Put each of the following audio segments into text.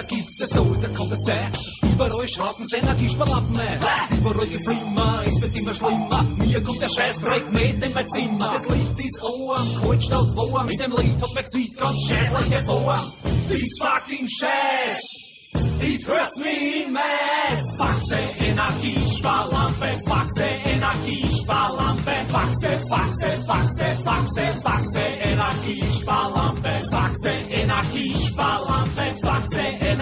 da gibt's es so, da kommt es her. Überall schrauben sie Energiesparlampen mehr. Überall geflimmer, es wird immer schlimmer. Mir kommt der Scheißdreck mit in mein Zimmer. Das Licht ist arm, kalt statt warm. Mit dem Licht hat mein Gesicht ganz scheißlich hervor. Dies fucking Scheiß. It hurts me in mess. Faxe Energiesparlampe, Faxe Energiesparlampe, Faxe, Faxe, Faxe, Faxe, Faxe Energiesparlampe, Faxe Energiesparlampe,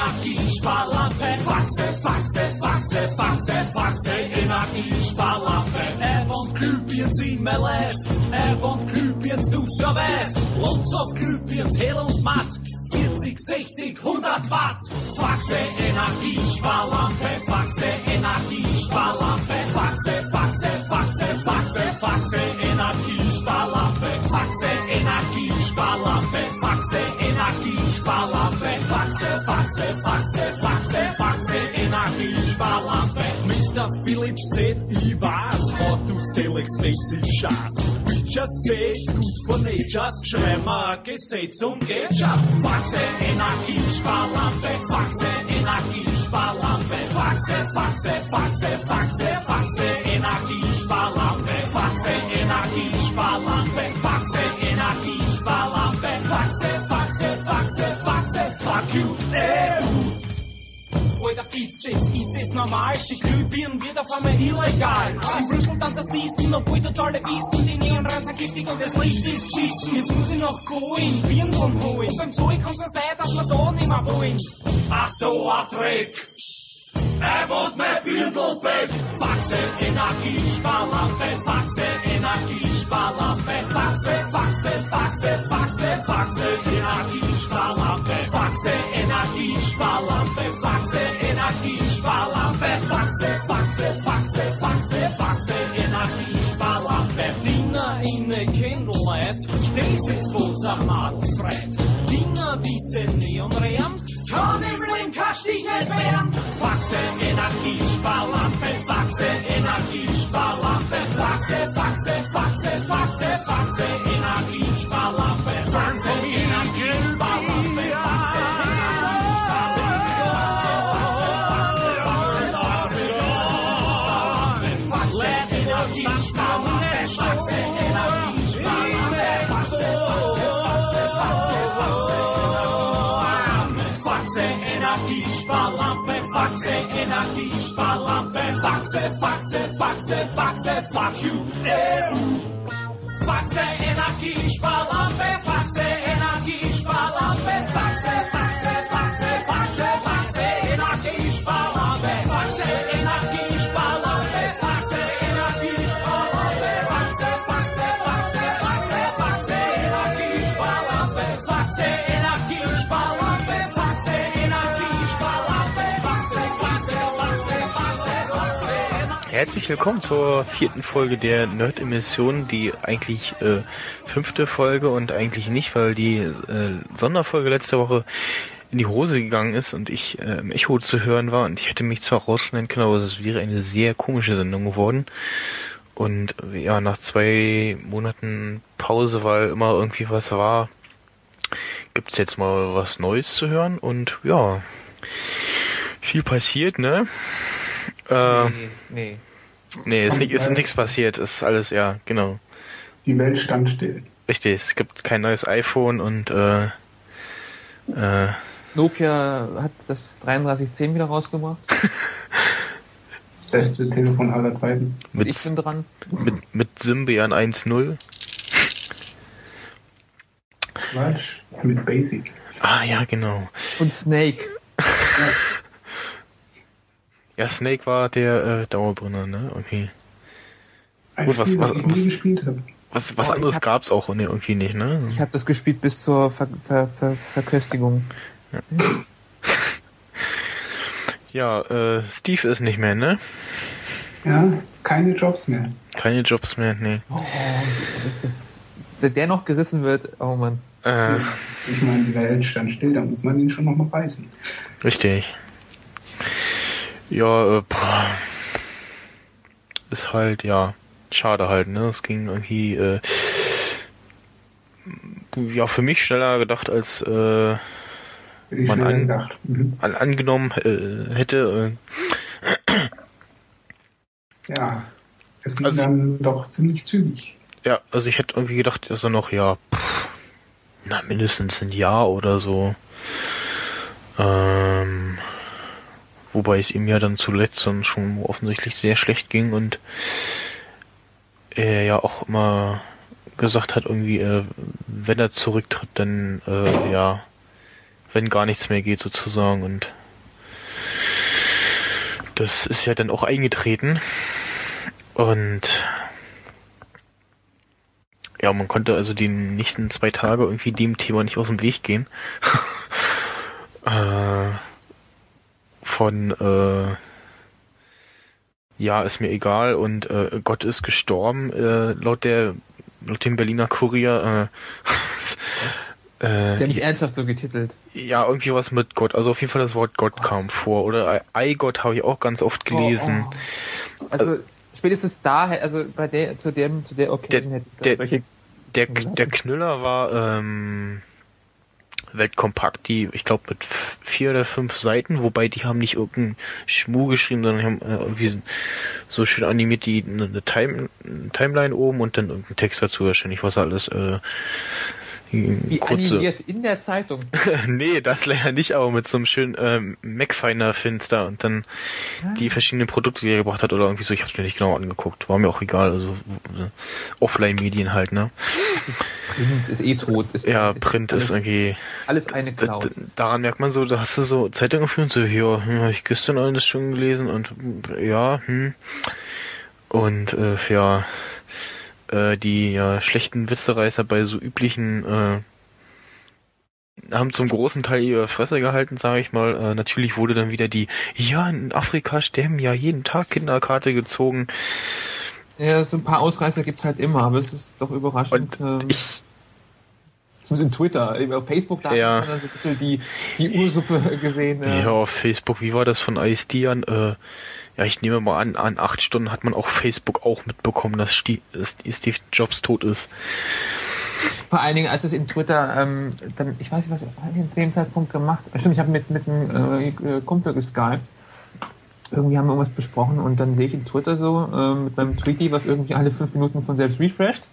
Energiesparlampe, Faxe, Faxe, Faxe, Faxe, Faxe Energiesparlampe. Er wohnt Glühbirns in mein Life, er wohnt to survive. Lots of Glühbirns, hell und matt. 40, 60, 100 Watt. Faxe Energiesparlampe, Faxe Energiesparlampe, Faxe, Faxe, Faxe, Faxe, Faxe Energiesparlampe, Faxe Energiesparlampe, Faxe Energiesparlampe, Faxe, Faxe, Faxe, Faxe, Faxe Energiesparlampe. Mr. Phillips said, ich weiß, how to sell expensive shots. Just say it's good for nature. Schreib mal Gesetz und geht schon. Faxe Energiesparlampe, Faxe Energiesparlampe, Faxe, Faxe, Faxe, Faxe, Faxe Energiesparlampe, Faxe Energiesparlampe, Faxe Es, ist es normal? Die Glühbirnen wird auf einmal illegal. In Brüssel dann das Diesen, obwohl totale wissen, die Neonrand sind giftig und das Licht ist geschissen. Jetzt muss ich noch gehen, Birnen holen. Beim Zoll kann's ja sein, dass wir's auch nicht mehr wollen. Ach so, ein Trick. Er wird mein Birndl weg. Faxe, Energiesparlampe, Faxe, Energiesparlampe, Faxe, Faxe, Faxe, Faxe, Faxe, Energiesparlampe, Faxe, Energiesparlampe, Faxe, Energiesparlampe, Faxe, Faxe, Faxe, Faxe, Faxe, Energiesparlampe. Dinner in a candlelight, das ist was am Markt freit. Dinner, diese Neonrem, kann im Leben kannst dich nicht wehren. Faxe, Energiesparlampe, Faxe, Energiesparlampe, Faxe, Faxe, Faxe, Faxe, Faxe, Energiesparlampe, Faxe, Energiesparlampe, Faxe, Faxe, Energiesparlampe, Faxe, Faxe, Faxe, Faxe, fuck you, EU. Faxe, Energiesparlampe, Faxe, Energiesparlampe, Faxe, Faxe, Herzlich willkommen zur vierten Folge der Nerd-Emission, die eigentlich äh, fünfte Folge und eigentlich nicht, weil die äh, Sonderfolge letzte Woche in die Hose gegangen ist und ich äh, im Echo zu hören war und ich hätte mich zwar rausschneiden können, aber es wäre eine sehr komische Sendung geworden. Und äh, ja, nach zwei Monaten Pause, weil immer irgendwie was war, gibt's jetzt mal was Neues zu hören und ja, viel passiert, ne? Äh, Nee, nee. Nee, ist, nicht, ist nichts passiert. Ist alles, ja, genau. Die Welt stand still. Richtig, es gibt kein neues iPhone und äh, äh, Nokia hat das 3310 wieder rausgebracht. Das beste Telefon aller Zeiten. Und ich mit, bin dran. mit, mit Symbian 1.0. Quatsch. Mit Basic. Ah, ja, genau. Und Snake. Ja, Snake war der äh, Dauerbrenner, ne? Okay. Ein Gut, was- Spiel, was- was, ich was- nie gespielt habe. Was, was Oh, anderes hab- gab's auch ne, irgendwie nicht, ne? Ich habe das gespielt bis zur Ver Ver Ver Verköstigung. Ja, äh, Steve ist nicht mehr, ne? Ja, keine Jobs mehr. Keine Jobs mehr, nee. Oh, das, das, der- der noch gerissen wird, oh Mann. Äh, Ich meine, die Welt stand still, da muss man ihn schon noch mal beißen. richtig. Ja, äh. Ist halt, ja, schade halt, ne? Es ging irgendwie, äh, ja, für mich schneller gedacht als, äh, man an. Mhm. an, angenommen äh, hätte. Äh, Ja, es ging Also- dann doch ziemlich zügig. ja, also ich hätte irgendwie gedacht, dass er noch, ja, pff, na, mindestens ein Jahr oder so. Ähm, wobei es ihm ja dann zuletzt dann schon offensichtlich sehr schlecht ging und er ja auch immer gesagt hat, irgendwie, äh, wenn er zurücktritt, dann, äh, ja, wenn gar nichts mehr geht sozusagen und das ist ja dann auch eingetreten und ja, man konnte also die nächsten zwei Tage irgendwie dem Thema nicht aus dem Weg gehen. äh, von äh, ja, ist mir egal und äh, Gott ist gestorben, äh, laut der laut dem Berliner Kurier äh, Der äh, nicht ernsthaft so getitelt. ja, irgendwie was mit Gott. Also auf jeden Fall das Wort Gott kam vor. Oder Eigott habe ich auch ganz oft gelesen. Oh, oh. Also spätestens da, also bei der, zu dem, zu der Occasion hätte ich der- solche Der, der Knüller war ähm, Weltkompakt, die, ich glaube, mit vier oder fünf Seiten, wobei die haben nicht irgendeinen Schmu geschrieben, sondern haben äh, irgendwie so schön animiert die eine, Time, eine Timeline oben und dann irgendein Text dazu wahrscheinlich, was alles äh, wie kurze. animiert in der Zeitung. nee, das leider nicht, aber mit so einem schönen ähm, Mac-Finder-Finster und dann die verschiedenen Produkte, die er gebracht hat oder irgendwie so, ich hab's mir nicht genau angeguckt, war mir auch egal, also Offline-Medien halt, ne? Print ist eh tot. Ist, Ja, ist Print alles, ist irgendwie, alles eine Cloud. daran merkt man so, da hast du so Zeitung geführt, so, ja, hm, hab ich gestern alles schon gelesen und ja, hm. Und äh, ja, äh, die ja, schlechten Witzereißer bei so üblichen äh, haben zum großen Teil ihre Fresse gehalten, sage ich mal. Äh, natürlich wurde dann wieder die, ja, in Afrika sterben ja jeden Tag Kinderkarte gezogen. Ja, so ein paar Ausreißer gibt's halt immer, aber es ist doch überraschend. Und ähm, ich, zumindest in Twitter, auf Facebook, da Ja. hat man so ein bisschen die, die Ursuppe gesehen. äh, ja, auf Facebook, wie war das von ISD an? Äh, ja, ich nehme mal an, an acht Stunden hat man auf Facebook auch mitbekommen, dass Steve, Jobs tot ist. Vor allen Dingen, als es in Twitter, ähm, dann, ich weiß nicht, was ich zu dem Zeitpunkt gemacht. Äh, Stimmt, ich habe mit, mit einem äh, äh, Kumpel geskypt. Irgendwie haben wir irgendwas besprochen und dann sehe ich in Twitter so äh, mit meinem Tweety, was irgendwie alle fünf Minuten von selbst refresht.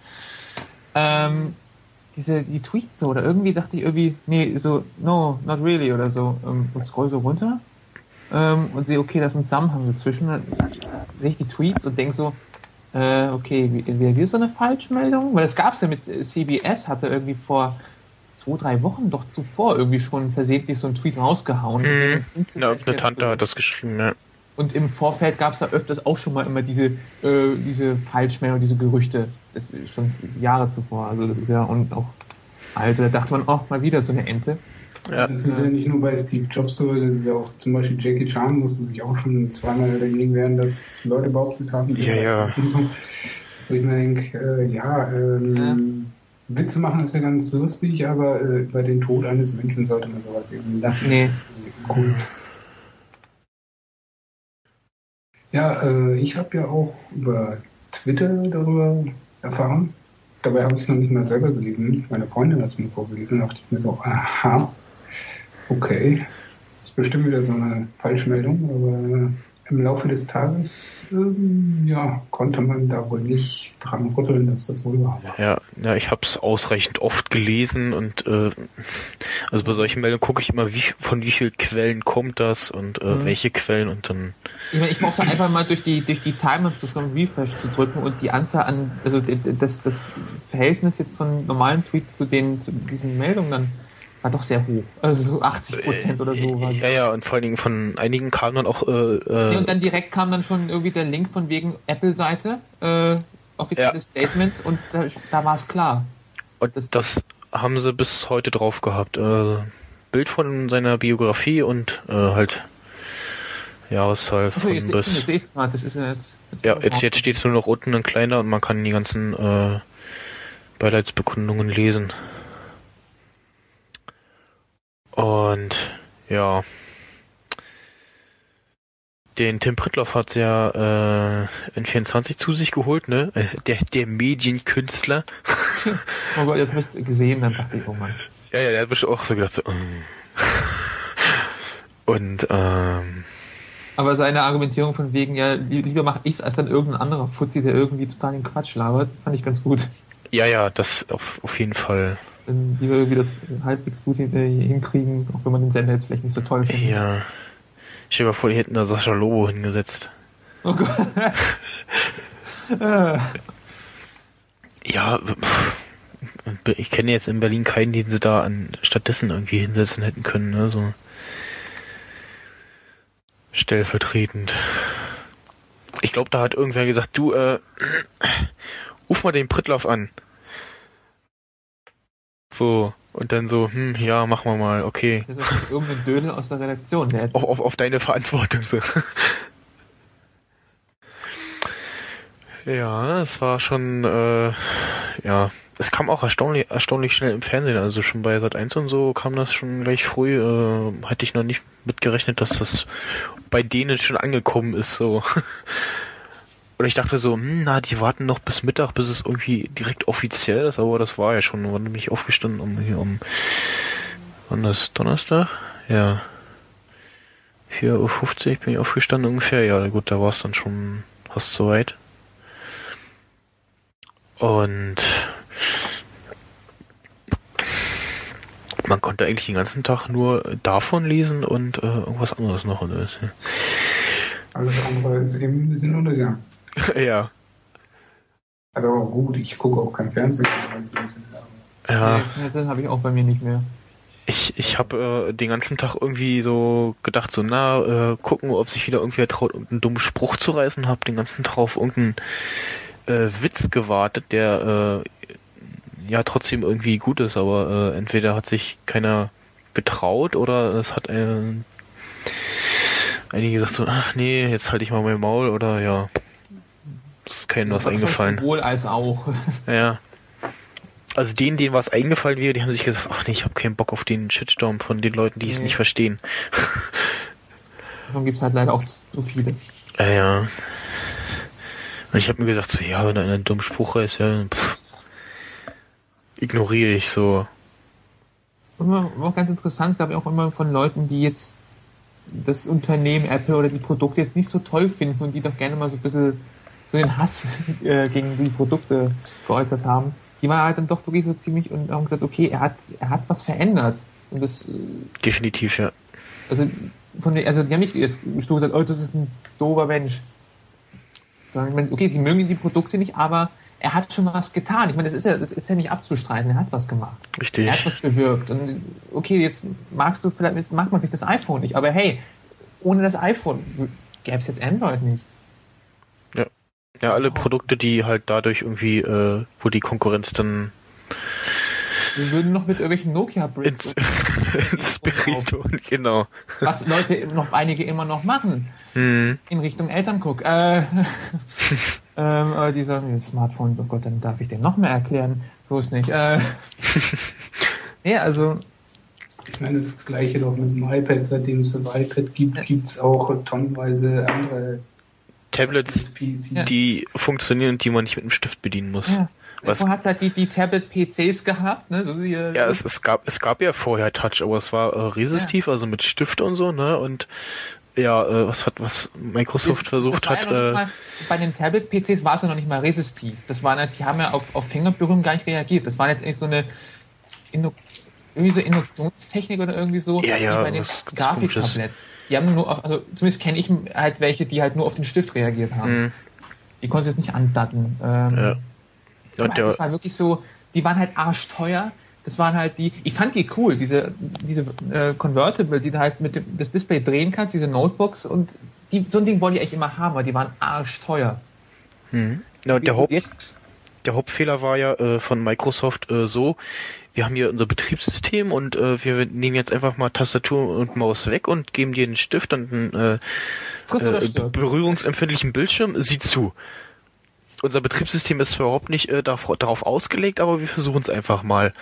Ähm, diese, die Tweets so, oder irgendwie dachte ich irgendwie, nee, so, no, not really oder so, ähm, und scroll so runter ähm, und sehe, okay, da ist ein Zusammenhang dazwischen. Dann sehe ich die Tweets und denke so, äh, okay, wie- wäre wieder so eine Falschmeldung? Weil das gab's ja mit CBS, hatte irgendwie vor zwei, drei Wochen doch zuvor irgendwie schon versehentlich so einen Tweet rausgehauen. Mhm. Ja, irgendeine Tante hat das geschrieben, ne? Und im Vorfeld gab's da öfters auch schon mal immer diese, äh, diese Falschmeldung, diese Gerüchte. Das ist schon Jahre zuvor. Also das ist ja und auch alt. Da dachte man, oh, mal wieder so eine Ente. Ja. Das ist ja nicht nur bei Steve Jobs so, das ist ja auch zum Beispiel Jackie Chan musste sich auch schon zweimal dagegen wehren, dass Leute behauptet haben, Ja, ja. und so. Wo ich mir denke, äh, ja, ähm, Witze machen ist ja ganz lustig, aber äh, über den Tod eines Menschen sollte man sowas eben lassen. Nee. Kult. Ja, äh, ich habe ja auch über Twitter darüber erfahren. Dabei habe ich es noch nicht mal selber gelesen. Meine Freundin hat es mir vorgelesen. Da dachte ich mir so, aha, okay. Das ist bestimmt wieder so eine Falschmeldung, aber im Laufe des Tages ähm, ja, konnte man da wohl nicht dran rütteln, dass das wohl wahr war. Ja, ja, ich habe es ausreichend oft gelesen und äh, also bei solchen Meldungen gucke ich immer, wie, von wie vielen Quellen kommt das und äh, Mhm. welche Quellen und dann Ich meine, ich brauchte einfach mal durch die, durch die Timer zu Refresh zu drücken und die Anzahl an, also das, das Verhältnis jetzt von normalen Tweets zu den, zu diesen Meldungen dann war doch sehr hoch. Also so 80 Prozent oder so. War ja, ja, und vor allen Dingen von einigen kam dann auch äh, äh, und dann direkt kam dann schon irgendwie der Link von wegen Apple-Seite, äh, offizielles Statement und da, da war es klar. und das- das haben sie bis heute drauf gehabt. Äh, Bild von seiner Biografie und äh, halt Jahreszahl Achso, von jetzt, jetzt, bis jetzt es gerade, das ist ja jetzt. jetzt ja jetzt jetzt steht es nur noch unten ein kleiner und man kann die ganzen äh, Beileidsbekundungen lesen. Und ja. Den Tim Pritloff hat ja äh, N24 zu sich geholt, ne? Äh, Der, der Medienkünstler. Oh Gott, jetzt habe ich gesehen, dann dachte ich, oh Mann. Ja, ja, der hat bestimmt auch so gedacht, so, mm. Und ähm, Aber seine Argumentierung von wegen, ja, li- lieber mache ich's als dann irgendein anderer Fuzzi, der irgendwie total den Quatsch labert, fand ich ganz gut. ja, ja, das auf, auf jeden Fall. Dann lieber irgendwie das halbwegs gut äh, hinkriegen, auch wenn man den Sender jetzt vielleicht nicht so toll findet. Ja. Ich stell mal vor, die hätten da Sascha Lobo hingesetzt. Oh Gott. Äh, Ja, ich kenne jetzt in Berlin keinen, den sie da an stattdessen irgendwie hinsetzen hätten können, ne? So stellvertretend. Ich glaube, da hat irgendwer gesagt, du, äh, ruf mal den Prittlaff an. So, und dann so, hm, ja, machen wir mal, okay. das ist irgendein Dödel aus der Redaktion, der Auf, auf, auf deine Verantwortung so. ja, es war schon, äh, ja, es kam auch erstaunlich, erstaunlich schnell im Fernsehen, also schon bei Sat 1 und so kam das schon gleich früh, äh, hatte ich noch nicht mitgerechnet, dass das bei denen schon angekommen ist, so. Oder ich dachte so, hm, na, die warten noch bis Mittag, bis es irgendwie direkt offiziell ist, aber das war ja schon, wann bin ich aufgestanden, um hier um, wann das, Donnerstag? Ja. 4.50 Uhr bin ich aufgestanden ungefähr. Ja, gut, da war es dann schon fast soweit. Und man konnte eigentlich den ganzen Tag nur davon lesen und äh, irgendwas anderes noch. Und, Alles andere ist eben ein bisschen untergegangen. ja, Also gut, ich gucke auch kein Fernsehen. ja. Nee, das habe ich auch bei mir nicht mehr. Ich, ich habe äh, den ganzen Tag irgendwie so gedacht, so na, äh, gucken, ob sich wieder irgendwer traut, irgendeinen dummen Spruch zu reißen. Hab den ganzen Tag auf irgendeinen äh, Witz gewartet, der äh, ja trotzdem irgendwie gut ist, aber äh, entweder hat sich keiner getraut oder es hat äh, einige gesagt so, ach nee, jetzt halte ich mal mein Maul oder ja, es ist keinem was eingefallen. Sowohl als auch. Ja. Also denen, denen was eingefallen wäre, die haben sich gesagt, ach nee, ich habe keinen Bock auf den Shitstorm von den Leuten, die es Nee. nicht verstehen. Davon gibt's halt leider auch zu, viele. Ja, ja. Und ich habe mir gesagt, so, ja, wenn er einen dummen Spruch ist, ja, pff, ignoriere ich so. War auch ganz interessant, es gab ja auch immer von Leuten, die jetzt das Unternehmen Apple oder die Produkte jetzt nicht so toll finden und die doch gerne mal so ein bisschen so den Hass äh, gegen die Produkte geäußert haben. Die waren halt dann doch wirklich so ziemlich und haben gesagt, okay, er hat, er hat was verändert. Und das, äh, Definitiv, ja. also von den, also die haben nicht jetzt stumpf gesagt, oh, das ist ein doofer Mensch. Sondern, ich meine, okay, sie mögen die Produkte nicht, aber er hat schon was getan. Ich meine, das ist ja, das ist ja nicht abzustreiten, er hat was gemacht. Richtig. Er hat was bewirkt. Und okay, jetzt magst du vielleicht, jetzt mag man vielleicht das iPhone nicht, aber hey, ohne das iPhone gäbe es jetzt Android nicht. Ja, alle Produkte, die halt dadurch irgendwie, äh, wo die Konkurrenz dann Wir würden noch mit irgendwelchen Nokia-Bricks, ins, ins Spiriton, genau. was Leute noch einige immer noch machen, Hm. in Richtung Elternguck. Äh, ähm, äh, dieser Smartphone, oh Gott, dann darf ich den noch mehr erklären. Bloß nicht. Äh, nee, also, Ich meine, das gleiche doch mit dem iPad, seitdem es das iPad gibt, gibt es auch tonnenweise andere Tablets, die funktionieren und die man nicht mit dem Stift bedienen muss. ja. Was- Wo hat halt die, die Tablet-PCs gehabt, ne? So äh, Ja, es, es gab es gab ja vorher Touch, aber es war äh, resistiv, also mit Stift und so, ne? Und ja, äh, was hat was Microsoft Das- versucht das hat, ja äh, mal, bei den Tablet-PCs war es ja noch nicht mal resistiv. Das waren halt, die haben ja auf, auf Fingerberührung gar nicht reagiert. Das war jetzt eigentlich so eine irgendwie so Induktionstechnik oder irgendwie so Ja, ja, wie bei den Grafiktabletts. Die haben nur auf, also zumindest kenne ich halt welche, die halt nur auf den Stift reagiert haben. mh, Die konnten jetzt nicht andatten. Ähm, ja. der, das war wirklich so, die waren halt arschteuer. Das waren halt die, ich fand die cool, diese, diese äh, Convertible, die du halt mit dem das Display drehen kannst, diese Notebooks und die, so ein Ding wollte ich eigentlich immer haben, aber die waren arschteuer. mh. ja, der, Haupt, jetzt, der Hauptfehler war ja äh, von Microsoft äh, so, wir haben hier unser Betriebssystem und äh, wir nehmen jetzt einfach mal Tastatur und Maus weg und geben dir einen Stift und einen äh, äh, berührungsempfindlichen Bildschirm, sieh zu. Unser Betriebssystem ist zwar überhaupt nicht äh, darauf, ausgelegt, aber wir versuchen es einfach mal.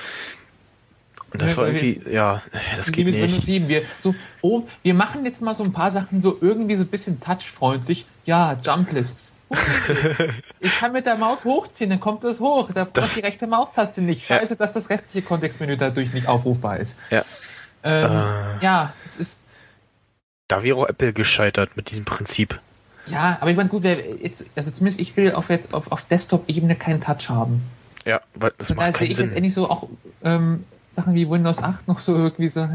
Und das Ja, war irgendwie, ja, das geht mit Windows nicht. 7. Wir, so, oh, wir machen jetzt mal so ein paar Sachen so irgendwie so ein bisschen touchfreundlich. Ja, Jumplists. Ich kann mit der Maus hochziehen, dann kommt das hoch. Da braucht die rechte Maustaste nicht. Ja. Scheiße, dass das restliche Kontextmenü dadurch nicht aufrufbar ist. Ja. Ähm, Äh. Ja, es ist. Da wäre auch Apple gescheitert mit diesem Prinzip. Ja, aber ich meine, gut, wer jetzt, also zumindest ich will auf jetzt auf, auf Desktop-Ebene keinen Touch haben. Ja, weil das daher macht sehe keinen ich Sinn. jetzt endlich so auch ähm, Sachen wie Windows 8 noch so irgendwie so,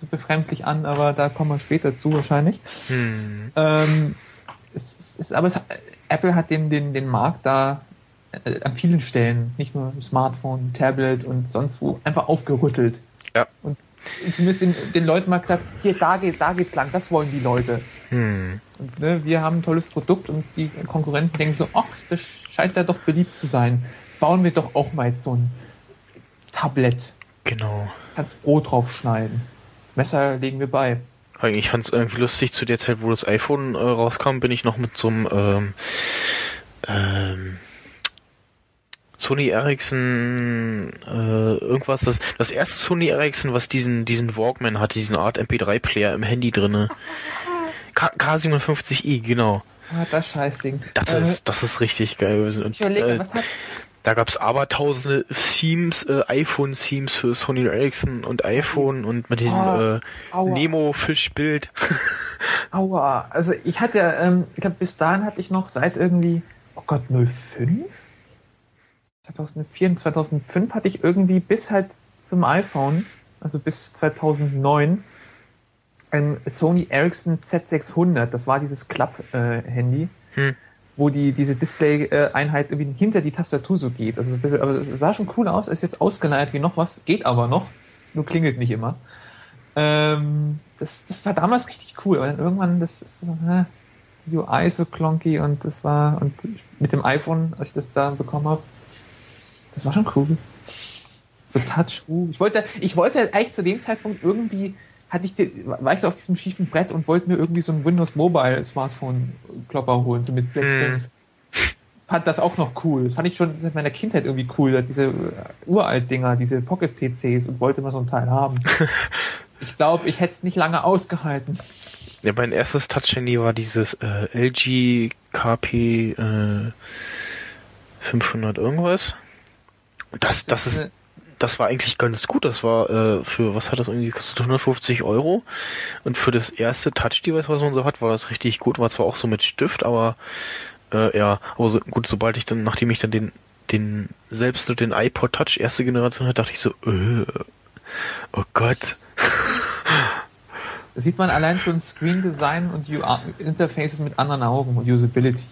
so befremdlich an, aber da kommen wir später zu wahrscheinlich. Hm. Ähm, es, es aber es, Apple hat den, den, den Markt da äh, an vielen Stellen, nicht nur Smartphone, Tablet und sonst wo, einfach aufgerüttelt. Ja. Und zumindest den, den Leuten mal gesagt, hier, da geht, da geht's lang, das wollen die Leute. Hm. Und, ne, wir haben ein tolles Produkt und die Konkurrenten denken so, ach, das scheint ja doch beliebt zu sein. Bauen wir doch auch mal jetzt so ein Tablett. Genau. Kannst Brot draufschneiden. Messer legen wir bei. Ich fand es irgendwie lustig, zu der Zeit, wo das iPhone äh, rauskam, bin ich noch mit so einem ähm, ähm, Sony Ericsson äh, irgendwas, das, das erste Sony Ericsson, was diesen, diesen Walkman hatte, diesen Art MP3-Player im Handy drinne. K K57i, genau. Ah, das Scheißding. Das Äh, ist, das ist richtig geil. Und, Ich überlege, äh, was hat. Da gab's aber tausende Themes, äh, iPhone-Themes für Sony Ericsson und iPhone und mit diesem Oh, äh. Nemo-Fischbild. Aua. Also ich hatte, ähm, ich glaube, bis dahin hatte ich noch seit irgendwie, oh Gott, 05? 2004, 2005 hatte ich irgendwie bis halt zum iPhone, also bis 2009, ein Sony Ericsson Z600. Das war dieses Klapp-Handy, Hm. Wo die, diese Display-Einheit irgendwie hinter die Tastatur so geht. Also, aber es sah schon cool aus, ist jetzt ausgeleiert wie noch was, geht aber noch, nur klingelt nicht immer. Ähm, das, das war damals richtig cool, aber dann irgendwann, das ist so, hä, die UI so klonky und das war, und mit dem iPhone, als ich das da bekommen habe, das war schon cool. So Touch, uh. Ich wollte, ich wollte eigentlich zu dem Zeitpunkt irgendwie, hatte ich, war ich so auf diesem schiefen Brett und wollte mir irgendwie so ein Windows Mobile Smartphone Klopper holen, so mit Flex Hm. 5. Fand das auch noch cool. Das fand ich schon seit meiner Kindheit irgendwie cool, diese äh, uralt Dinger, diese Pocket PCs und wollte mal so ein Teil haben. ich glaube, ich hätte es nicht lange ausgehalten. Ja, mein erstes Touch-Handy war dieses äh, LG KP äh, 500 irgendwas. Das, das ist, Eine- das war eigentlich ganz gut. Das war äh, für, was hat das irgendwie gekostet? 150 Euro. Und für das erste Touch-Device, was man so hat, war das richtig gut. War zwar auch so mit Stift, aber äh, ja, aber so, gut, sobald ich dann, nachdem ich dann den, den, selbst nur den iPod Touch erste Generation hatte, dachte ich so, äh, oh Gott. Da sieht man allein schon Screen Design und UI Interfaces mit anderen Augen und Usability.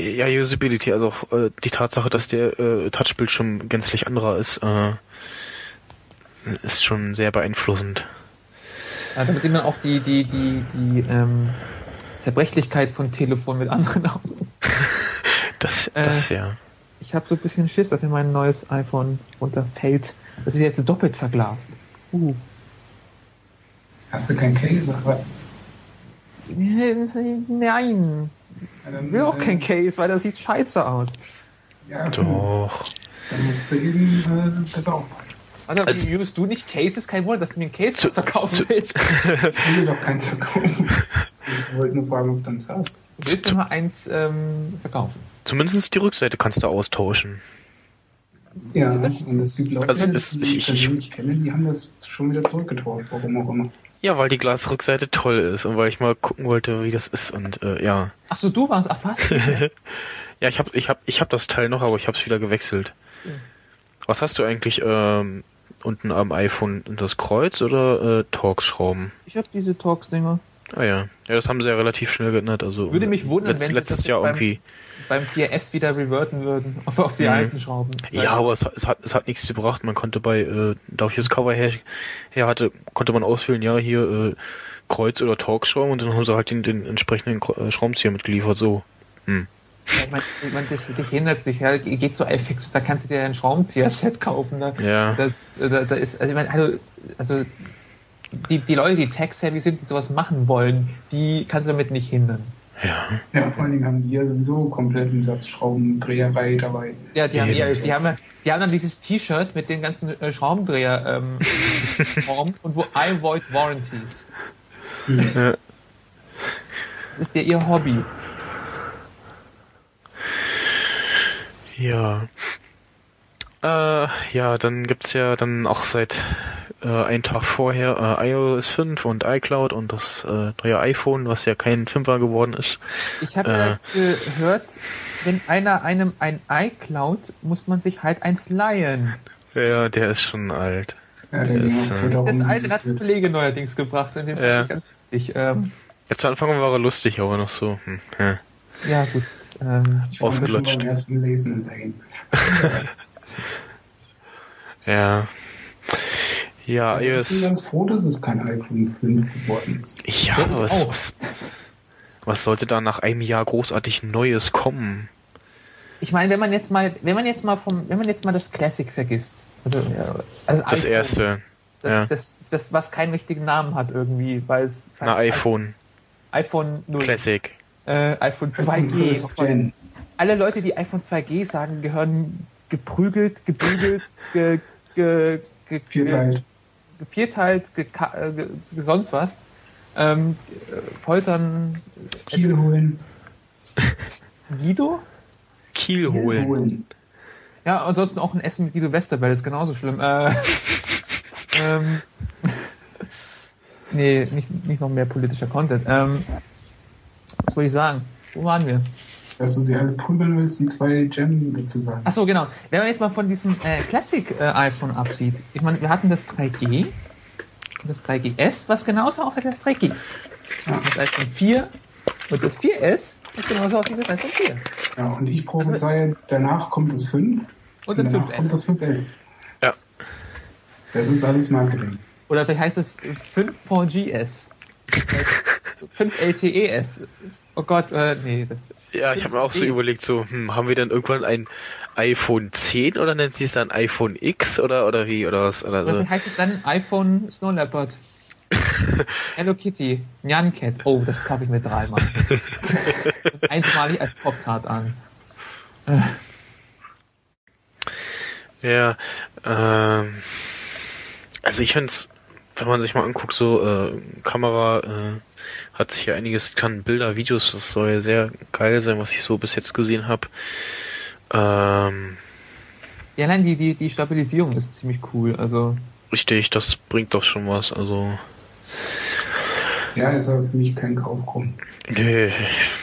Ja, Usability, also auch äh, die Tatsache, dass der äh, Touchbildschirm gänzlich anderer ist, äh, ist schon sehr beeinflussend. Ja, damit sieht man auch die, die, die, die ähm, Zerbrechlichkeit von Telefon mit anderen Augen. Das, Äh. das ja. Ich habe so ein bisschen Schiss, dass mir mein neues iPhone runterfällt. Das ist jetzt doppelt verglast. Uh. Hast du kein Case? Aber, Nein, ich will auch kein Case, weil das sieht scheiße aus. Ja, Doch. Dann musst du eben äh, besser aufpassen. Also, Also- wie usest du nicht Cases? Kein Wunder, dass du mir ein Case Zu- verkaufen zu- willst. Ich will doch keins verkaufen. Ich wollte nur fragen, ob du eins hast. Du willst mir mal eins ähm, verkaufen. Zumindest die Rückseite kannst du austauschen. Ja, Das- und es gibt Leute, Also die es- ich ich- persönlich kenne, die haben das schon wieder zurückgetauscht, warum auch immer. Ja, weil die Glasrückseite toll ist und weil ich mal gucken wollte, wie das ist und äh, ja. Ach so, du warst. Ach, was? Ja, ich hab, ich hab, ich hab das Teil noch, aber ich hab's wieder gewechselt. Was hast du eigentlich ähm, unten am iPhone? Das Kreuz oder äh, Torx-Schrauben? Ich habe diese Talks-Dinger. Ah ja. Ja, das haben sie ja relativ schnell geändert. Also Würde mich wundern, letzt, wenn sie letztes das Jahr beim- irgendwie. Beim 4S wieder reverten würden. Auf, auf die Mhm. alten Schrauben. Ja, aber es, hat- es hat es hat nichts gebracht. Man konnte bei, äh, dadurch das Cover her, her hatte, konnte man auswählen, ja hier äh, Kreuz oder Torx-Schrauben und dann haben sie halt den, den entsprechenden äh, Schraubenzieher mitgeliefert. So. Hm. Ja, ich meine, ich mein, dich, dich hindert dich, ja, geht zu iFix, da kannst du dir ein Schraubenzieher-Set kaufen. Da, Ja. das, da, da ist, also ich meine, also, also die, die Leute, die tech-savvy sind, die sowas machen wollen, die kannst du damit nicht hindern. Ja. Ja, vor allen Dingen haben die ja sowieso kompletten Satzschraubendreherei dabei. Ja, die, Ja, haben, ja, sind die, haben, ja- die haben dann dieses T-Shirt mit den ganzen äh, Schraubendreher ähm, und wo I void warranties. Ja. Das ist ja ihr Hobby. Ja. Äh, ja, dann gibt's ja dann auch seit äh, einen Tag vorher äh, iOS 5 und iCloud und das äh, neue iPhone, was ja kein Fünfer geworden ist. Ich habe ja gehört, wenn einer einem ein iCloud, muss man sich halt eins leihen. Ja, der ist schon alt. Ja, der Das, ging äh, Das eine hat ein Kollege neuerdings gebracht und den fand Ja. ich ganz lustig. Ähm, Jetzt am Anfang war er lustig, aber noch so. Hm, ja. ja, gut. Ähm, ich war schon ausgelutscht. beim ersten Lesen dahin. Ja. Ja, ich bin ganz froh, dass es kein iPhone 5 geworden ist. Ja, Ja, ich was, was, was sollte da nach einem Jahr großartig Neues kommen? ich meine, wenn man jetzt mal, wenn man jetzt mal vom, wenn man jetzt mal das Classic vergisst, also, also Das iPhone, erste. das, ja. das, das, was keinen richtigen Namen hat irgendwie, weil es Na, heißt iPhone. iPhone 0, Classic. äh, iPhone iPhone 2G. First Gen. Alle Leute, die iPhone 2G sagen, gehören geprügelt, gebügelt, ge, ge, ge, Vierteilt. ge, äh, ge, ge, sonst was. Ähm, äh, foltern Kiel holen. Guido? Kiel Kiel holen. holen. Ja, ansonsten auch ein Essen mit Guido Westerwelle ist genauso schlimm. Äh, ähm, nee, nicht, nicht noch mehr politischer Content. Ähm, was wollte ich sagen? Wo waren wir? Dass du sie alle prügeln willst, die zwei Gem dazu sagen. Achso, genau. Wenn man jetzt mal von diesem äh, Classic äh, iPhone absieht, ich meine, wir hatten das 3G, das 3GS, was genauso aussieht wie das 3G. Ja. Das iPhone 4 und das 4S, was genauso aussieht wie das iPhone 4. Ja, und ich prophezeie, danach kommt das 5 Und dann danach kommt 5S. das 5S. Ja. Das ist alles Marketing. Oder vielleicht heißt es 5 4GS. 5 LTES. Oh Gott, äh, nee, das. Ja, ich habe mir auch so 5G. überlegt, so, hm, haben wir dann irgendwann ein iPhone 10 oder nennt sie es dann iPhone X oder oder wie oder was oder so? heißt es dann iPhone Snow Leopard. Hello Kitty, Nyan Cat. Oh, das kaufe ich mir dreimal. Und Einmalig als Pop-Tart an. Ja, ähm, also ich find's, wenn man sich mal anguckt, so äh, Kamera äh, hat sich ja einiges, kann Bilder, Videos, das soll ja sehr geil sein, was ich so bis jetzt gesehen habe. Ähm, Ja, nein, die, die, die Stabilisierung ist ziemlich cool. Also, richtig, das bringt doch schon was. Also, Ja, ist aber für mich kein Kaufgrund. nö,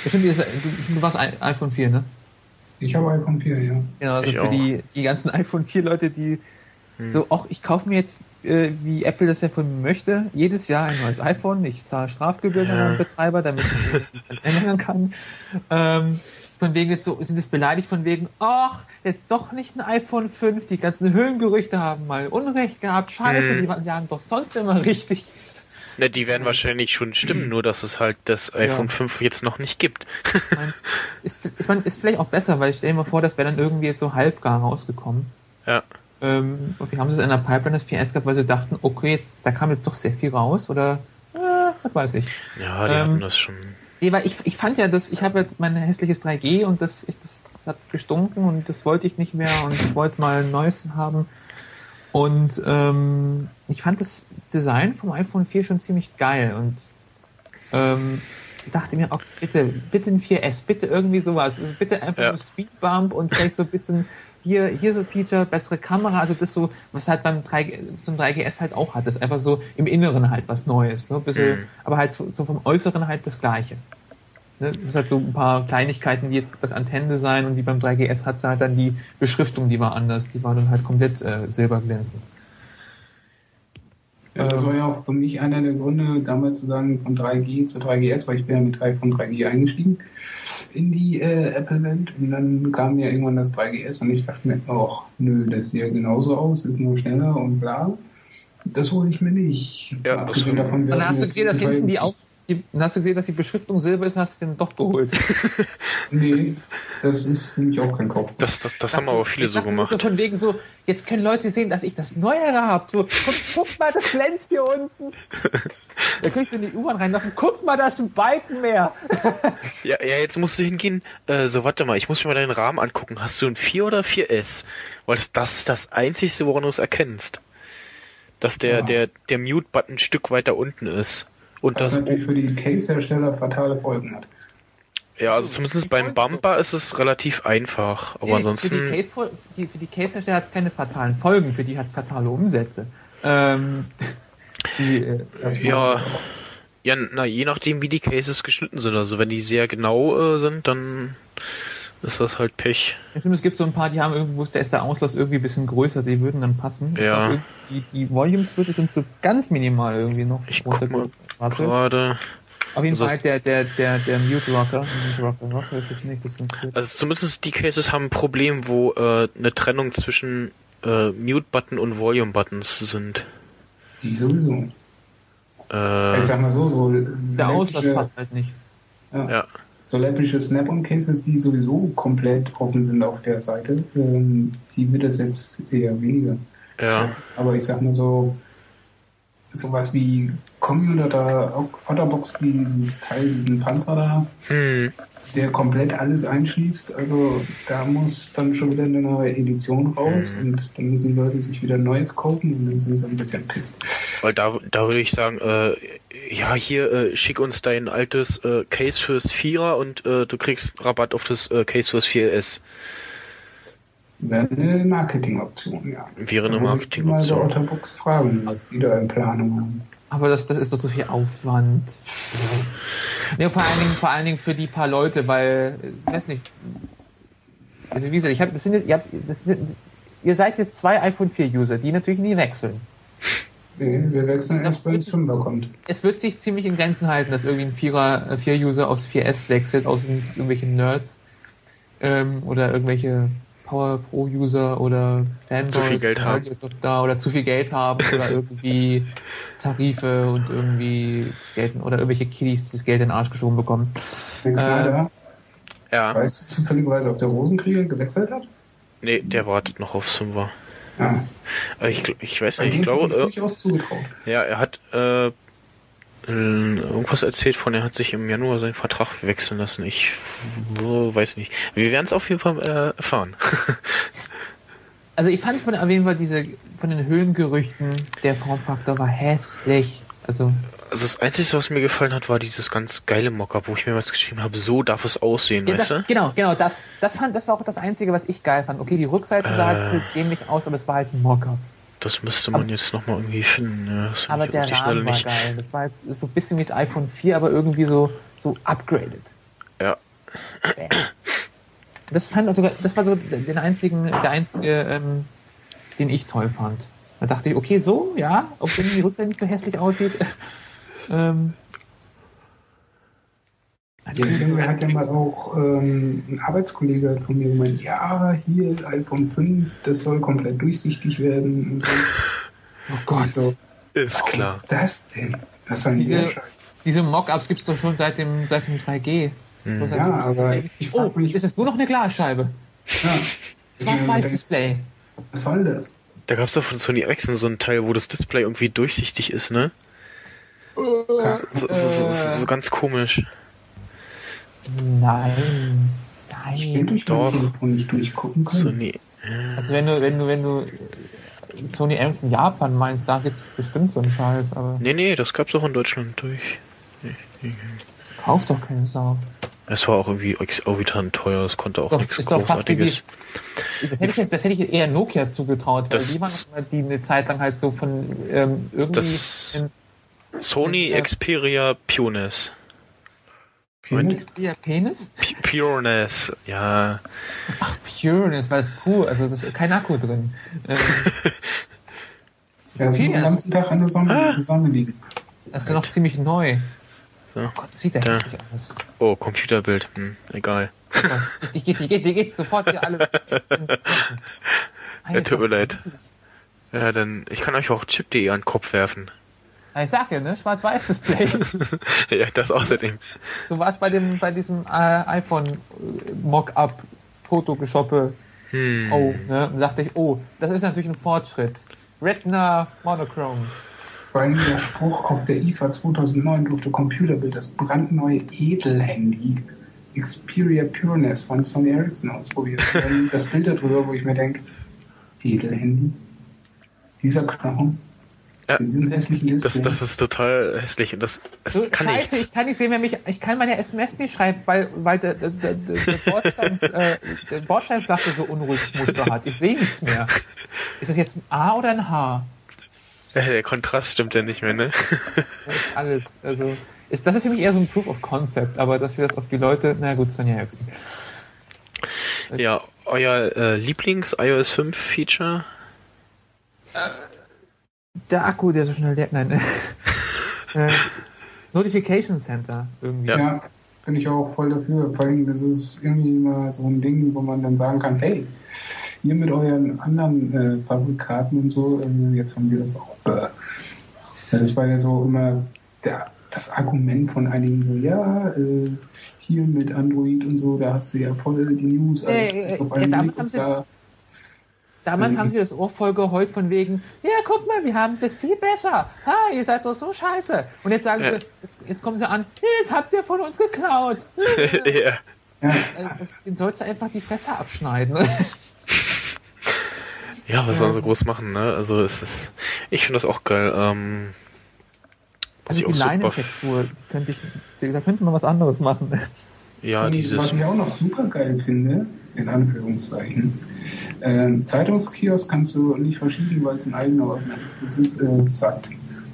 bestimmt, ist, du, du warst ein, iPhone 4, ne? Ich habe iPhone 4, ja. Genau, also Ich für auch. die, die ganzen iPhone 4 Leute, die Hm. so, auch ich kaufe mir jetzt, äh, wie Apple das ja von mir möchte, jedes Jahr ein neues iPhone. Ich zahle Strafgebühren an Ja. den Betreiber, damit ich das ändern kann. Ähm, von wegen jetzt so, sind es beleidigt von wegen, ach, jetzt doch nicht ein iPhone 5, die ganzen Höhengerüchte haben mal Unrecht gehabt, scheiße, Hm. die waren ja doch sonst immer richtig. ne, die werden wahrscheinlich schon stimmen, nur dass es halt das iPhone 5 jetzt noch nicht gibt. Ich mein, ist, ich mein, ist vielleicht auch besser, weil ich stelle mir vor, das wäre dann irgendwie jetzt so halbgar rausgekommen. Ja. Ähm, und wir haben es in der Pipeline das 4S gehabt, weil sie dachten, okay, jetzt, da kam jetzt doch sehr viel raus oder äh, was weiß ich. Ja, die Ähm, hatten das schon. Nee, weil ich, ich fand ja, dass ich habe ja mein hässliches 3G und das, ich, das hat gestunken und das wollte ich nicht mehr und ich wollte mal ein neues haben. Und ähm, ich fand das Design vom iPhone 4 schon ziemlich geil und ähm, ich dachte mir, oh, bitte, bitte ein 4S, bitte irgendwie sowas. Also bitte einfach Ja. so Speedbump und vielleicht so ein bisschen hier, hier so Feature, bessere Kamera, also das so, was halt beim 3, zum 3GS halt auch hat, das ist einfach so im Inneren halt was Neues, ne? Bisschen, Mhm. aber halt so, so vom Äußeren halt das Gleiche. Ne? Das ist halt so ein paar Kleinigkeiten, wie jetzt das Antennendesign und wie beim 3GS hat halt dann die Beschriftung, die war anders, die war dann halt komplett äh, silberglänzend. Ja, das war ja auch für mich einer der Gründe, damals zu sagen, von 3G zu 3GS, weil ich bin ja mit 3 von 3G eingestiegen in die äh, Apple-Welt und dann kam ja irgendwann das 3GS und ich dachte mir, ach, nö, das sieht ja genauso aus, ist nur schneller und bla. Das hole ich mir nicht. Ja, das Abgesehen stimmt. davon, Und dann hast du gesehen, dass hinten die auf, die, dann hast du gesehen, dass die Beschriftung silber ist und hast du den doch geholt. Nee, das ist für mich auch kein Kauf. Das, das, das haben aber viele so gemacht. So von wegen so, jetzt können Leute sehen, dass ich das Neuere habe. So, guck, guck mal, das glänzt hier unten. Da kriegst du in die U-Bahn reinlaufen. Guck mal, da ist ein Balken mehr. Ja, ja, jetzt musst du hingehen. Äh, so, warte mal, ich muss mir mal deinen Rahmen angucken. Hast du ein 4 oder 4S? Weil das, das ist das Einzige, woran du es erkennst. Dass der, Ja. der, der Mute-Button ein Stück weiter unten ist. Und Was das, natürlich für die Case-Hersteller fatale Folgen hat. ja, also zumindest beim Bumper ist es relativ einfach. Aber Nee, Für ansonsten, die, Case, für die, Case-Hersteller hat es keine fatalen Folgen, für die hat es fatale Umsätze. Ähm, die, äh, Ja. Ja, na, je nachdem, wie die Cases geschnitten sind. Also wenn die sehr genau äh, sind, dann ist das halt Pech. es gibt so ein paar, die haben irgendwo, da ist der Auslass irgendwie ein bisschen größer, die würden dann passen. Ja. Die, die Volume-Switches sind so ganz minimal irgendwie noch. Ich guck mal. Gerade. Auf jeden Also Fall der, der, der, der Mute Rocker. Mute Rocker, Rocker ist es nicht, das sind Also zumindest die Cases haben ein Problem, wo äh, eine Trennung zwischen äh, Mute-Button und Volume-Buttons sind. Die sowieso. Äh, Ich sag mal so, so Der Auslass passt halt nicht. Ja. ja. So läppische Snap-on-Cases, die sowieso komplett offen sind auf der Seite, ähm, die wird es jetzt eher weniger. Ja. Aber ich sag mal so, sowas wie Commuter da, Otterbox, dieses Teil, diesen Panzer da, Hm. Der komplett alles einschließt, also da muss dann schon wieder eine neue Edition raus Mhm. und dann müssen Leute sich wieder Neues kaufen und dann sind sie ein bisschen pisst. Weil da, da würde ich sagen, äh, ja, hier, äh, schick uns dein altes äh, Case fürs Vierer und äh, du kriegst Rabatt auf das äh, Case fürs 4S. Wäre eine Marketingoption, ja. Wäre eine muss ich mal Marketingoption. Otterbox fragen, was die da in Planung haben. Aber das, das ist doch so viel Aufwand. Nee, vor allen Dingen, vor allen Dingen für die paar Leute, weil, äh, weiß nicht. Also wie gesagt, ich hab, das sind, jetzt- ihr, habt, das sind, ihr seid jetzt zwei iPhone 4 User, die natürlich nie wechseln. Nee, wir wechseln erst, wenn es 5er kommt. Es wird sich ziemlich in Grenzen halten, dass irgendwie ein Vierer, äh, 4-User aus 4S wechselt, aus irgendwelchen Nerds ähm, oder irgendwelche Power Pro User oder Fanboys, Zu viel Geld oder haben. Da, oder zu viel Geld haben oder irgendwie Tarife und irgendwie das Geld oder irgendwelche Kiddies, die das Geld in den Arsch geschoben bekommen. Äh, Ja, weißt du zufälligerweise, ob der Rosenkrieger gewechselt hat? nee, der wartet noch auf Simba. Ja, Äh, Ich, ich weiß nicht, ich glaube, äh, durchaus zugetraut. ja, er hat äh, irgendwas erzählt von, er hat sich im Januar seinen Vertrag wechseln lassen. Ich äh, weiß nicht. Wir werden es auf jeden Fall äh, erfahren. Also ich fand von auf jeden Fall diese von den Höhengerüchten, der Formfaktor war hässlich. Also Also das Einzige, was mir gefallen hat, war dieses ganz geile Mockup, wo ich mir was geschrieben habe, so darf es aussehen, Ja, weißt das, du? Genau, genau, das, das, fand, das war auch das Einzige, was ich geil fand. Okay, die Rückseite sah Äh. halt dämlich aus, aber es war halt ein Mocker. Das müsste man jetzt nochmal irgendwie finden. Ja, Aber der Rahmen war nicht. geil. Das war jetzt so ein bisschen wie das iPhone 4, aber irgendwie so, so upgraded. Ja. Bam. Das fand also, das war so den einzigen, der einzige, ähm, den ich toll fand. Da dachte ich, okay, so, ja, auch wenn die Rückseite nicht so hässlich aussieht. ähm, Ja, Junge hat ja mal auch ähm, ein Arbeitskollege von mir gemeint, ja, hier iPhone 5, das soll komplett durchsichtig werden und so. oh Gott. So, Ist klar. das denn? Das ist ein Diese-. Diese Mockups gibt's doch schon seit dem, seit dem 3G. Hm. Ja, aber ich Oh, mich, ist es nur noch eine Glasscheibe? ja, Schwarz-weiß Display. was soll das? Da gab es doch von Sony Ericsson so ein Teil, wo das Display irgendwie durchsichtig ist, ne? Ja, So, so, so, so ganz komisch. Nein. ich will Nein. durch Doch. mein Telefon nicht durchgucken können. Sony. Also wenn du, wenn du, wenn du äh, Sony Ericsson Japan meinst, da gibt's bestimmt so einen Scheiß, aber Nee, nee, das gab's auch in Deutschland durch. kauf doch keine Sau. Es war auch irgendwie exorbitant teuer, es konnte auch Doch, nichts ist doch fast wie die, Großartiges. das hätte ich jetzt, das hätte ich eher Nokia zugetraut, weil Das- die waren noch mal die eine Zeit lang halt so von ähm, irgendwie Das- in, Sony Ja. Xperia Pureness. Penis? ja, Penis? P Pureness, ja. Pureness, weil es pur, also das ist kein Akku drin. Ähm, Ja, den ganzen Tag an der Sonne, Ah. in der Sonne liegen. das ist ja noch ziemlich neu. So. Oh Gott, das sieht ja Da. hässlich aus. Oh, Computerbild, hm, egal. Die geht, die geht, die geht sofort hier alles. Ja, tut mir leid. Ja, dann, ich kann euch auch chip.de an den Kopf werfen. Ja, Ich sag ja, ne? Schwarz-Weiß-Display. ja, das außerdem. so war es bei dem, bei diesem äh, iPhone äh, Mock-up Fotogeshoppe. Hm. Oh, ne? Und dachte ich, oh, das ist natürlich ein Fortschritt. Retina Monochrome. Vor allem der Spruch auf der IFA 2009 durfte Computerbild das brandneue Edelhandy Xperia Pureness von Sony Ericsson ausprobieren. Dann das Bild darüber, wo ich mir denke, Edelhandy? Dieser Knochen? Ja. Mit diesem hässlichen Das, Display? das ist total hässlich und das, das So, kann scheiße, nichts. ich kann nicht sehen, wer mich, ich kann meine SMS nicht schreiben, weil, weil der, der, der, der, Bordstein, äh, der Bordsteinflasche so unruhiges Muster hat. Ich sehe nichts mehr. Ist das jetzt ein A oder ein H? Der Kontrast stimmt ja nicht mehr, ne? Das ist alles. Also, ist, das ist für mich eher so ein Proof of Concept, aber dass wir das auf die Leute, na gut, Sonja Höchsten. Ja, euer äh, Lieblings-iOS 5 Feature? Der Akku, der so schnell leert, nein. äh, Notification Center irgendwie. Ja. Ja, bin ich auch voll dafür. Vor allem, das ist irgendwie immer so ein Ding, wo man dann sagen kann, hey, ihr mit euren anderen äh, Fabrikaten und so, äh, jetzt haben wir das auch. Äh, das war ja so immer der, das Argument von einigen so, ja, äh, hier mit Android und so, da hast du ja voll die News alles Äh, äh, auf ja, einen damals haben sie- da, Damals Mhm. haben sie das Ohr voll geheult von wegen, ja, guck mal, wir haben das viel besser. Ha, ihr seid doch so scheiße. Und jetzt sagen Ja. sie, jetzt, jetzt kommen sie an, jetzt habt ihr von uns geklaut. ja. ja, Also, den sollst du einfach die Fresse abschneiden. ne? Ja, was sollen sie groß machen, ne? Also es ist. Ich finde das auch geil. Ähm, Also die. Leinentextur, könnte ich, da könnte man was anderes machen. Ja, Und dieses. Was ich auch noch super geil finde, in Anführungszeichen, ähm, Zeitungskiosk kannst du nicht verschieben, weil es ein eigener Ordner ist. Das ist äh, satt.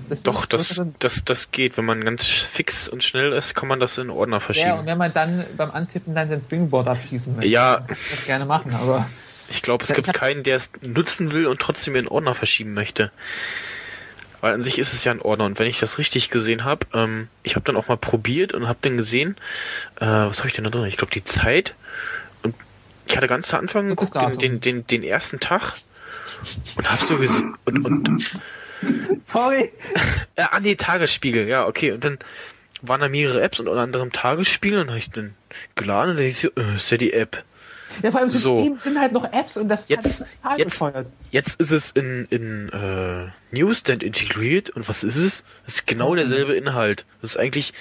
Das Doch, das- das, das, geht. Wenn man ganz fix und schnell ist, kann man das in Ordner Ja, und verschieben. wenn man dann beim Antippen dann sein Springboard abschießen möchte, Ja. kann ich das gerne machen, aber Ich glaube, es gibt keinen, der es nutzen will und trotzdem in Ordner verschieben möchte. Weil an sich ist es ja ein Ordner. Und wenn ich das richtig gesehen habe, ähm, ich habe dann auch mal probiert und habe dann gesehen, äh, was habe ich denn da drin? Ich glaube, die Zeit. Und ich hatte ganz zu Anfang geguckt, den, den, den, den ersten Tag und habe so gesehen. Und, und sorry. Ja, an die Tagesspiegel, ja, okay. Und dann waren da mehrere Apps und unter anderem Tagesspiegel und dann habe ich dann geladen und dann ich so, äh, ist ja die App. Ja, vor allem sind, So. eben sind halt noch Apps und das Jetzt- total jetzt- bescheuert. Jetzt ist es in, in äh, Newsstand integriert und was ist es? Es ist genau derselbe Inhalt. Das ist eigentlich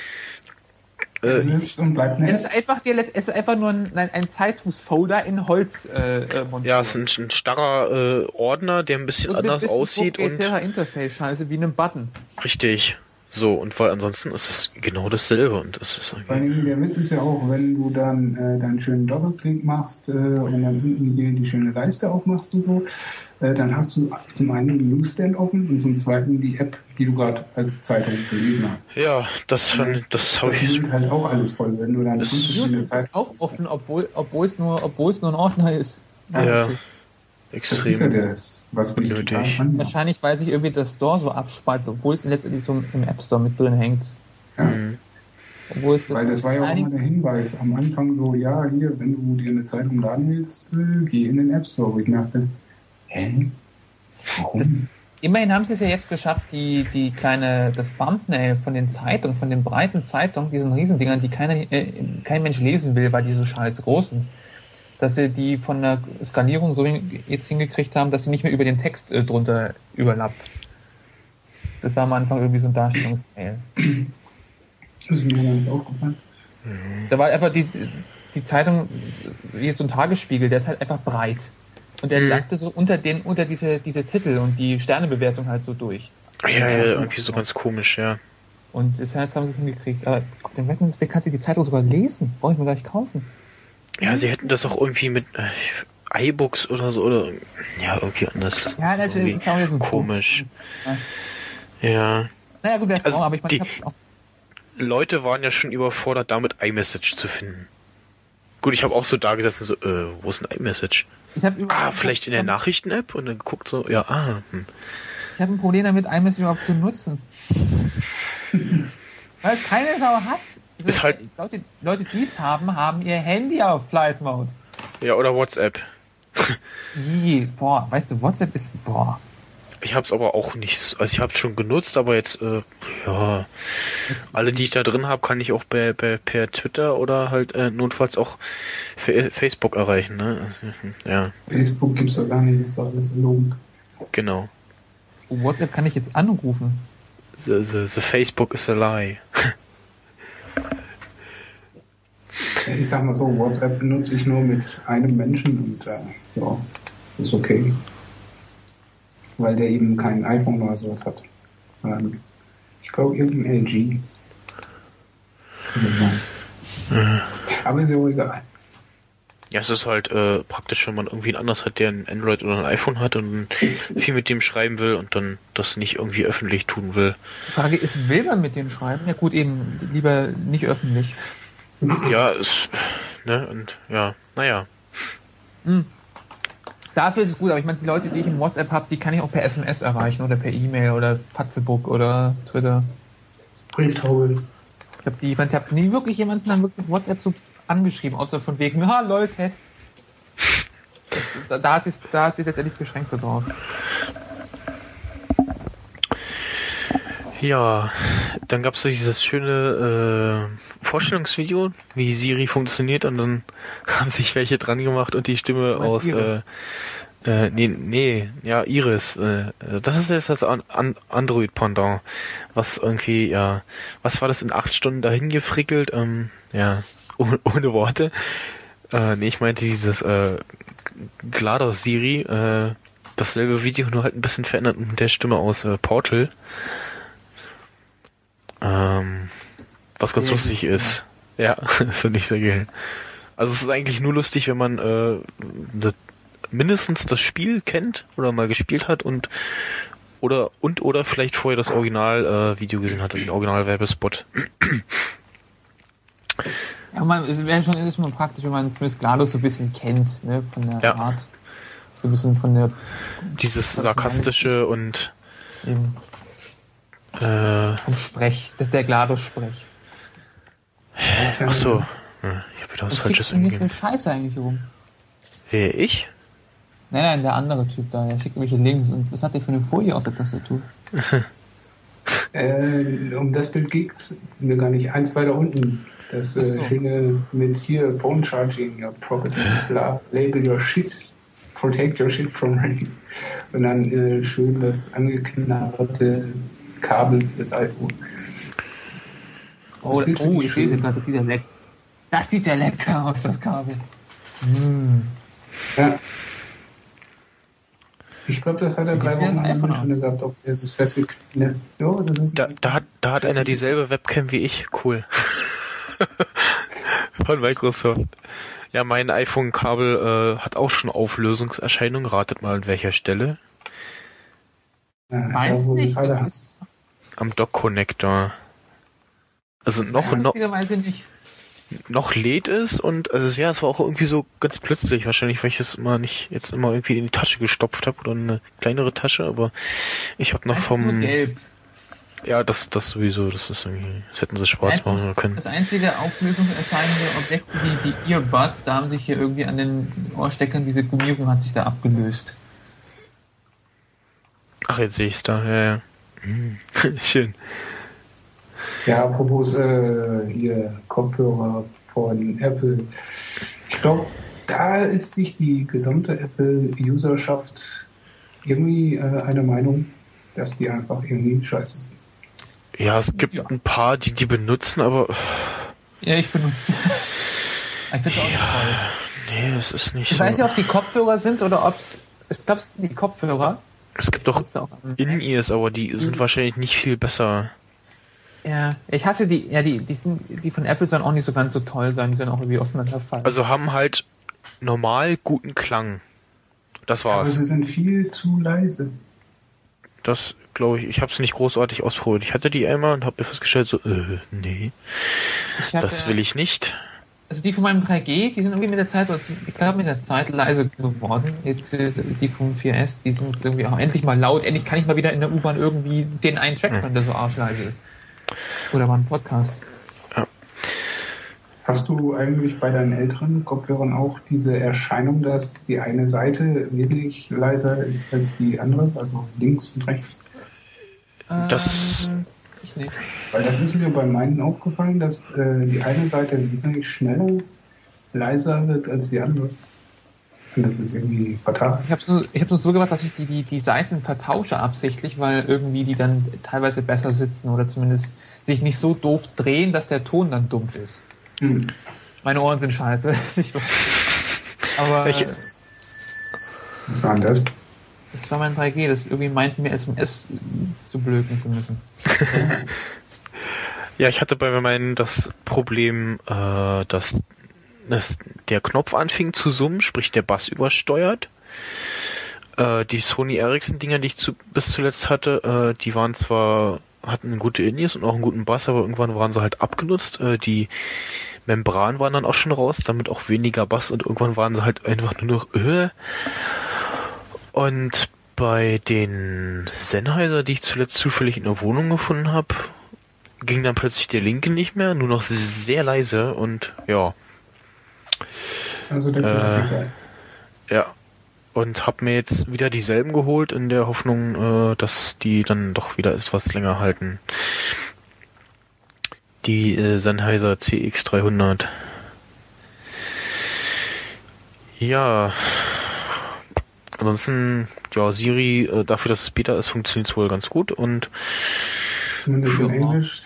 äh, Es ist und bleibt eine Es ist einfach, letzt- es ist einfach nur ein, ein, ein Zeitungsfolder in Holz äh, äh, montiert. ja, es ist ein, ein starrer äh, Ordner, der ein bisschen Und anders bisschen aussieht und proprietärer Interface-Scheiße wie einem Button. richtig. So, und weil ansonsten ist es genau dasselbe und das ist Vor allem der Witz ist ja auch, wenn du dann äh, deinen schönen Doppelklick machst äh, und dann unten hier die schöne Leiste aufmachst und so, äh, dann hast du zum einen den Newsstand offen und zum zweiten die App, die du gerade als Zeitung gelesen hast. Ja, das fand, das habe Das ich. nimmt halt auch alles voll, wenn du dann Das- ist auch offen, obwohl, obwohl es nur, obwohl es nur ein Ordner ist. Ja. shit. Das ist ja Extrem. das, was unnötig. anmacht. Wahrscheinlich, weil sich irgendwie das Store so abspaltet, obwohl es letztendlich so im App Store mit drin hängt. Ja. Mhm. Obwohl es das Weil das war ja auch immer der Hinweis am Anfang so, ja, hier, wenn du dir eine Zeitung laden willst, äh, geh in den App Store. Wo ich dachte, hä? Warum? Immerhin haben sie es ja jetzt geschafft, die, die kleine, das Thumbnail von den Zeitungen, von den breiten Zeitungen, diesen Riesendingern, die keiner, äh, kein Mensch lesen will, weil die so scheiß groß sind, dass sie die von der Skalierung so hin, jetzt hingekriegt haben, dass sie nicht mehr über den Text äh, drunter überlappt. Das war am Anfang irgendwie so ein Darstellungsfail. Das ist mir gar nicht aufgefallen. Da war einfach die, die Zeitung, äh, jetzt so ein Tagesspiegel, der ist halt einfach breit. Und der Mhm. lagte so unter den, unter diese, diese Titel und die Sternebewertung halt so durch. Ja, ja, irgendwie so ganz komisch, ja. Und das jetzt haben sie es hingekriegt. Aber auf dem Webmesser kannst du die Zeitung sogar lesen. Brauche ich mir gleich kaufen. Ja, sie hätten das auch irgendwie mit äh, iBooks oder so oder ja, irgendwie anders. Das Ja, ist das irgendwie ist auch jetzt ein komisch. Fuchs. Ja. Naja, gut, wär's Also auch, aber ich meine, ich auch, Leute waren ja schon überfordert, damit iMessage zu finden. Gut, ich habe auch so da gesessen, so, äh, wo ist ein iMessage? ich hab Ah, vielleicht in der Nachrichten-App und dann geguckt so, ja, ah, hm. Ich habe ein Problem damit, iMessage überhaupt zu nutzen. Weil es keine Sau hat. Also, Ist halt- Leute, Leute, die es haben, haben ihr Handy auf Flight Mode. ja, oder WhatsApp. Ih, boah, weißt du, WhatsApp ist, boah. Ich habe es aber auch nicht, also ich habe es schon genutzt, aber jetzt, äh, ja, Jetzt, alle, die ich da drin habe, kann ich auch per, per, per Twitter oder halt äh, notfalls auch Fa- Facebook erreichen, ne? Also, Ja, Facebook gibt's doch gar nicht, das ist doch alles erlogen. genau. WhatsApp kann ich jetzt anrufen. The, the, the Facebook is a lie. Ja, Ich sag mal so, WhatsApp benutze ich nur mit einem Menschen und äh, ja, ist okay. Weil der eben kein iPhone oder so hat. Sondern ich glaube irgendein LG. Sein. Aber ist ja auch egal. Ja, es ist halt äh, praktisch, wenn man irgendwie einen anders hat, der ein Android oder ein iPhone hat und viel mit dem schreiben will und dann das nicht irgendwie öffentlich tun will. Die Frage ist, will man mit dem schreiben? Ja gut, eben lieber nicht öffentlich. Ja, es, ne, und ja, naja. Hm. Dafür ist es gut, aber ich meine, die Leute, die ich im WhatsApp habe, die kann ich auch per SMS erreichen oder per E-Mail oder Fatzebook oder Twitter. Brieftaube. Ich habe die, ich, mein, ich habe nie wirklich jemanden dann wirklich WhatsApp so angeschrieben, außer von wegen, ha, lol, Test. Das, da, da, hat sie da hat sie letztendlich beschränkt drauf. Ja, dann gab es dieses schöne äh, Vorstellungsvideo, wie Siri funktioniert und dann haben sich welche dran gemacht und die Stimme aus äh, äh, nee, nee, ja, Iris. Äh, das ist jetzt das An An Android-Pendant. Was irgendwie, ja, was war das in acht Stunden dahin gefrickelt? Ähm, ja, ohne, ohne Worte. Äh, nee, ich meinte dieses äh, GLaDOS Siri, äh, dasselbe Video nur halt ein bisschen verändert mit der Stimme aus äh, Portal. Ähm, was ganz lustig ist. Ja, ja das finde ich sehr geil. Also es ist eigentlich nur lustig, wenn man äh, mindestens das Spiel kennt oder mal gespielt hat und oder und oder vielleicht vorher das Original äh, Video gesehen hat, den Original Werbespot. Ja, man, es wäre schon ist mal praktisch, wenn man zumindest GLaDOS so ein bisschen kennt, ne, von der ja. Art. So ein bisschen von der dieses sarkastische und eben äh, vom Sprech, das ist der GLaDOS-Sprech. Ach so. Ja, ich habe wieder was, was Falsches du hier für Scheiße eigentlich rum? Wer, ich? Nein, nein, der andere Typ da, der schickt irgendwelche Links. Und was hat der für eine Folie auf der Tastatur? äh, um das Bild geht's mir gar nicht. Eins weiter unten. Das äh, so. schöne mit hier Phone Charging Your Property, bla, Label Your Shit, Protect Your Shit from Rain. Und dann äh, schön das angeknabberte Kabel fürs iPhone. Oh, oh ich sehe es gerade, das sieht ja lecker. Das sieht ja lecker aus, das Kabel. Mm. Ja. Ich glaube, das hat er drei Wochen an gehabt, ob der ist festgekriegt. Ne? Ja, da, da, hat, da hat einer dieselbe Webcam wie ich. Cool. Von Microsoft. Ja, mein iPhone-Kabel äh, hat auch schon Auflösungserscheinungen. Ratet mal an welcher Stelle. Ja, Meinst du nicht? Am Dock-Connector. Also noch, ja, noch, nicht noch lädt es und also ja, es war auch irgendwie so ganz plötzlich, wahrscheinlich, weil ich das immer nicht jetzt immer irgendwie in die Tasche gestopft habe oder eine kleinere Tasche, aber ich habe noch das vom gelb. Ja, das das sowieso, das ist irgendwie, das hätten sie schwarz machen können. Das einzige auflösungserscheinende Objekt, die, die Earbuds, da haben sich hier irgendwie an den Ohrsteckern diese Gummierung hat sich da abgelöst. Ach, jetzt sehe ich es da, ja, ja. Hm. Schön. Ja, apropos äh, hier Kopfhörer von Apple. Ich glaube, da ist sich die gesamte Apple-Userschaft irgendwie äh, eine Meinung, dass die einfach irgendwie scheiße sind. Ja, es gibt ja. ein paar, die die benutzen, aber. Ja, ich benutze. ich finde es auch ja, nicht toll. Nee, es ist nicht ich so. Weiß nicht, ob die Kopfhörer sind oder ob es. Ich glaube, die Kopfhörer. Es gibt doch In-Ears, aber die sind wahrscheinlich nicht viel besser. Ja, ich hasse die, ja, die, die, sind, die von Apple sollen auch nicht so ganz so toll sein, die sollen auch irgendwie auseinanderfallen. Also haben halt normal guten Klang. Das war's. Aber sie sind viel zu leise. Das glaube ich, ich habe es nicht großartig ausprobiert. Ich hatte die einmal und habe mir festgestellt, so, äh, nee, hatte, das will ich nicht. Also die von meinem 3G, die sind irgendwie mit der Zeit, ich glaube mit der Zeit leise geworden. Jetzt äh, die vom 4S, die sind jetzt irgendwie auch endlich mal laut. Endlich kann ich mal wieder in der U-Bahn irgendwie den einen Track hören, hm. der so arschleise ist. Oder war ein Podcast. Ja. Hast du eigentlich bei deinen älteren Kopfhörern auch diese Erscheinung, dass die eine Seite wesentlich leiser ist als die andere, also links und rechts? Das. Ähm, ich nicht. Weil das ist mir bei meinen aufgefallen, dass äh, die eine Seite wesentlich schneller leiser wird als die andere. Und das ist irgendwie fatal. Ich habe es nur, nur so gemacht, dass ich die, die, die Seiten vertausche absichtlich, weil irgendwie die dann teilweise besser sitzen oder zumindest sich nicht so doof drehen, dass der Ton dann dumpf ist. Hm. Meine Ohren sind scheiße. aber. Ich, was war denn das? Das war mein 3G, das irgendwie meint mir SMS zu blöken zu müssen. ja, ich hatte bei meinen das Problem, äh, dass dass der Knopf anfing zu summen, sprich der Bass übersteuert. Äh, die Sony Ericsson Dinger, die ich zu, bis zuletzt hatte, äh, die waren zwar hatten gute Indies und auch einen guten Bass, aber irgendwann waren sie halt abgenutzt. Äh, die Membran waren dann auch schon raus, damit auch weniger Bass und irgendwann waren sie halt einfach nur noch äh. Und bei den Sennheiser, die ich zuletzt zufällig in der Wohnung gefunden habe, ging dann plötzlich der linke nicht mehr, nur noch sehr leise und ja. Also der Klassiker. Äh, ja. Und hab mir jetzt wieder dieselben geholt in der Hoffnung, äh, dass die dann doch wieder etwas länger halten. Die äh, Sennheiser CX300. Ja. Ansonsten, ja, Siri, äh, dafür, dass es Beta ist, funktioniert es wohl ganz gut und Zumindest in Englisch.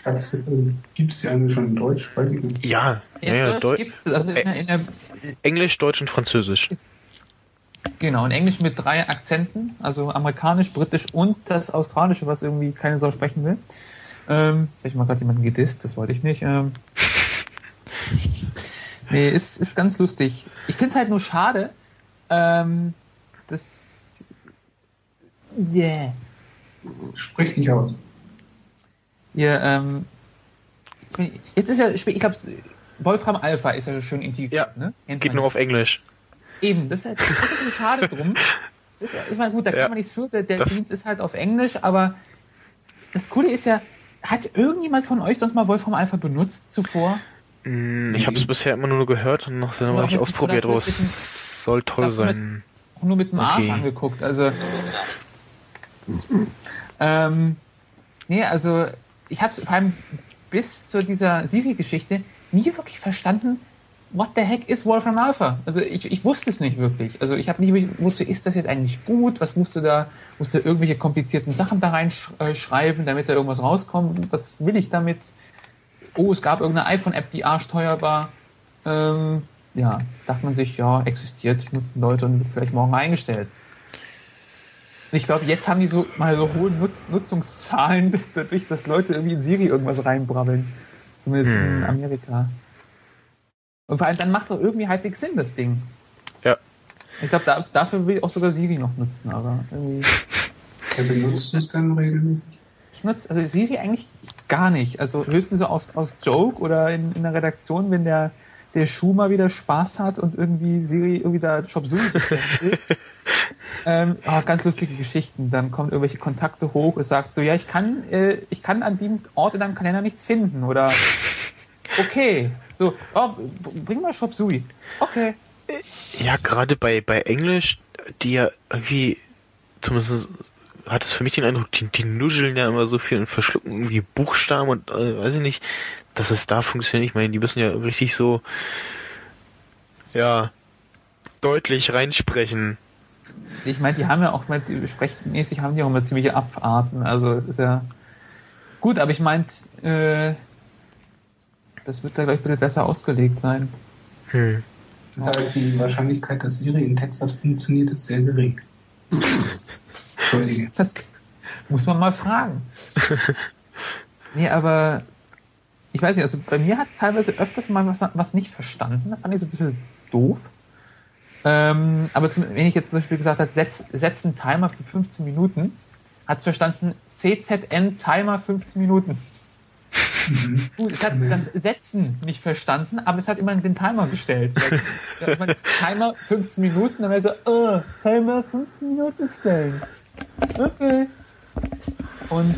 Gibt es die eigentlich schon in Deutsch? Weiß ich nicht. ja, ja, ja Deutsch Deu gibt's, also in der, in der, Englisch, Deutsch und Französisch. genau, in Englisch mit drei Akzenten, also amerikanisch, britisch und das australische, was irgendwie keine Sau sprechen will. Ähm, jetzt hab ich mal gerade jemanden gedisst, das wollte ich nicht. Ähm, nee, ist, ist ganz lustig. Ich finde es halt nur schade, ähm, dass. Yeah. Sprich nicht aus. Ihr, ähm, jetzt ist ja, ich glaube, Wolfram Alpha ist ja so schön integriert, Ja, ne? Kennt Geht nur auf Englisch. Eben, das ist, halt, das ist bisschen schade drum. Das ist, ich meine, gut, da Ja, kann man nichts für, der, der Dienst ist halt auf Englisch, aber das Coole ist ja, hat irgendjemand von euch sonst mal Wolfram Alpha benutzt zuvor? Hm, Ich habe es bisher immer nur gehört und noch noch nicht mit- ausprobiert, aber mit es soll toll mit- sein. Auch nur mit dem Arsch Okay. angeguckt, also. Ähm, nee, also, ich habe vor allem bis zu dieser Siri-Geschichte nie wirklich verstanden, what the heck ist Wolfram Alpha? Also ich, ich wusste es nicht wirklich. Also ich habe nie wirklich wusste, ist das jetzt eigentlich gut? Was musst du da, musst du irgendwelche komplizierten Sachen da reinschreiben, damit da irgendwas rauskommt? Was will ich damit? Oh, es gab irgendeine iPhone-App, die arschteuer war. Ähm, ja, dachte man sich, ja, existiert, nutzen Leute und wird vielleicht morgen eingestellt. Ich glaube, jetzt haben die so mal so hohe Nutz Nutzungszahlen, dadurch, dass Leute irgendwie in Siri irgendwas reinbrabbeln. Zumindest in Hm. Amerika. Und vor allem dann macht es auch irgendwie halbwegs Sinn, das Ding. Ja. Ich glaube, da, dafür will ich auch sogar Siri noch nutzen, aber irgendwie. Wer benutzt es denn regelmäßig? Ich nutze also Siri eigentlich gar nicht. Also höchstens so aus, aus Joke oder in, in der Redaktion, wenn der, der Schuh mal wieder Spaß hat und irgendwie Siri irgendwie da Shop Suri will. ähm, oh, ganz lustige Geschichten. Dann kommen irgendwelche Kontakte hoch, es sagt so, ja, ich kann, äh, ich kann an dem Ort in deinem Kalender nichts finden. Oder okay. So, oh, bring mal Shop Sui. Okay. Ja, gerade bei, bei Englisch, die ja irgendwie, zumindest hat es für mich den Eindruck, die, die nuscheln ja immer so viel und verschlucken irgendwie Buchstaben und äh, weiß ich nicht, dass es da funktioniert. Ich meine, die müssen ja richtig so, ja, deutlich reinsprechen. Ich meine, die haben ja auch mal, die sprechmäßig haben die auch mal ziemliche Abarten. Also es ist ja gut, aber ich meinte, äh, das wird da gleich ein bisschen besser ausgelegt sein. Hm. Das heißt, die Wahrscheinlichkeit, dass Siri in Texas funktioniert, ist sehr gering. Entschuldige. Das muss man mal fragen. nee, aber ich weiß nicht, also bei mir hat es teilweise öfters mal was, was nicht verstanden. Das fand ich so ein bisschen doof. Ähm, aber zum, wenn ich jetzt zum Beispiel gesagt habe, setz, setz einen Timer für 15 Minuten, hat es verstanden, CZN Timer 15 Minuten. Gut, es hat das Setzen nicht verstanden, aber es hat immerhin den Timer gestellt. Meine, Timer 15 Minuten, dann wäre so, oh, Timer 15 Minuten stellen. Okay. Und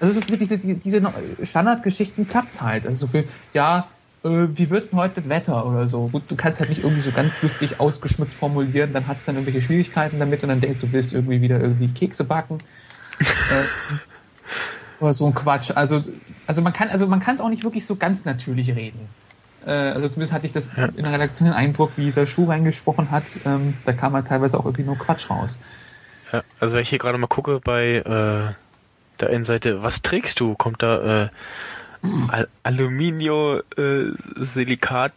also so für diese, die- diese Standardgeschichten klappt's halt. Also so viel, ja, äh, wie wird denn heute das Wetter oder so. Gut, du kannst halt nicht irgendwie so ganz lustig ausgeschmückt formulieren, dann hat's dann irgendwelche Schwierigkeiten damit und dann denkst du, willst irgendwie wieder irgendwie Kekse backen. äh, oder so ein Quatsch. Also, also man kann, also man kann es auch nicht wirklich so ganz natürlich reden. Äh, also zumindest hatte ich das in der Redaktion den Eindruck, wie der Schuh reingesprochen hat, ähm, da kam halt teilweise auch irgendwie nur Quatsch raus. Ja, also wenn ich hier gerade mal gucke bei äh, der einen Seite, was trägst du? Kommt da äh, Al Aluminium, äh, Silikat,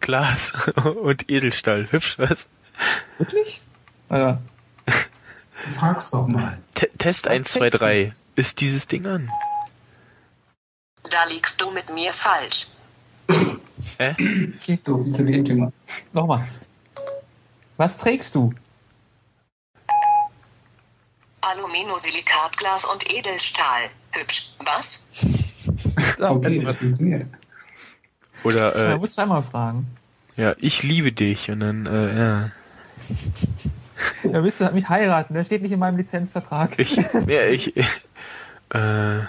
Glas und Edelstahl. Hübsch, was? Wirklich? Äh, Frag's doch mal. T Test 1, 2, 3. Ist dieses Ding an? Da liegst du mit mir falsch. Hä? So, viel zu dem Thema. Nochmal. Was trägst du? Alumino-Silikatglas und Edelstahl. Hübsch. Was? Okay, das funktioniert. Oder, äh, muss zweimal fragen. ja, ich liebe dich. Und dann, äh, ja. Ja, willst du mich heiraten? Der steht nicht in meinem Lizenzvertrag. Ich, ja, ich, äh,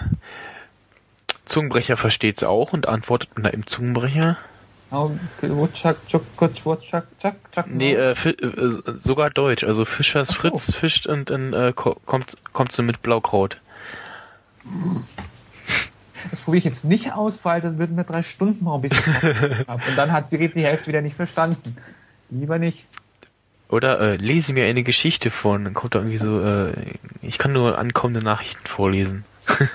Zungenbrecher versteht's auch und antwortet da im Zungenbrecher? Nee, äh, fi- äh, sogar Deutsch. Also Fischers so. Fritz fischt und dann äh, ko kommt, kommt sie mit Blaukraut. Das probiere ich jetzt nicht aus, weil das wird mir drei Stunden brauchen, bis ich das hab. Und dann hat Siri die Hälfte wieder nicht verstanden. Lieber nicht. Oder äh, lese mir eine Geschichte vor dann kommt da irgendwie so, äh, ich kann nur ankommende Nachrichten vorlesen.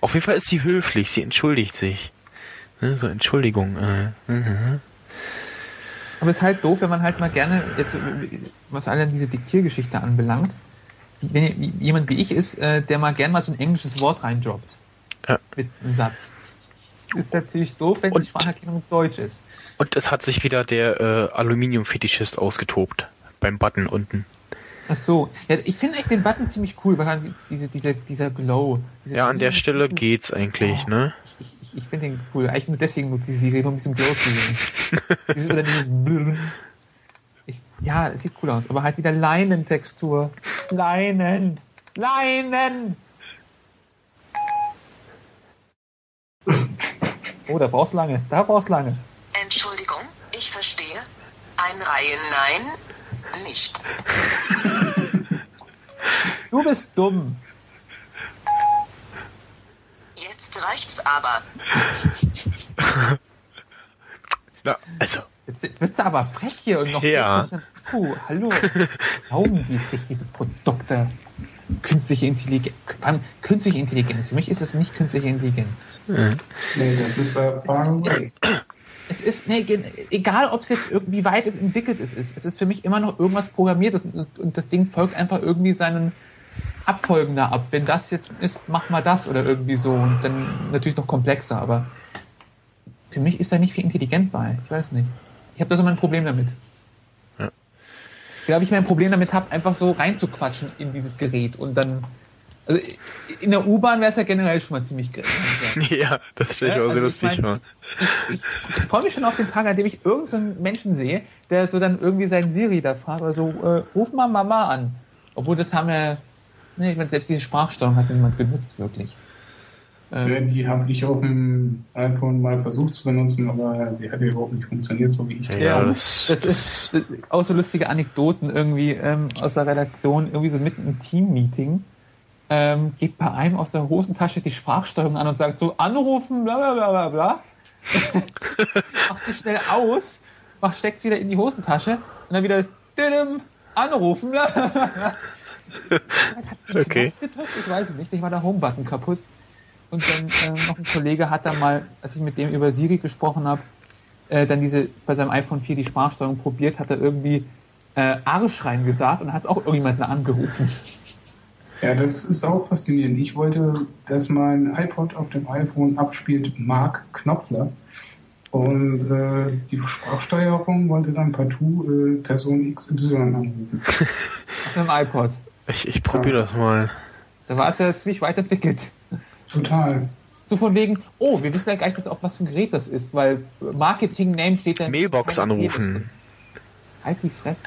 Auf jeden Fall ist sie höflich, sie entschuldigt sich. Ne, so Entschuldigung. Äh, mhm. Aber es ist halt doof, wenn man halt mal gerne, jetzt, was alle diese Diktiergeschichte anbelangt, wenn jemand wie ich ist, äh, der mal gern mal so ein englisches Wort reindroppt. Ja. Mit einem Satz. Ist natürlich doof, wenn Und- die Spracherkennung Deutsch ist. Und es hat sich wieder der äh, Aluminium-Fetischist ausgetobt. Beim Button unten. Ach so. Ja, ich finde echt den Button ziemlich cool, weil halt diese, dieser, dieser Glow. Diese, Ja, an der Stelle diesen- geht's eigentlich, Oh. ne? Ich, ich, ich finde den cool. Eigentlich nur deswegen nutze ich Siri, nur um diesen Glow zu sehen. dieses, oder dieses Blurren. Ja, es sieht cool aus, aber halt wieder Leinentextur. Leinen! Leinen! Oh, da brauchst lange. Da brauchst lange. Entschuldigung, ich verstehe. Einreihen nein, nicht. Du bist dumm. Jetzt reicht's aber. Na, also. Jetzt wird's aber frech hier und noch Ja. 10%. Puh, hallo. Glauben die sich diese Produkte? Künstliche Intelligenz. Vor allem künstliche Intelligenz. Für mich ist es nicht künstliche Intelligenz. Nee, das ist far away. Es ist, nee, egal ob es jetzt irgendwie weit entwickelt ist, ist, es ist für mich immer noch irgendwas Programmiertes und, und das Ding folgt einfach irgendwie seinen Abfolgen da ab. Wenn das jetzt ist, mach mal das oder irgendwie so und dann natürlich noch komplexer, aber für mich ist da nicht viel intelligent bei. Ich weiß nicht. Ich habe da so mein Problem damit. Ja. Ich glaube, ich mein Problem damit habe, einfach so reinzuquatschen in dieses Gerät und dann. Also in der U-Bahn wäre es ja generell schon mal ziemlich grell. Ja, das stelle ich Ja, auch sehr also lustig vor. ich, ich freue mich schon auf den Tag, an dem ich irgendeinen Menschen sehe, der so dann irgendwie seinen Siri da fragt oder so, äh, ruf mal Mama an. Obwohl das haben ja, ne, ich meine, selbst diese Sprachsteuerung hat niemand benutzt, wirklich. Ja, Ähm, die habe ich auf dem iPhone mal versucht zu benutzen, aber sie hat überhaupt nicht funktioniert, so wie ich. Ja, Ja, das, das ist das, auch so lustige Anekdoten irgendwie ähm, aus der Redaktion, irgendwie so mitten im Team-Meeting. Ähm, geht bei einem aus der Hosentasche die Sprachsteuerung an und sagt so, anrufen, bla bla bla bla bla. macht die schnell aus, macht, steckt wieder in die Hosentasche und dann wieder didim, anrufen, bla bla bla. Okay. Gedrückt? Ich weiß es nicht, ich war der Home-Button kaputt. Und dann ähm, noch ein Kollege hat dann mal, als ich mit dem über Siri gesprochen habe, äh, dann diese bei seinem iPhone 4 die Sprachsteuerung probiert, hat er irgendwie äh, Arsch reingesagt und hat es auch irgendjemanden angerufen. Ja, das ist auch faszinierend. Ich wollte, dass mein iPod auf dem iPhone abspielt Mark Knopfler. Und äh, die Sprachsteuerung wollte dann partout äh, Person XY anrufen. Auf einem iPod. ich ich probiere das mal. Da war es ja ziemlich weit entwickelt. Total. So von wegen, oh, wir wissen ja gar nicht, ob was für ein Gerät das ist, weil Marketing-Name steht da. Mailbox anrufen. Halt die Fresse.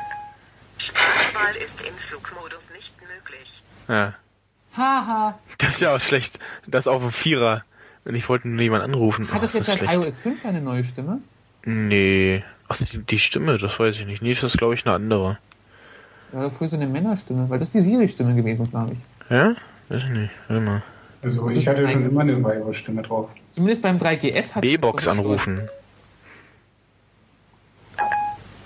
Sprachwahl ist im Flugmodus nicht möglich. Ja. Haha. Das ist ja auch schlecht. Das auf dem Vierer. Und ich wollte nur jemanden anrufen. Hat Oh, das jetzt ist seit iOS 5 eine neue Stimme? Nee. Ach, die, die Stimme, das weiß ich nicht. Nee, das ist glaube ich eine andere. Ja, früher so eine Männerstimme, weil das ist die Siri-Stimme gewesen, glaube ich. Ja? Weiß ich nicht. Warte mal. Also ich hatte schon immer eine Weiberstimme drauf. Zumindest beim 3GS hat B-Box anrufen.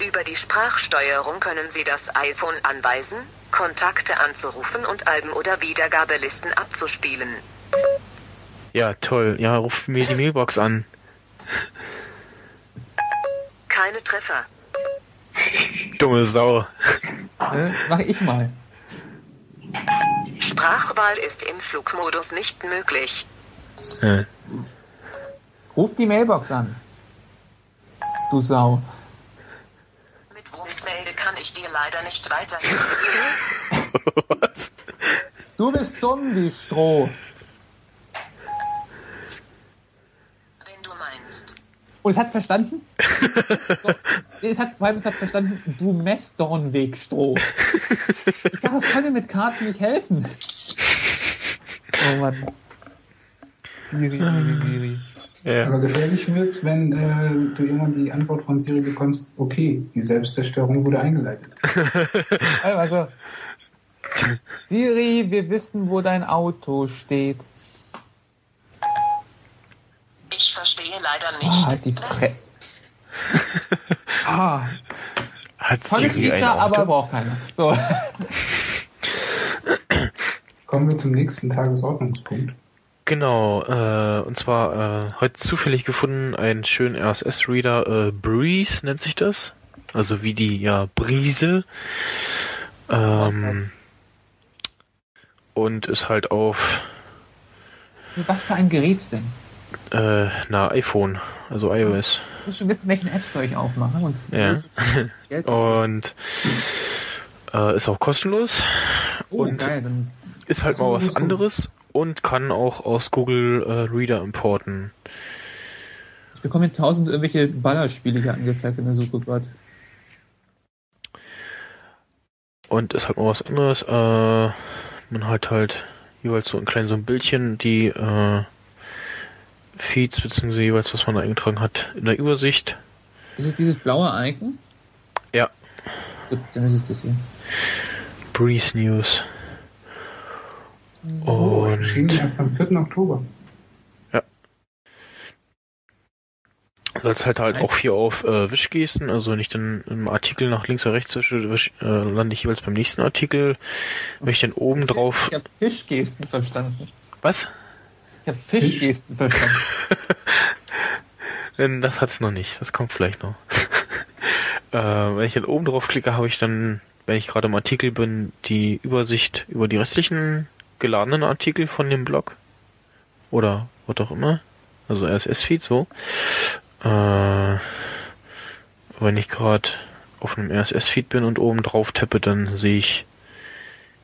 Über die Sprachsteuerung können Sie das iPhone anweisen, Kontakte anzurufen und Alben oder Wiedergabelisten abzuspielen. Ja, toll. Ja, ruf mir die Mailbox an. Keine Treffer. Dumme Sau. Äh, mach ich mal. Sprachwahl ist im Flugmodus nicht möglich. Ja. Ruf die Mailbox an. Du Sau. Mit Voicemail kann ich dir leider nicht weiterhelfen. Du bist dumm wie Stroh. Wenn du meinst. Und es hat verstanden? es hat, vor allem, es hat verstanden, du Messdornweg Stroh. Ich dachte, das kann mir mit Karten nicht helfen. Oh Mann. Siri, Siri, Siri. Ja. Aber gefährlich wird's, wenn äh, du irgendwann die Antwort von Siri bekommst, okay, die Selbstzerstörung wurde eingeleitet. Also, Siri, wir wissen, wo dein Auto steht. Ich verstehe leider Ah, nicht. halt die Fre ah, Hat tolles Siri Feature, aber braucht keiner. So. Kommen wir zum nächsten Tagesordnungspunkt. Genau, äh, und zwar äh, heute zufällig gefunden einen schönen RSS-Reader, äh, Breeze nennt sich das. Also wie die, ja, Brise. Ähm, und ist halt auf Was für ein Gerät's denn? Äh, na iPhone, also iOS. Du musst schon wissen, welchen App Store ich aufmache. Und Ja. Und äh, ist auch kostenlos. oh, und geil, ist halt mal was anderes und kann auch aus Google äh, Reader importen. Ich bekomme hier tausend irgendwelche Ballerspiele hier angezeigt in der Suche gerade. Und ist halt mal was anderes. Äh, man hat halt jeweils so ein kleines so ein Bildchen, die äh, Feeds beziehungsweise jeweils was man da eingetragen hat in der Übersicht. Ist es dieses blaue Icon? Ja. Gut, dann ist es das hier. Breeze News. Oh, erschienen Und erst am 4. Oktober. sollst halt halt auch hier auf äh, Wischgesten, also nicht dann im Artikel nach links oder rechts wische, wisch, äh, lande ich jeweils beim nächsten Artikel. Wenn ich dann oben drauf. Ich habe Fischgesten verstanden. Was? Ich habe Fischgesten verstanden. Das hat's noch nicht. Das kommt vielleicht noch. äh, wenn ich dann oben drauf klicke, habe ich dann, wenn ich gerade im Artikel bin, die Übersicht über die restlichen geladenen Artikel von dem Blog. Oder was auch immer. Also RSS-Feed so. Äh, wenn ich gerade auf einem RSS-Feed bin und oben drauf tappe, dann sehe ich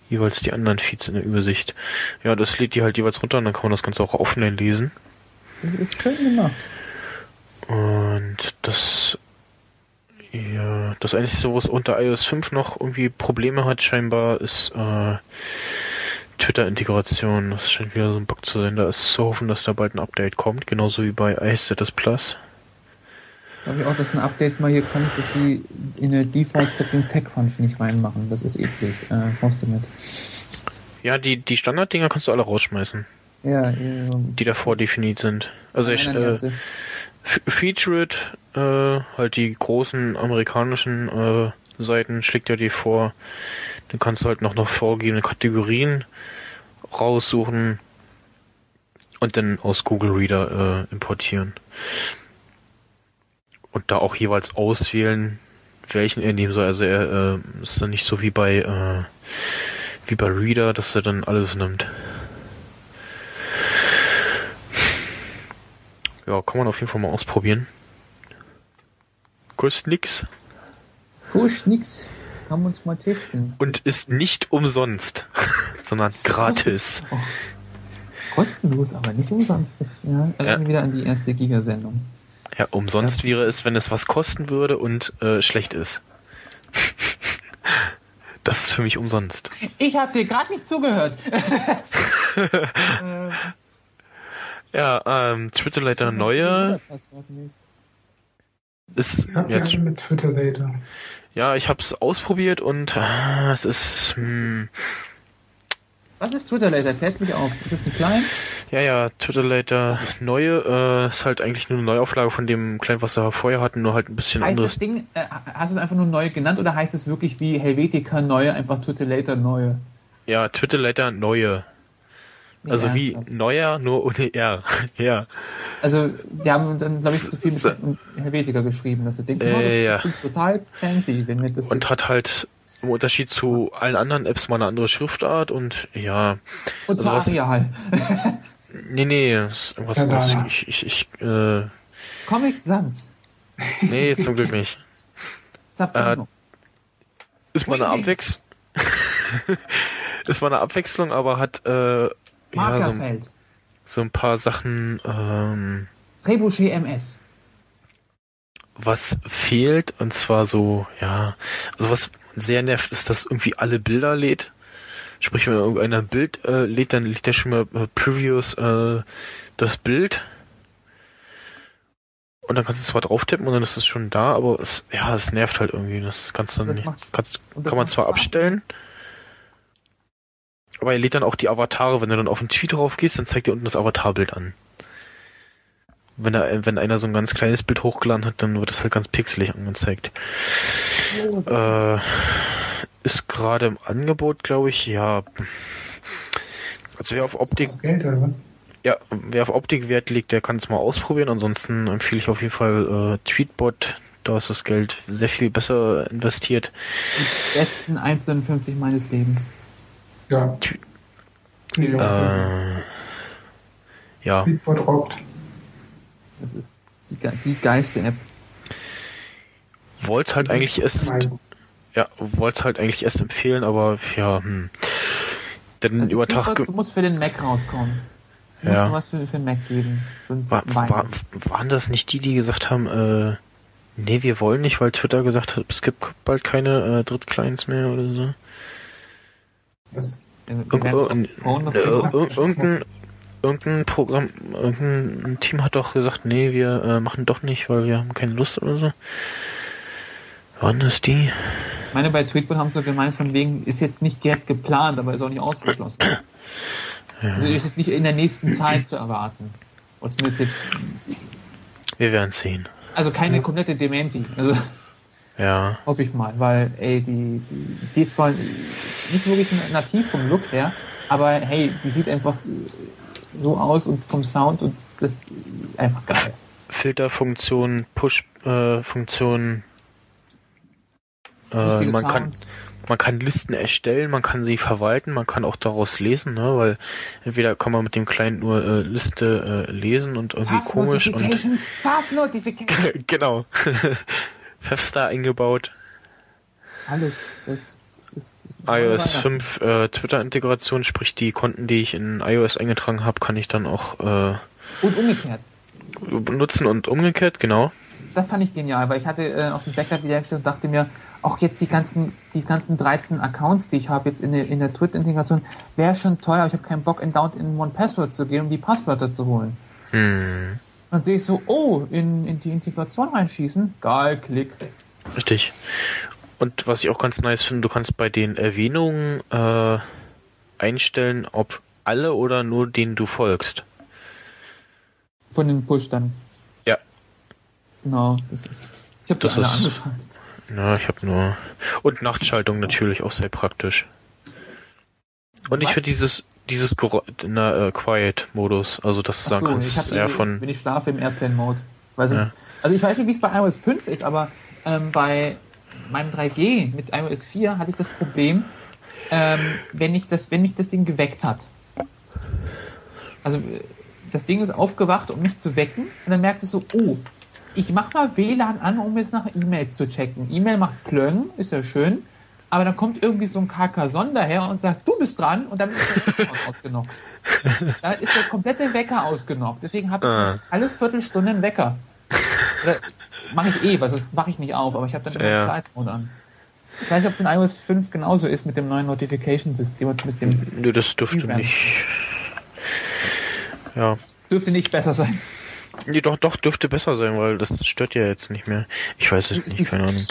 jeweils die anderen Feeds in der Übersicht. Ja, das lädt die halt jeweils runter und dann kann man das Ganze auch offline lesen. Das ist schön gemacht. Und das, ja, das Einzige, wo es unter iOS 5 noch irgendwie Probleme hat, scheinbar, ist äh, Twitter-Integration. Das scheint wieder so ein Bug zu sein. Da ist zu hoffen, dass da bald ein Update kommt, genauso wie bei iStatus Plus. Glaube ich auch, dass ein Update mal hier kommt, dass die in eine Default-Setting Tech-Function nicht reinmachen. Das ist eklig. Äh, brauchst du mit. Ja, die, die Standarddinger kannst du alle rausschmeißen, Ja, ja. die davor definiert sind. Also ich, äh, Featured, äh, halt die großen amerikanischen äh, Seiten schlägt ja dir vor. Dann kannst du halt noch noch vorgegebene Kategorien raussuchen und dann aus Google Reader äh, importieren. Und da auch jeweils auswählen, welchen er nehmen soll. Also er äh, ist dann nicht so wie bei äh, wie bei Reader, dass er dann alles nimmt. Ja, kann man auf jeden Fall mal ausprobieren. Kostet nix Push nix. Kann man uns mal testen. und ist nicht umsonst, sondern gratis. Oh. Kostenlos, aber nicht umsonst. Das ja, mich wieder an die erste Giga-Sendung. Ja, umsonst Ja. wäre es, wenn es was kosten würde und äh, schlecht ist. Das ist für mich umsonst. Ich habe dir gerade nicht zugehört. Ja, ähm, Twitter neue ist jetzt, alle mit Twitter Later? ja, ich hab's ausprobiert und ah, es ist, hm, Was ist Twitter Later? Klärt mich auf. Ist das ein Client? ja, ja, Twitter Later neue äh, ist halt eigentlich nur eine Neuauflage von dem Kleinen, was wir vorher hatten, nur halt ein bisschen Heißt anderes. das Ding, äh, hast du es einfach nur neu genannt oder heißt es wirklich wie Helvetica neue, einfach Twitter Later neue? Ja, Twitter Later neue. Nee, Also wie ernsthaft. neuer, nur ohne R. ja. Also, die haben dann, glaube ich, zu viel mit Helvetica geschrieben, dass sie denken, Äh, oh, das, ja. das klingt total fancy, wenn wir das Und hat halt im Unterschied zu allen anderen Apps mal eine andere Schriftart und ja, und zwar also was- Arial. Nee, nee, ist irgendwas anderes. Ich, ich, ich, äh, Comic Sans. nee, zum Glück nicht. Zafano. Ist mal eine. Abwechslung. ist mal eine Abwechslung, aber hat, äh, ja, so, so ein paar Sachen, ähm, Trebuchet MS. was fehlt, und zwar so, ja, also was sehr nervt, ist, dass irgendwie alle Bilder lädt. Sprich, wenn irgendeiner ein Bild äh, lädt, dann lädt er schon mal äh, Previews äh, das Bild. Und dann kannst du zwar drauf tippen und dann ist es schon da, aber es, ja, es nervt halt irgendwie. Das kannst du Das nicht, kannst, kann man zwar abstellen, aber er lädt dann auch die Avatare. Wenn du dann auf den Tweet drauf gehst, dann zeigt er unten das Avatarbild an. Wenn, er, wenn einer so ein ganz kleines Bild hochgeladen hat, dann wird es halt ganz pixelig angezeigt. Äh, ist gerade im Angebot, glaube ich, ja. Also wer auf Optik, Das Geld oder was? ja, wer auf Optik Wert legt, der kann es mal ausprobieren. Ansonsten empfehle ich auf jeden Fall äh, Tweetbot. Da ist das Geld sehr viel besser investiert. Die besten 1,59 meines Lebens. Ja. Nee, Äh, ja, Speedbot rockt. Das ist die, die geilste App. wollte halt eigentlich erst, ja, wollte halt eigentlich erst empfehlen, aber ja, hm. Dann Also über Tag, Tweetbot ge- muss für den Mac rauskommen. Es muss Ja. sowas für, für den Mac geben. War, war, waren das nicht die, die gesagt haben, äh, nee, wir wollen nicht, weil Twitter gesagt hat, es gibt bald keine äh, Drittclients mehr oder so? Was? Äh, irgendein, irgendein Programm, irgendein Team hat doch gesagt, nee, wir äh, machen doch nicht, weil wir haben keine Lust oder so. Waren das die? Ich meine, bei Tweetbot haben sie gemeint, von wegen, ist jetzt nicht direkt geplant, aber ist auch nicht ausgeschlossen. Also ist es nicht in der nächsten Zeit zu erwarten. Und zumindest jetzt, Wir werden sehen. also keine komplette Dementi. Also Ja. hoffe ich mal, weil, ey, die, die, die ist zwar nicht wirklich nativ vom Look her, aber hey, die sieht einfach so aus und vom Sound und das ist einfach geil. Filterfunktion, Push-Funktion. Äh, Richtige man kann man kann Listen erstellen, man kann sie verwalten, man kann auch daraus lesen, ne? Weil entweder kann man mit dem Client nur äh, Liste äh, lesen und irgendwie komisch und genau. Fefstar eingebaut. Alles. Das iOS Weihnachten. 5 äh, Twitter-Integration, sprich die Konten, die ich in iOS eingetragen habe, kann ich dann auch äh, Und umgekehrt. benutzen und umgekehrt, genau. Das fand ich genial, weil ich hatte äh, aus dem Backup wieder gestellt und dachte mir, auch jetzt die ganzen, die ganzen 13 Accounts, die ich habe jetzt in der, in der Twitter-Integration, wäre schon teuer. Ich habe keinen Bock, in Down in One Password zu gehen, um die Passwörter zu holen. Hm, Dann sehe ich so, oh, in, in die Integration reinschießen. Geil, klick. richtig. Und was ich auch ganz nice finde, du kannst bei den Erwähnungen äh, einstellen, ob alle oder nur denen du folgst. Von den Push dann. Ja. Genau, das ist. Ich habe Das das alle angeschaltet. Na, ich habe nur. Und Nachtschaltung natürlich auch sehr praktisch. Und ich Was? finde dieses dieses na, äh, Quiet-Modus, also Ach sagen so, kannst, ich habe ja von wenn ich schlafe im Airplane-Mode. Sonst, Also ich weiß nicht, wie es bei iOS 5 ist, aber ähm, bei meinem 3G mit iOS 4 hatte ich das Problem, ähm, wenn ich das, wenn mich das Ding geweckt hat. Also das Ding ist aufgewacht, um mich zu wecken, und dann merkt es so, oh, ich mach mal WLAN an, um jetzt nach E-Mails zu checken. E-Mail macht Plöng, ist ja schön, aber dann kommt irgendwie so ein Carcassonne daher und sagt, du bist dran, und dann ist der ausgenockt. Damit ist der komplette Wecker ausgenockt. Deswegen habe ich Ah. alle Viertelstunde einen Wecker. Mache ich eh, weil sonst mache ich nicht auf, aber ich habe dann immer Ja. Flight Mode an. Ich weiß nicht, ob es in iOS 5 genauso ist mit dem neuen Notification-System und mit dem Nö, das dürfte Event. nicht. Ja. dürfte nicht besser sein. Nee, doch, doch, dürfte besser sein, weil das stört ja jetzt nicht mehr. Ich weiß es nicht, keine Ahnung.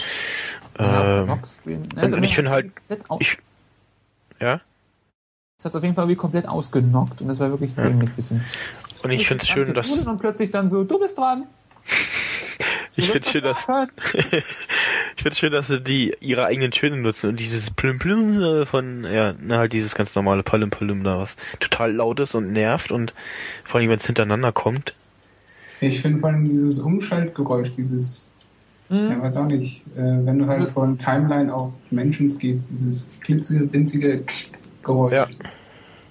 Ja, Ähm, Lockscreen. und ich finde halt- ich- ja? Es hat auf jeden Fall irgendwie komplett ausgenockt und das war wirklich Ja. dämlich bisschen. Und ich finde es schön, dass. Und plötzlich dann so, du bist dran. Ich finde schön, dass. ich finde schön, dass sie die ihre eigenen Töne nutzen und dieses Plüm Plüm äh, von, ja, na, halt dieses ganz normale Palim Palim da, was total laut ist und nervt und vor allem, wenn es hintereinander kommt. Ich finde vor allem dieses Umschaltgeräusch, dieses, ja, Mhm. weiß auch nicht, äh, wenn du halt Also- von Timeline auf Mentions gehst, dieses klitzige, winzige Geräusch Ja.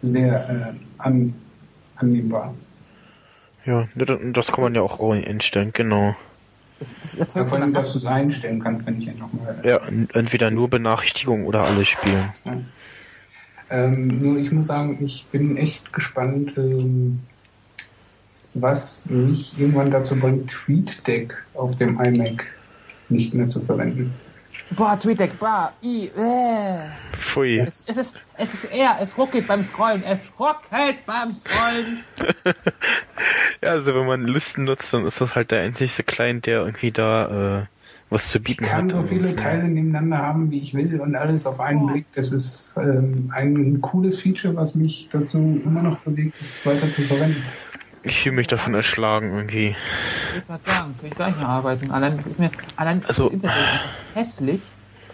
sehr äh, an, annehmbar. Ja, das das kann man ja auch einstellen, genau. Das, das Ja, erzeugt so vor allem, dass du es einstellen kannst, wenn ich ja nochmal. Ja, entweder nur Benachrichtigungen oder alle spielen. Ähm, nur ich muss sagen, ich bin echt gespannt, ähm, was mich irgendwann dazu bringt, TweetDeck auf dem iMac nicht mehr zu verwenden. Boah, TweetDeck, boah, i, äh. Pfui. Es, es ist, es ist er, es ruckelt beim Scrollen, es ruckelt beim Scrollen. Ja, also wenn man Listen nutzt, dann ist das halt der einzigste Client, der irgendwie da äh, was zu Ich bieten kann hat. so viele Teile nebeneinander haben, wie ich will und alles auf einen Blick. Das ist ähm, ein cooles Feature, was mich dazu immer noch bewegt, es weiter zu verwenden. Ich fühle mich davon erschlagen irgendwie. Ich wollte gerade sagen, kann ich gleich mehr arbeiten. Allein, das ist mir, allein Also- das Internet hässlich.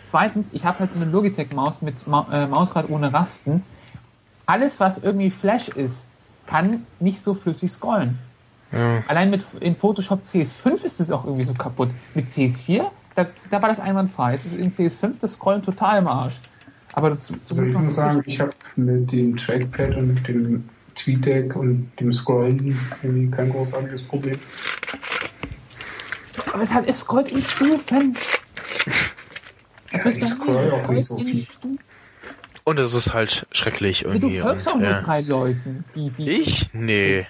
Zweitens, ich habe halt eine Logitech-Maus mit Ma äh, Mausrad ohne Rasten. Alles, was irgendwie Flash ist, kann nicht so flüssig scrollen. Ja. Allein mit in Photoshop CS5 ist es auch irgendwie so kaputt. Mit CS4, da, da war das einwandfrei. Jetzt ist in CS5 das Scrollen total im Arsch. Aber zu, zu Also ich muss sagen, ich habe mit dem Trackpad und mit dem TweetDeck und dem Scrollen irgendwie kein großartiges Problem. aber es, hat, es scrollt in Stufen. Das Ja, ist ich scroll es auch nicht so viel. Stufen. Und es ist halt schrecklich Du irgendwie. folgst auch nur ja. drei Leuten. Die, die, Ich? Nee.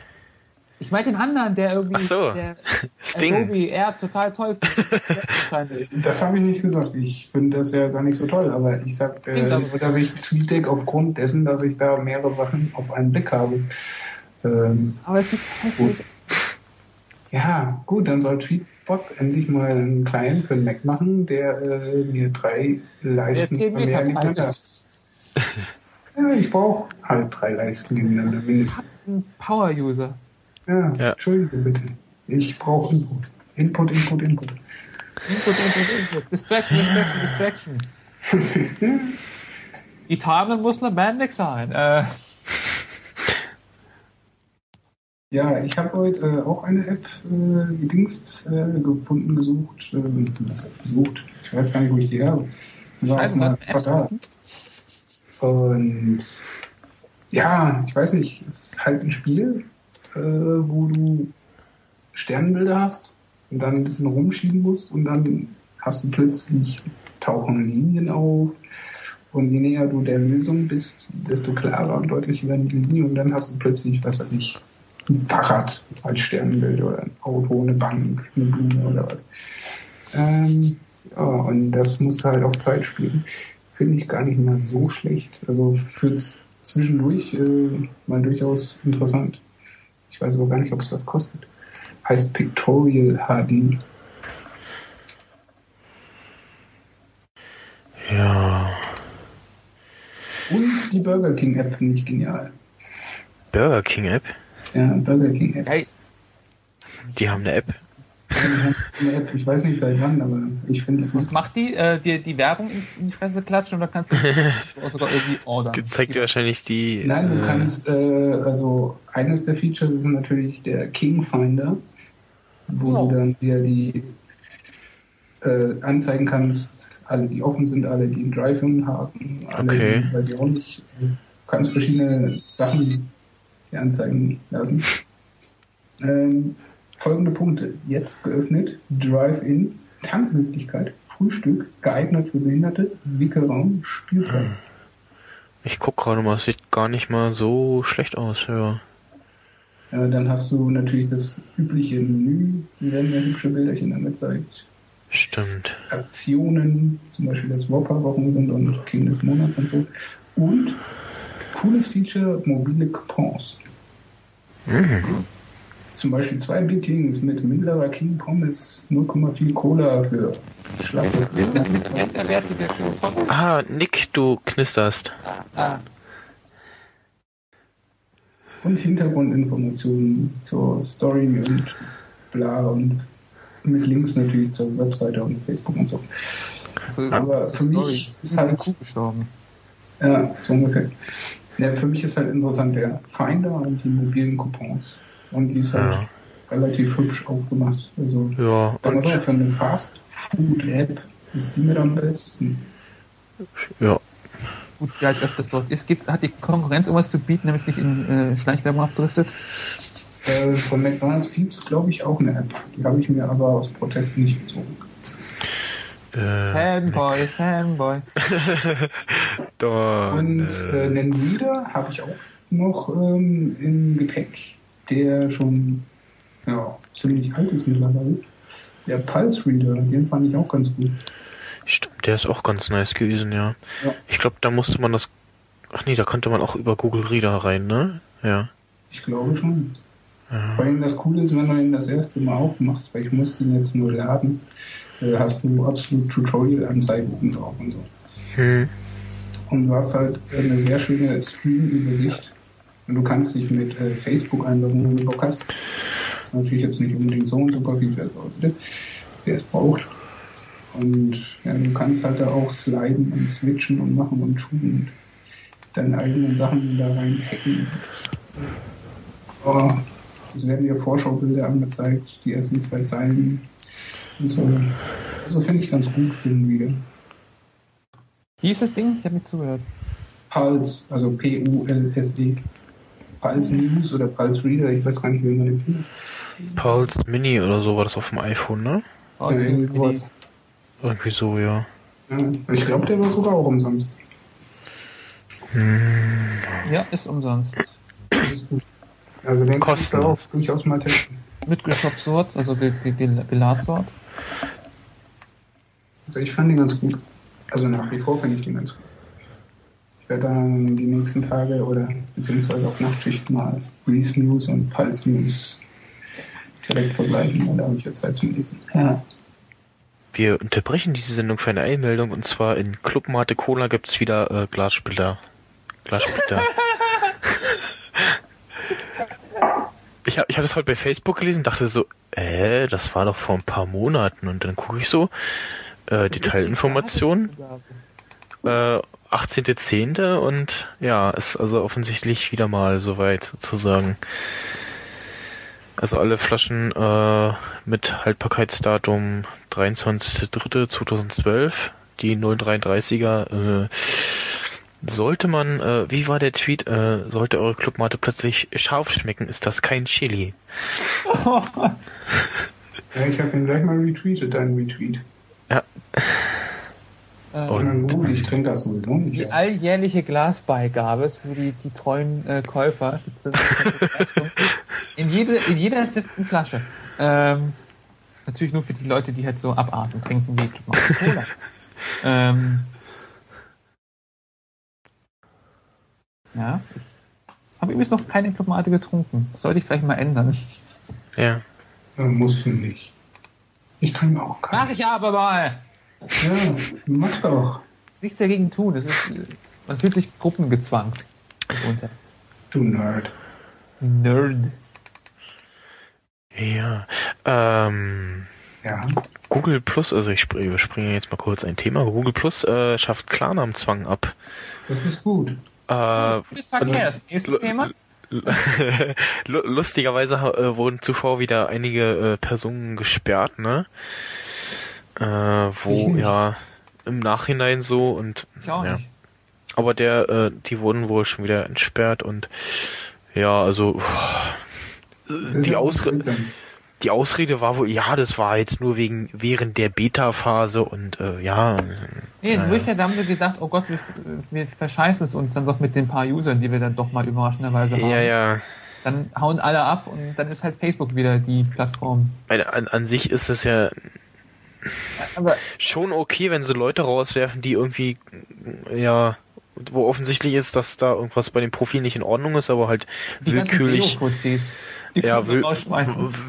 Ich meine den anderen, der irgendwie Ach so. der Sting. Adobe er total toll findet. Wahrscheinlich. Das habe ich nicht gesagt. Ich finde das ja gar nicht so toll, aber ich sag, Klingt äh, dass ich TweetDeck aufgrund dessen, dass ich da mehrere Sachen auf einen Blick habe. Ähm, Aber es sieht hässlich ja, gut, dann soll Tweetbot endlich mal einen Client für den Mac machen, der äh, mir drei Leisten 10 Meter breit nebeneinander- ist. Ja, ich brauche halt drei Leisten nebeneinander mindestens. Ein Power-User. Ja, Ja. Entschuldige bitte. Ich brauche Input. Input, Input, Input. Input, Input, Input. Distraction, Distraction, Distraction. Gitarren muss lebendig sein. Äh, Ja, ich habe heute äh, auch eine App äh, gedingst, äh, gefunden, gesucht. Äh, was heißt gesucht? Ich weiß gar nicht, wo ich die habe. Die war also Apps Portal. suchen. Und ja, ich weiß nicht, es ist halt ein Spiel, äh, wo du Sternbilder hast und dann ein bisschen rumschieben musst und dann hast du plötzlich tauchen Linien auf und je näher du der Lösung bist, desto klarer und deutlicher werden die Linien und dann hast du plötzlich, was weiß ich, ein Fahrrad als Sternbild oder ein Auto, eine Bank, eine Blume oder was. Ähm, ja, und das musst du halt auf Zeit spielen finde ich gar nicht mal so schlecht. Also für zwischendurch äh, mal durchaus interessant. Ich weiß aber gar nicht, ob es was kostet. Heißt Pictorial HD. Ja. Und die Burger King App finde ich genial. Burger King App? Ja, Burger King App. Geil. Die haben eine App. Ich weiß nicht seit wann, aber ich finde es Was macht die? Äh, dir die Werbung in, in die Fresse klatschen oder kannst du das sogar irgendwie ordern? Die zeigt dir wahrscheinlich die. Nein, du äh, kannst, äh, also eines der Features ist natürlich der King Finder, wo Oh. du dann dir die äh, anzeigen kannst, alle, die offen sind, alle, die einen Drive-In haben, alle, Okay. die, weiß ich auch nicht, du kannst verschiedene Sachen dir anzeigen lassen. Ähm, folgende Punkte. Jetzt geöffnet, Drive-In, Tankmöglichkeit, Frühstück, geeignet für Behinderte, Wickelraum, Spielplatz. Ich guck gerade mal, es sieht gar nicht mal so schlecht aus, ja. Äh, dann hast du natürlich das übliche Menü, hier werden ja hübsche Bilderchen angezeigt. Stimmt. Aktionen, zum Beispiel das Whopper-Wochen sind und King des Monats und so. Und cooles Feature, mobile Coupons. Zum Beispiel zwei Big Kings mit mittlerer King Pommes, 0,4 Cola für schlappe. Ah, Nick, du knisterst. Ah, Und Hintergrundinformationen zur Story und bla und mit Links natürlich zur Webseite und Facebook und so. also, Aber für Story. mich ist halt halt- Kuh gestorben. Ja, so ungefähr. Ja, für mich ist halt interessant der Finder und die mobilen Coupons. Und die ist halt Ja. relativ hübsch aufgemacht. Also, Ja, sagen so, für eine Fast-Food-App ist die mit am besten. ja. gut, der halt öfters dort ist. Gibt's, hat die Konkurrenz irgendwas zu bieten, damit es nicht in äh, Schleichwerbung abdriftet? Äh, von McDonalds gibt es, glaube ich, auch eine App. Die habe ich mir aber aus Protest nicht gezogen. Äh, Fanboy, Fanboy. da, Und äh, einen Reader habe ich auch noch ähm, im Gepäck, der schon ja, ziemlich alt ist mittlerweile. Der Pulse Reader, den fand ich auch ganz gut. Stimmt, der ist auch ganz nice gewesen, ja. Ja. Ich glaube, da musste man das. Ach nee, da konnte man auch über Google Reader rein, ne? Ja. Ich glaube schon. ja. Vor allem das Coole ist, wenn du ihn das erste Mal aufmachst, weil ich musste ihn jetzt nur laden, äh, hast du absolut Tutorial-Anzeigen oben drauf und so. Hm. Und du hast halt eine sehr schöne Screen-Übersicht. Und du kannst dich mit äh, Facebook einloggen, wenn du Bock hast. Das ist natürlich jetzt nicht unbedingt so und super, wie wer es sollte, wer es braucht. Und ja, du kannst halt da auch sliden und switchen und machen und tun und deine eigenen Sachen da rein hacken. Oh, es werden dir Vorschaubilder angezeigt, die ersten zwei Zeilen und so. Also finde ich ganz gut für den Video. Wie ist das Ding? Ich habe nicht zugehört. Pulse, also P-U-L-S-E. Pulse News oder Pulse Reader, ich weiß gar nicht, wie man den findet. Pulse Mini oder so war das auf dem iPhone, ne? Oh, Ja, irgendwie sowas. Irgendwie so, ja. Ja, ich glaube, der war sogar auch umsonst. ja, ist umsonst. Ist. Also den kannst du auch durchaus mal testen. Mit Geshop-Sort, also Geladsort. Also ich fand den ganz gut. Also nach wie vor finde ich den ganz gut. Ich werde dann die nächsten Tage oder beziehungsweise auf Nachtschicht mal Release News und Pulse News direkt vergleichen, weil da habe ich jetzt Zeit zum Lesen. Ja. Wir unterbrechen diese Sendung für eine Einmeldung und zwar in Club Mate Cola gibt's wieder äh, Glassplitter. Glassplitter. ich habe ich hab das heute bei Facebook gelesen und dachte so, äh, das war doch vor ein paar Monaten und dann gucke ich so, äh, Detailinformationen, äh, 18.10. und ja, ist also offensichtlich wieder mal soweit sozusagen. Also alle Flaschen äh, mit Haltbarkeitsdatum 23.03.2012, die 033er, äh, sollte man, äh, wie war der Tweet, äh, sollte eure Clubmate plötzlich scharf schmecken, ist das kein Chili. Ja, ich habe ihn gleich mal retweetet, deinen Retweet. Ja, Äh, Und- ich trinke das sowieso nicht. die alljährliche Glasbeigabe ist für die, die treuen äh, Käufer. In, jede, in jeder siebten Flasche. Ähm, natürlich nur für die Leute, die halt so abarten trinken wie Cola. ähm, ja, ich habe übrigens noch keine Diplomate getrunken. Das sollte ich vielleicht mal ändern. ja. Äh, musst du nicht. Ich trinke auch Mach keinen. ich aber mal! Ja, mach doch. Ist nichts dagegen tun. Es ist, man fühlt sich gruppengezwangt. Mitunter. Du Nerd. Nerd. Ja. Ähm, Ja. Google Plus, also ich spr- überspringe jetzt mal kurz ein Thema. Google Plus äh, schafft Klarnamenzwang ab. Das ist gut. Äh, Viel Verkehr. Das nächste Thema? Lu- Lustigerweise äh, wurden zuvor wieder einige äh, Personen gesperrt, ne? Äh, wo ja im Nachhinein so und Ich auch ja. nicht. Aber der, äh, die wurden wohl schon wieder entsperrt und ja, also die, ja auch Ausre seltsam. die Ausrede war wohl, ja, das war jetzt nur wegen während der Beta-Phase und äh, ja. Nee, naja. Wirklichkeit haben sie gedacht, oh Gott, wir, wir verscheißen es uns dann doch mit den paar Usern, die wir dann doch mal überraschenderweise haben. Ja, ja. Dann hauen alle ab und dann ist halt Facebook wieder die Plattform. An, an, an sich ist es ja Aber schon okay, wenn sie Leute rauswerfen, die irgendwie, ja, wo offensichtlich ist, dass da irgendwas bei dem Profil nicht in Ordnung ist, aber halt willkürlich, die ja, will,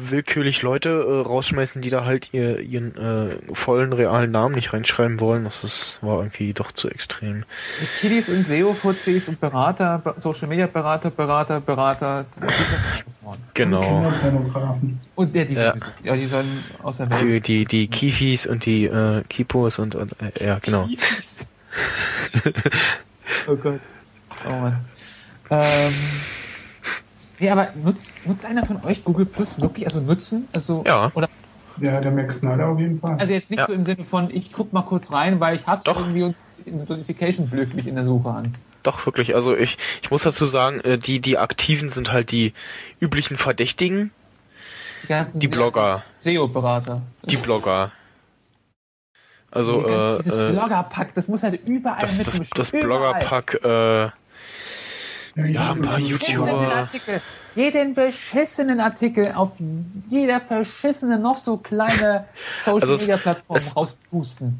willkürlich Leute äh, rausschmeißen, die da halt ihr, ihren äh, vollen realen Namen nicht reinschreiben wollen. Das ist, war irgendwie doch zu extrem. Die Kiddies und SEO-Fuzis und Berater, Be- Social-Media-Berater, Berater, Berater, die machen. Genau. Kinderpornografen. Und ja, die, Ja. sowieso. ja, die sollen aus der Die, Welt. die, die Kifis und die äh, Kipos und, und äh, ja, genau. oh Gott. Oh Mann. Ähm, nee, aber nutzt, nutzt einer von euch Google Plus wirklich? Also nutzen? Also, Ja. Oder, Ja, der Max Snyder auf jeden Fall. also jetzt nicht Ja. so im Sinne von, ich guck mal kurz rein, weil ich hab's Doch. irgendwie und Notification glücklich in der Suche an. Doch, wirklich. Also ich, ich muss dazu sagen, äh, die, die Aktiven sind halt die üblichen Verdächtigen. Die, ganzen Die Blogger. SEO-Berater. Die Blogger. Also, Die ganzen- äh, dieses äh, Bloggerpack, das muss halt überall das, das, mitmischen. das Überall. Bloggerpack, äh, Ja, ein paar YouTuber. Artikel. Jeden beschissenen Artikel auf jeder verschissene, noch so kleine Social Also rauspusten.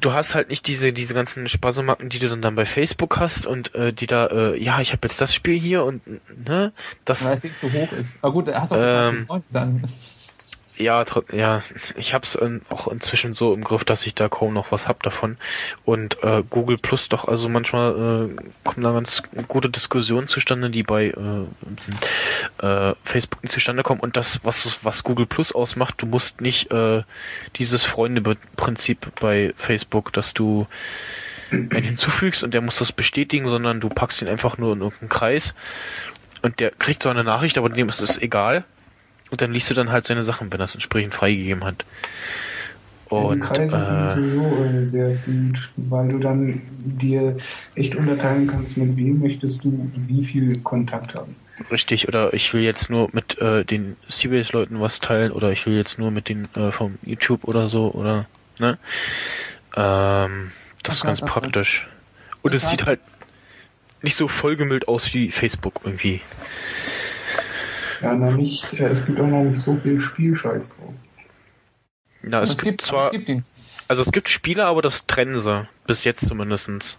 du hast halt nicht diese diese ganzen Spasomacken, die du dann, dann bei Facebook hast und äh, die da, äh, ja, ich habe jetzt das Spiel hier und ne, das, Weil das Ding zu hoch ist. Aber gut, hast du auch Ähm, dann. Ja, ja, ich hab's ähm, auch inzwischen so im Griff, dass ich da kaum noch was hab davon und äh, Google Plus doch, also manchmal äh, kommen da ganz gute Diskussionen zustande, die bei äh, äh, Facebook nicht zustande kommen und das, was was Google Plus ausmacht, du musst nicht äh, dieses Freunde-Prinzip bei Facebook, dass du einen hinzufügst und der muss das bestätigen, sondern du packst ihn einfach nur in irgendeinen Kreis und der kriegt so eine Nachricht, aber dem ist es egal. Und dann liest du dann halt seine Sachen, wenn er es entsprechend freigegeben hat. Und, die Kreise finde ich äh, sowieso äh, sehr gut, weil du dann dir echt unterteilen kannst, mit wem möchtest du wie viel Kontakt haben. richtig, oder ich will jetzt nur mit äh, den Serious-Leuten was teilen oder ich will jetzt nur mit den äh, vom YouTube oder so oder ne? Ähm, das ist ganz praktisch. Und es sieht halt nicht so vollgemüllt aus wie Facebook irgendwie. Ja, noch nicht, äh, es gibt auch noch nicht so viel Spielscheiß drauf. Ja, es, es, gibt, gibt, zwar, es gibt ihn. also es gibt Spiele, aber das trennen sie. Bis jetzt zumindestens.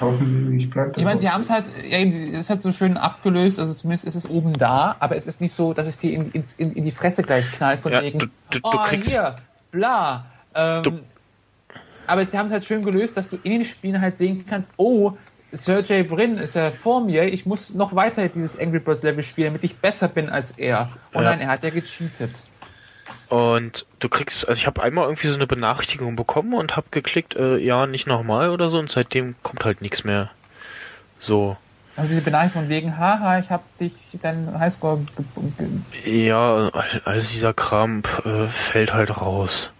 Hoffentlich bleibt das Ich meine, sie haben es halt, ja, es ist halt so schön abgelöst, also zumindest ist es oben da, aber es ist nicht so, dass es dir in, in, in die Fresse gleich knallt von Ja, wegen, du- du- du oh, kriegst- hier, bla. Ähm, Du- aber sie haben es halt schön gelöst, dass du in den Spielen halt sehen kannst, oh, Sergey Brin ist ja vor mir, ich muss noch weiter dieses Angry Birds Level spielen, damit ich besser bin als er. Oh Ja. nein, er hat ja gecheatet. Und du kriegst, also ich habe einmal irgendwie so eine Benachrichtigung bekommen und habe geklickt, äh, ja, nicht nochmal oder so und seitdem kommt halt nichts mehr. So. Also diese Benachrichtigung von wegen, haha, ich hab dich, dein Highscore Ja, all, all dieser Kram äh, fällt halt raus.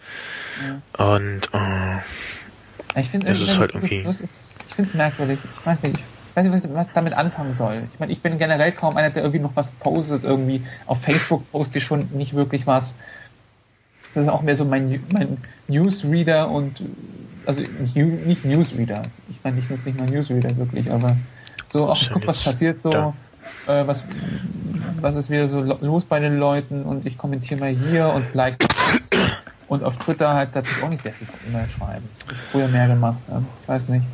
Und äh, Ich finde Es ist halt irgendwie- Das ist, ich finde es merkwürdig. Ich weiß nicht, ich weiß nicht, was ich damit anfangen soll. Ich meine, ich bin generell kaum einer, der irgendwie noch was postet. Irgendwie auf Facebook poste ich schon nicht wirklich was. Das ist auch mehr so mein, mein Newsreader und also nicht, New- nicht Newsreader. Ich meine, ich nutze nicht mal Newsreader wirklich, aber so ja guck, was passiert so. Äh, was, was ist wieder so lo- los bei den Leuten und ich kommentiere mal hier und like das. Und auf Twitter halt natürlich auch nicht sehr viel E-Mail schreiben. Das habe ich früher mehr gemacht. Ja. Ich weiß nicht.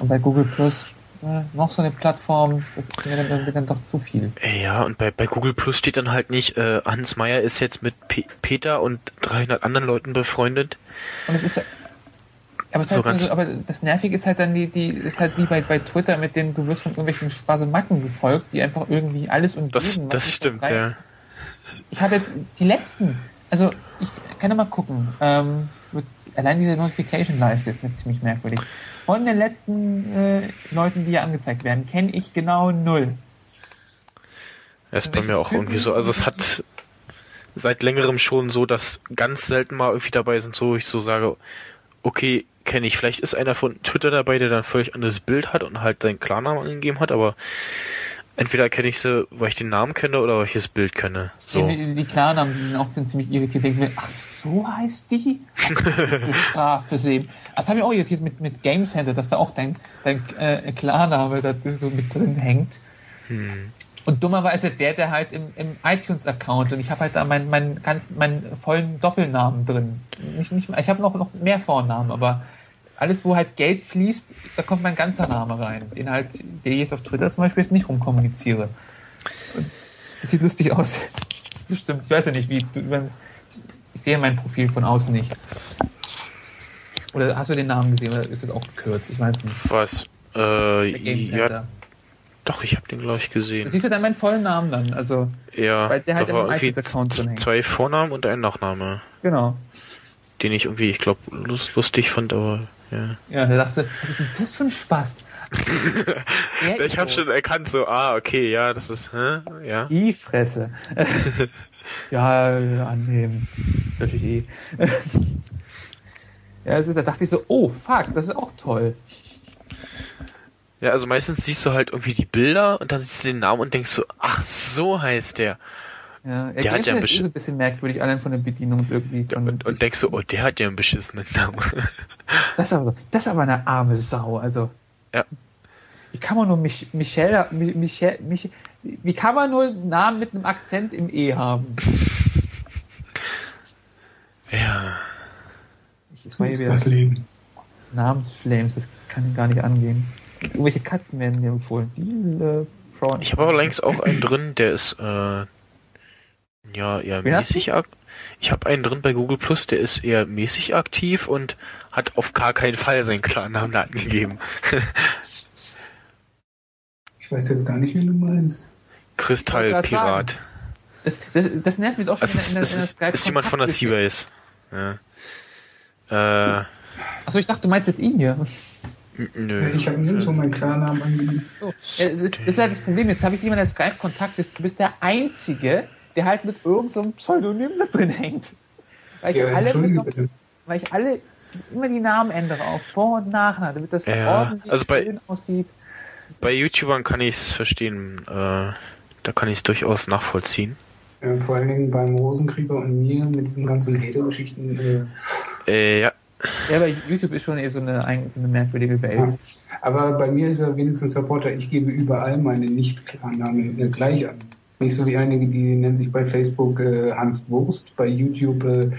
Und bei Google Plus äh, noch so eine Plattform, das ist mir dann, irgendwie dann doch zu viel. ja, und bei, bei Google Plus steht dann halt nicht, äh, Hans Meyer ist jetzt mit Pe Peter und 300 anderen Leuten befreundet. Und es ist aber, So halt so, aber das Nervige ist halt dann die, die ist halt wie bei, bei Twitter, mit denen du wirst von irgendwelchen Spasemacken gefolgt, die einfach irgendwie alles und Das, jeden, das stimmt, da ja. Ich habe jetzt die letzten, also ich kann ja mal gucken. Ähm, allein diese Notification-Leiste ist mir ziemlich merkwürdig. Von den letzten äh, Leuten, die hier angezeigt werden, kenne ich genau null. Das ist bei mir auch irgendwie so. Also es hat seit längerem schon so, dass ganz selten mal irgendwie dabei sind, so ich so sage, okay, kenne ich. Vielleicht ist einer von Twitter dabei, der dann völlig anderes Bild hat und halt seinen Klarnamen angegeben hat, aber entweder kenne ich sie, weil ich den Namen kenne oder weil ich das Bild kenne. So. Die, die Klarnamen, die sind auch ziemlich irritiert. Denken mir, ach so heißt die? Das ist Strafe sehen. Das habe ich auch irritiert mit, mit Game Center, dass da auch dein, dein äh, Klarname da so mit drin hängt. Hm. Und dummerweise der, der halt im, im iTunes-Account und ich habe halt da meinen meinen ganzen meinen vollen Doppelnamen drin. Nicht, nicht, ich habe noch, noch mehr Vornamen, aber alles, wo halt Geld fließt, da kommt mein ganzer Name rein. Den halt, den ich jetzt auf Twitter zum Beispiel jetzt nicht rumkommuniziere. Und das sieht lustig aus. Bestimmt. Ich weiß ja nicht, wie du, ich sehe mein Profil von außen nicht. Oder hast du den Namen gesehen oder ist es auch gekürzt? Ich weiß nicht. Was? Äh, ja, doch, ich habe den glaube ich gesehen. Siehst du dann meinen vollen Namen dann? Also, Ja, weil der halt da irgendwie iTunes-Account drin hängt. zwei Vornamen und ein Nachname, genau. den ich irgendwie, ich glaube, lustig fand, aber ja. Ja, da dachte was ist denn das für ein Spaß? Ich habe Idiot. schon erkannt, so, ah, okay, ja, das ist, hä? Ja. Die Fresse. ja, annehmen. Lösche ich eh. Ja, also, da dachte ich so, oh fuck, das ist auch toll. Ja, also meistens siehst du halt irgendwie die Bilder und dann siehst du den Namen und denkst so, ach, so heißt der. Ja, Der hat ja ein ist eh so ein bisschen merkwürdig, allein von der Bedienung irgendwie. Und, und, und denkst so, oh, der hat ja einen beschissenen Namen. das, ist aber so, das ist aber eine arme Sau, also. Ja. Wie kann man nur Mich Michelle, Mi- Michelle, Mich wie kann man nur einen Namen mit einem Akzent im E haben? Ja. Das So war hier ist wieder das Leben. Namensflames, das kann gar nicht angehen. Irgendwelche Katzen werden mir empfohlen. Viele Frauen. Ich habe aber längst auch einen drin, der ist, äh, ja, eher Wen mäßig ak Ich habe einen drin bei Google Plus, der ist eher mäßig aktiv und hat auf gar keinen Fall seinen Klarnamen da angegeben. Ich weiß jetzt gar nicht, wie du meinst. Kristallpirat. Das, das, das nervt mich auch schon Also in der, in der, in der ist, Skype. ist jemand von der Seabase. Ja. Äh, Achso, ich dachte, du meinst jetzt ihn hier. nö. Ich habe nirgendwo meinen Klarnamen angegeben. So. Ja, das ist halt das Problem. Jetzt habe ich jemanden, der Skype-Kontakt ist. Du bist der Einzige, der halt mit irgendeinem so einem Pseudonym da drin hängt. Weil ich, Ja, alle, weil ich alle immer die Namen ändere auf Vor- und Nachnamen, damit das Ja, ordentlich also bei- schön aussieht. Bei YouTubern kann ich es verstehen. Äh, da kann ich es durchaus nachvollziehen. Ja, vor allen Dingen beim Rosenkrieger und mir mit diesen ganzen Hater-Geschichten. Äh, Äh, ja. Ja, aber YouTube ist schon eh so eine, ein- so eine merkwürdige Welt. ja. Aber bei mir ist er wenigstens der Vorteil, ich gebe überall meine Nicht-Klarnamen äh, gleich an. Nicht so wie einige, die nennen sich bei Facebook äh, Hans Wurst, bei YouTube äh,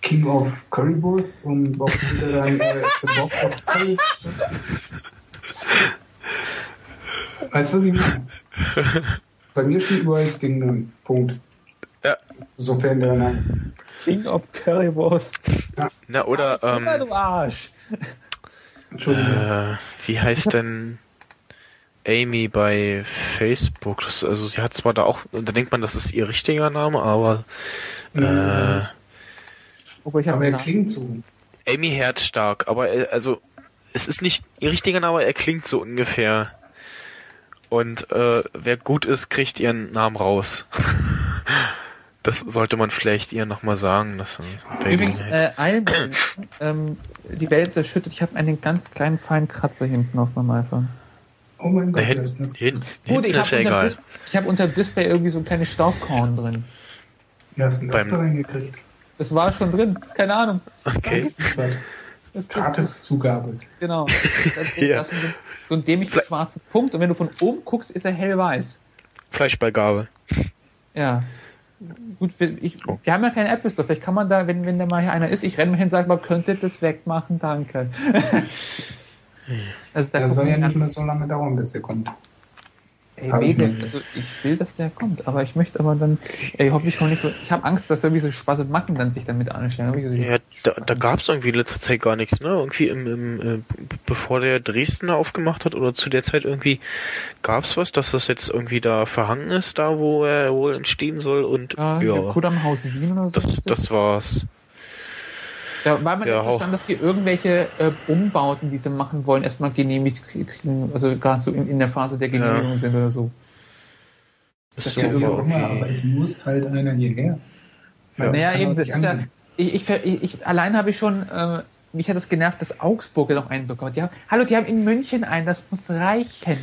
King of Currywurst und auf Twitter dann äh, The Box of Curry. Weißt du, was ich meine? Bei mir steht überall das Ding dann. Punkt. Ja. Sofern der Name. King of Currywurst. Na, oder, ähm, du Arsch. Entschuldigung. äh, wie heißt denn Amy bei Facebook? Das, also sie hat zwar da auch, da denkt man, das ist ihr richtiger Name, aber äh, Obwohl ich Aber habe er klingt so. Amy Herzstark, aber er, also es ist nicht ihr richtiger Name, aber er klingt so ungefähr. Und äh, wer gut ist, kriegt ihren Namen raus. das sollte man vielleicht ihr nochmal sagen. Dass, Übrigens, äh, allen Menschen, ähm, die Welt ist erschüttert. Ich habe einen ganz kleinen feinen Kratzer hinten auf meinem iPhone. Oh mein Gott, hin, was ist das? hin, Gut, hinten ich ist ja habe unter, egal. Dis- ich hab unter Display irgendwie so ein kleines Staubkorn drin. Wie hast du das Beim- da reingekriegt? Das war schon drin. Keine Ahnung. Okay. Das ist, Gratiszugabe. genau. Das das Ja. das so, ein dämlich schwarzer Punkt. Und wenn du von oben guckst, ist er hellweiß. Fleischbeigabe. Ja. Gut, wir- ich, Oh. die haben ja keinen Apple Store. Vielleicht kann man da, wenn, wenn da mal hier einer ist, ich renne mal hin und sage, man könnte das wegmachen, danke. also da Der soll ja nicht mehr so lange dauern, bis der kommt. Ey, nicht. also ich will, dass der kommt, aber ich möchte aber dann, ey, hoffentlich kommt nicht so, ich habe Angst, dass irgendwie so Spaß und Macken dann sich damit anstellen. So- Ja, da, da gab es irgendwie in letzter Zeit gar nichts, ne? Irgendwie im, im äh, bevor der Dresdner aufgemacht hat oder zu der Zeit irgendwie gab es was, dass das jetzt irgendwie da verhangen ist, da wo er wohl entstehen soll und ja, ja, ja. Kudamm Haus Wien oder so. das, das war's. Da war man ja, jetzt verstanden, dass die irgendwelche äh, Umbauten, die sie machen wollen, erstmal genehmigt kriegen, also gerade so in, in der Phase der Genehmigung Ja. sind oder so. Das ist ja immer, aber okay. es muss halt einer hierher. Naja, eben, das ist ja, ich, ich, ich, ich allein habe ich schon, äh, mich hat das genervt, dass Augsburg ja noch einen bekommen hat. Die haben, hallo, die haben in München einen, das muss reichen.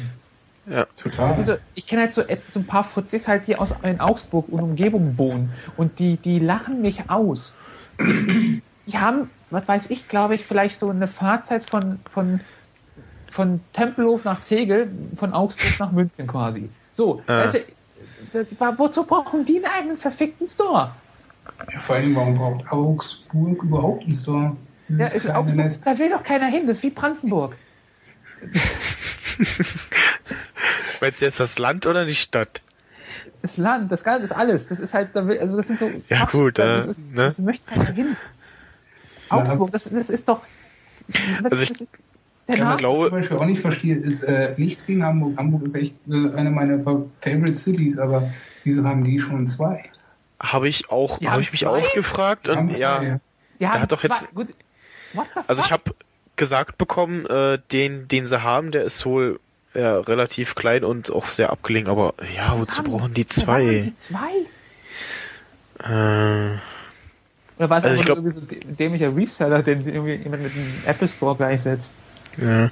Ja. Total. So, ich kenne halt so, so ein paar Fuzis halt, die aus in Augsburg und Umgebung wohnen. Und die, die lachen mich aus. Die, die haben, was weiß ich, glaube ich, vielleicht so eine Fahrzeit von, von, von Tempelhof nach Tegel, von Augsburg nach München quasi. So, Ja. weißt du, das war- wozu brauchen die einen eigenen verfickten Store? Ja, vor allem, warum braucht Augsburg überhaupt einen Store? Ja, ist Augsburg, Nest. da will doch keiner hin, das ist wie Brandenburg. Meinst du jetzt das Land oder die Stadt? Das Land, das Ganze, das alles, das ist halt, da will- also das sind so. Ja, gut, das, äh, ist, ne? das möchte keiner hin. Augsburg, das, das ist doch. Das, Also ich das ist der Was ich zum Beispiel auch nicht verstehe, ist äh, nichts gegen Hamburg. Hamburg ist echt äh, eine meiner Fa- Favorite Cities, aber wieso haben die schon zwei? Habe ich auch, habe ich mich zwei? auch gefragt Die haben und zwei, ja, Die haben hat doch jetzt- also ich habe gesagt bekommen, äh, den, den sie haben, der ist wohl ja, relativ klein und auch sehr abgelegen, aber ja, Was wozu brauchen die zwei? Die zwei? Äh, Oder war es Also ich einfach glaub- irgendwie so ein dämlicher Reseller, den irgendwie jemand mit dem Apple Store gleichsetzt? Ja.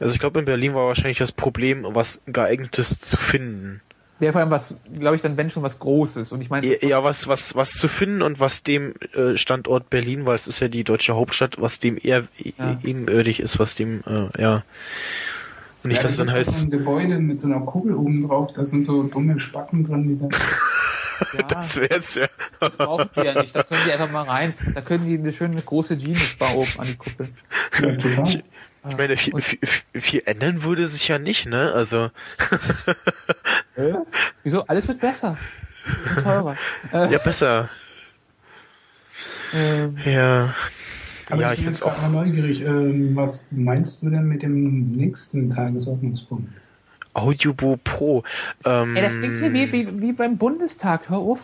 Also ich glaube, in Berlin war wahrscheinlich das Problem, was geeignetes zu finden. Der vor allem was, glaube ich, dann wenn schon was Großes. Und ich meine, Ja, was, was, was zu finden und was dem äh, Standort Berlin, weil es ist ja die deutsche Hauptstadt, was dem eher Ja. e- ebenbürtig ist, was dem, äh, ja. Und nicht, ja, dass es dann das ist heißt, so ein Gebäude mit so einer Kugel oben drauf, da sind so dumme Spacken drin, die dann. ja, das wär's ja. das brauchen die ja nicht. Da können die einfach mal rein. Da können die eine schöne große Genius bar oben an die Kuppel. Total. Ich meine, viel, viel, viel ändern würde sich ja nicht, ne? Also, Wieso? Alles wird besser. Und teurer. Äh, ja, besser. ähm, Ja. Aber ja, ich ich bin jetzt gerade auch. mal neugierig. Ähm, was meinst du denn mit dem nächsten Tagesordnungspunkt? Audiobo Pro. Ähm, ey, das klingt hier wie, wie, wie beim Bundestag. Hör auf.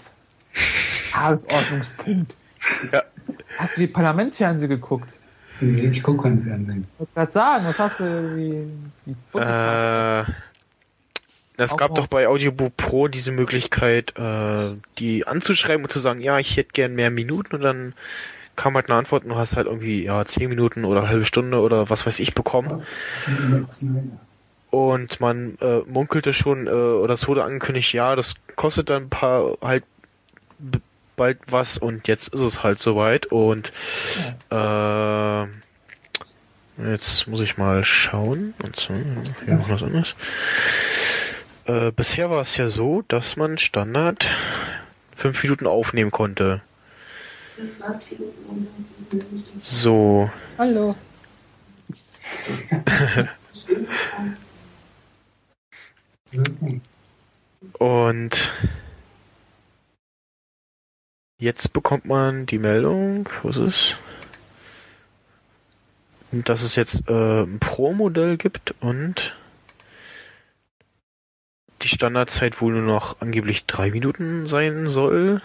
Tagesordnungspunkt. Ja. Hast du die Parlamentsfernsehen geguckt? Nee, ich gucke kein Fernsehen. Ich wollte gerade sagen, was hast du wie, wie Bundestag? Äh, es Auch gab doch bei Audiobo Pro diese Möglichkeit, äh, die anzuschreiben und zu sagen, ja, ich hätte gern mehr Minuten und dann kam halt eine Antwort und du hast halt irgendwie, ja, zehn Minuten oder eine halbe Stunde oder was weiß ich bekommen. Snyder. Und man äh, munkelte schon, äh, oder es wurde angekündigt, ja, das kostet dann ein paar halt bald was und jetzt ist es halt soweit und äh, jetzt muss ich mal schauen und so, ja, noch was anderes. Äh, bisher war es ja so, dass man Standard fünf Minuten aufnehmen konnte. So, Hallo. Und jetzt bekommt man die Meldung, was ist? Dass es jetzt äh, ein Pro-Modell gibt und die Standardzeit wohl nur noch angeblich drei Minuten sein soll.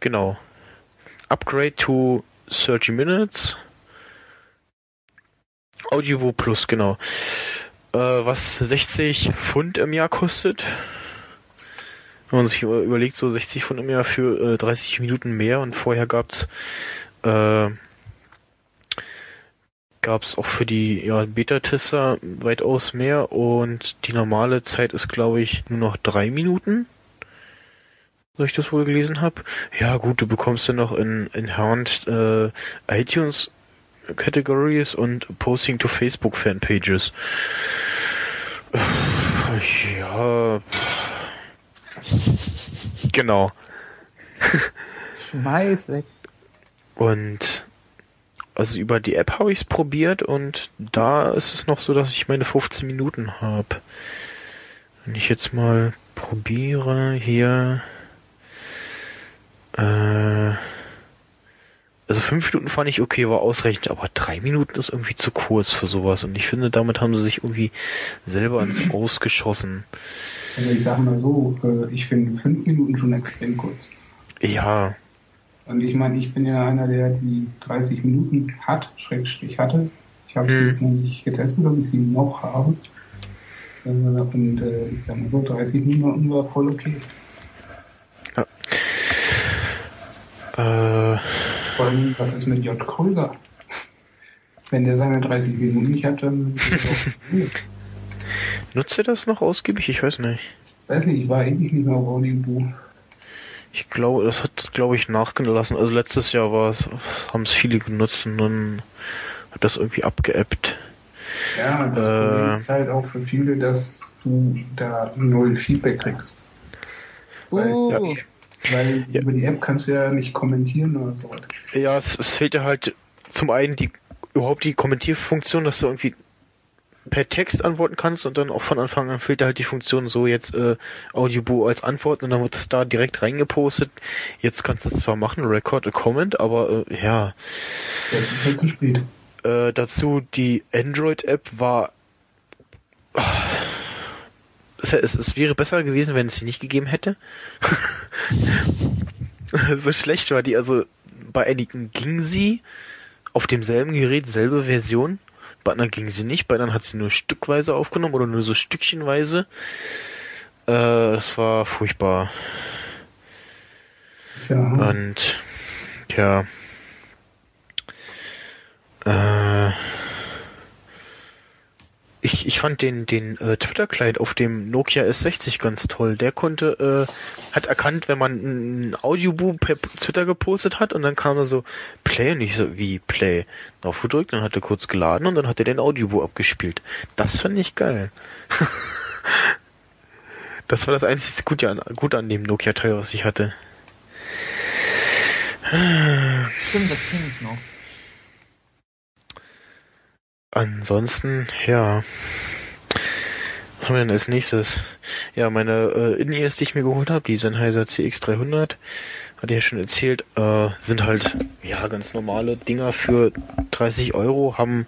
Genau. Upgrade to 30 Minutes. Audiovo Plus, genau. Äh, was 60 Pfund im Jahr kostet. Wenn man sich über- überlegt, so 60 Pfund im Jahr für äh, 30 Minuten mehr und vorher gab's äh, gab's auch für die ja, Beta-Tester weitaus mehr und die normale Zeit ist glaube ich nur noch drei Minuten. So ich das wohl gelesen habe. Ja gut, du bekommst dann noch in Enhanced äh, iTunes Categories und Posting to Facebook Fanpages. Ja. Genau. Schmeiß weg. Und also über die App habe ich es probiert und da ist es noch so, dass ich meine 15 Minuten habe. Wenn ich jetzt mal probiere hier. Äh, also fünf Minuten fand ich okay, war ausreichend, aber drei Minuten ist irgendwie zu kurz für sowas. Und ich finde, damit haben sie sich irgendwie selber ins Ausgeschossen. Also ich sag mal so, äh, ich finde fünf Minuten schon extrem kurz. Ja, Und ich meine, ich bin ja einer, der die 30 Minuten hat, Schrägstrich hatte. Ich habe sie Hm. jetzt noch nicht getestet, ob ich sie noch habe. Äh, Und äh, ich sag mal so, 30 Minuten war voll okay. äh, Vor allem, was ist mit J. Krüger? Wenn der seine 30 Minuten nicht hat, dann. nutzt ihr das noch ausgiebig? Ich weiß nicht. weiß nicht, ich war ewig nicht mehr auf Audible. Ich glaube, das hat, glaube ich, nachgelassen. Also letztes Jahr war es, haben es viele genutzt und dann hat das irgendwie abgeebbt. Ja, das Äh. Problem ist halt auch für viele, dass du da null Feedback kriegst. Weil, Uh, weil Ja. über die App kannst du ja nicht kommentieren oder so. Ja, es, es fehlt ja halt zum einen die überhaupt die Kommentierfunktion, dass du irgendwie per Text antworten kannst und dann auch von Anfang an fehlt da halt die Funktion so jetzt äh, Audiobo als Antwort und dann wird das da direkt reingepostet. Jetzt kannst du es zwar machen, Record a Comment, aber äh, ja. Jetzt ist halt zu spät. Äh, dazu die Android-App war. Ah. Es, es, es wäre besser gewesen, wenn es sie nicht gegeben hätte. so schlecht war die. Also bei einigen ging sie auf demselben Gerät, selbe Version. Bei anderen ging sie nicht. Bei anderen hat sie nur stückweise aufgenommen oder nur so stückchenweise. Äh, das war furchtbar. Ja, Und Tja. Äh, ich, ich fand den, den äh, Twitter-Client auf dem Nokia S60 ganz toll. Der konnte, äh, hat erkannt, wenn man ein Audioboom per Twitter gepostet hat und dann kam er so Play und ich so, wie Play? Drauf gedrückt, dann hat er kurz geladen und dann hat er den Audioboom abgespielt. Das fand ich geil. das war das einzige Gute an, Gute an dem Nokia-Teil, was ich hatte. Stimmt, das kenne ich noch. Ansonsten, ja. Was haben wir denn als nächstes? Ja, meine äh, In-Ears, die ich mir geholt habe, die Sennheiser CX300, hatte ich ja schon erzählt, äh, sind halt, ja, ganz normale Dinger für 30 Euro, haben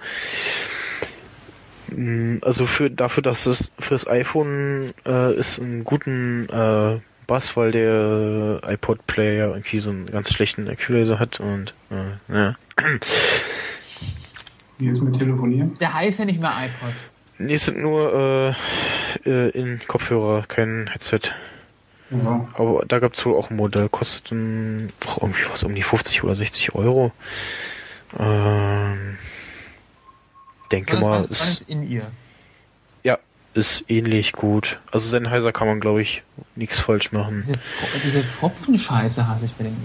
mh, also für dafür, dass es fürs iPhone äh, ist einen guten äh, Bass, weil der iPod Player irgendwie so einen ganz schlechten Equalizer hat und äh, ja. Wie ist mit Telefonieren? Der heißt ja nicht mehr iPod. Nee, es sind nur äh, äh, in Kopfhörer, kein Headset. Also, Aber da gab's wohl auch ein Modell, kostet um, auch irgendwie was um die 50 oder 60 Euro. Ähm, denke mal, ist ist, in ihr. ja, ist ähnlich gut. Also Sennheiser kann man, glaube ich, nichts falsch machen. Diese, diese Pfropfenscheiße hasse ich bei den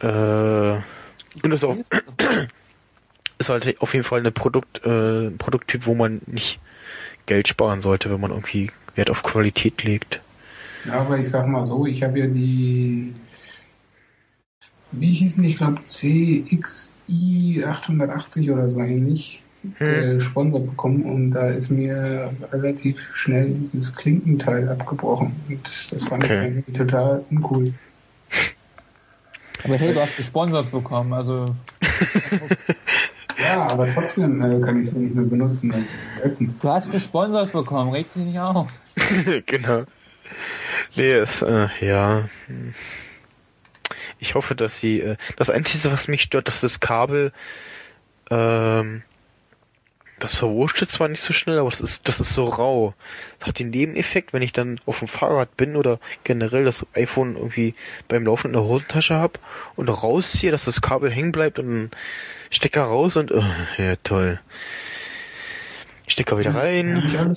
In-Ears. Äh, und ist auch ist halt auf jeden Fall eine Produkt, äh, ein Produkttyp, wo man nicht Geld sparen sollte, wenn man irgendwie Wert auf Qualität legt. ja, aber ich sag mal so, ich habe ja die, wie hießen die, ich glaube CXI 880 oder so ähnlich, Hm. äh, Sponsor bekommen und da ist mir relativ schnell dieses Klinkenteil abgebrochen und das fand Okay. ich irgendwie total uncool. Aber hey, du hast gesponsert bekommen, also Ja, aber trotzdem äh, kann ich sie nicht mehr benutzen. Ätzend. du hast gesponsert bekommen, reg dich nicht auf. genau. Nee, es, äh, ja. Ich hoffe, dass sie, äh, das Einzige, was mich stört, dass das Kabel, ähm, das verwurscht zwar nicht so schnell, aber das ist, das ist so rau. Das hat den Nebeneffekt, wenn ich dann auf dem Fahrrad bin oder generell das iPhone irgendwie beim Laufen in der Hosentasche hab und rausziehe, dass das Kabel hängen bleibt und ein Stecker raus und, äh, ja, toll. Stecker wieder rein.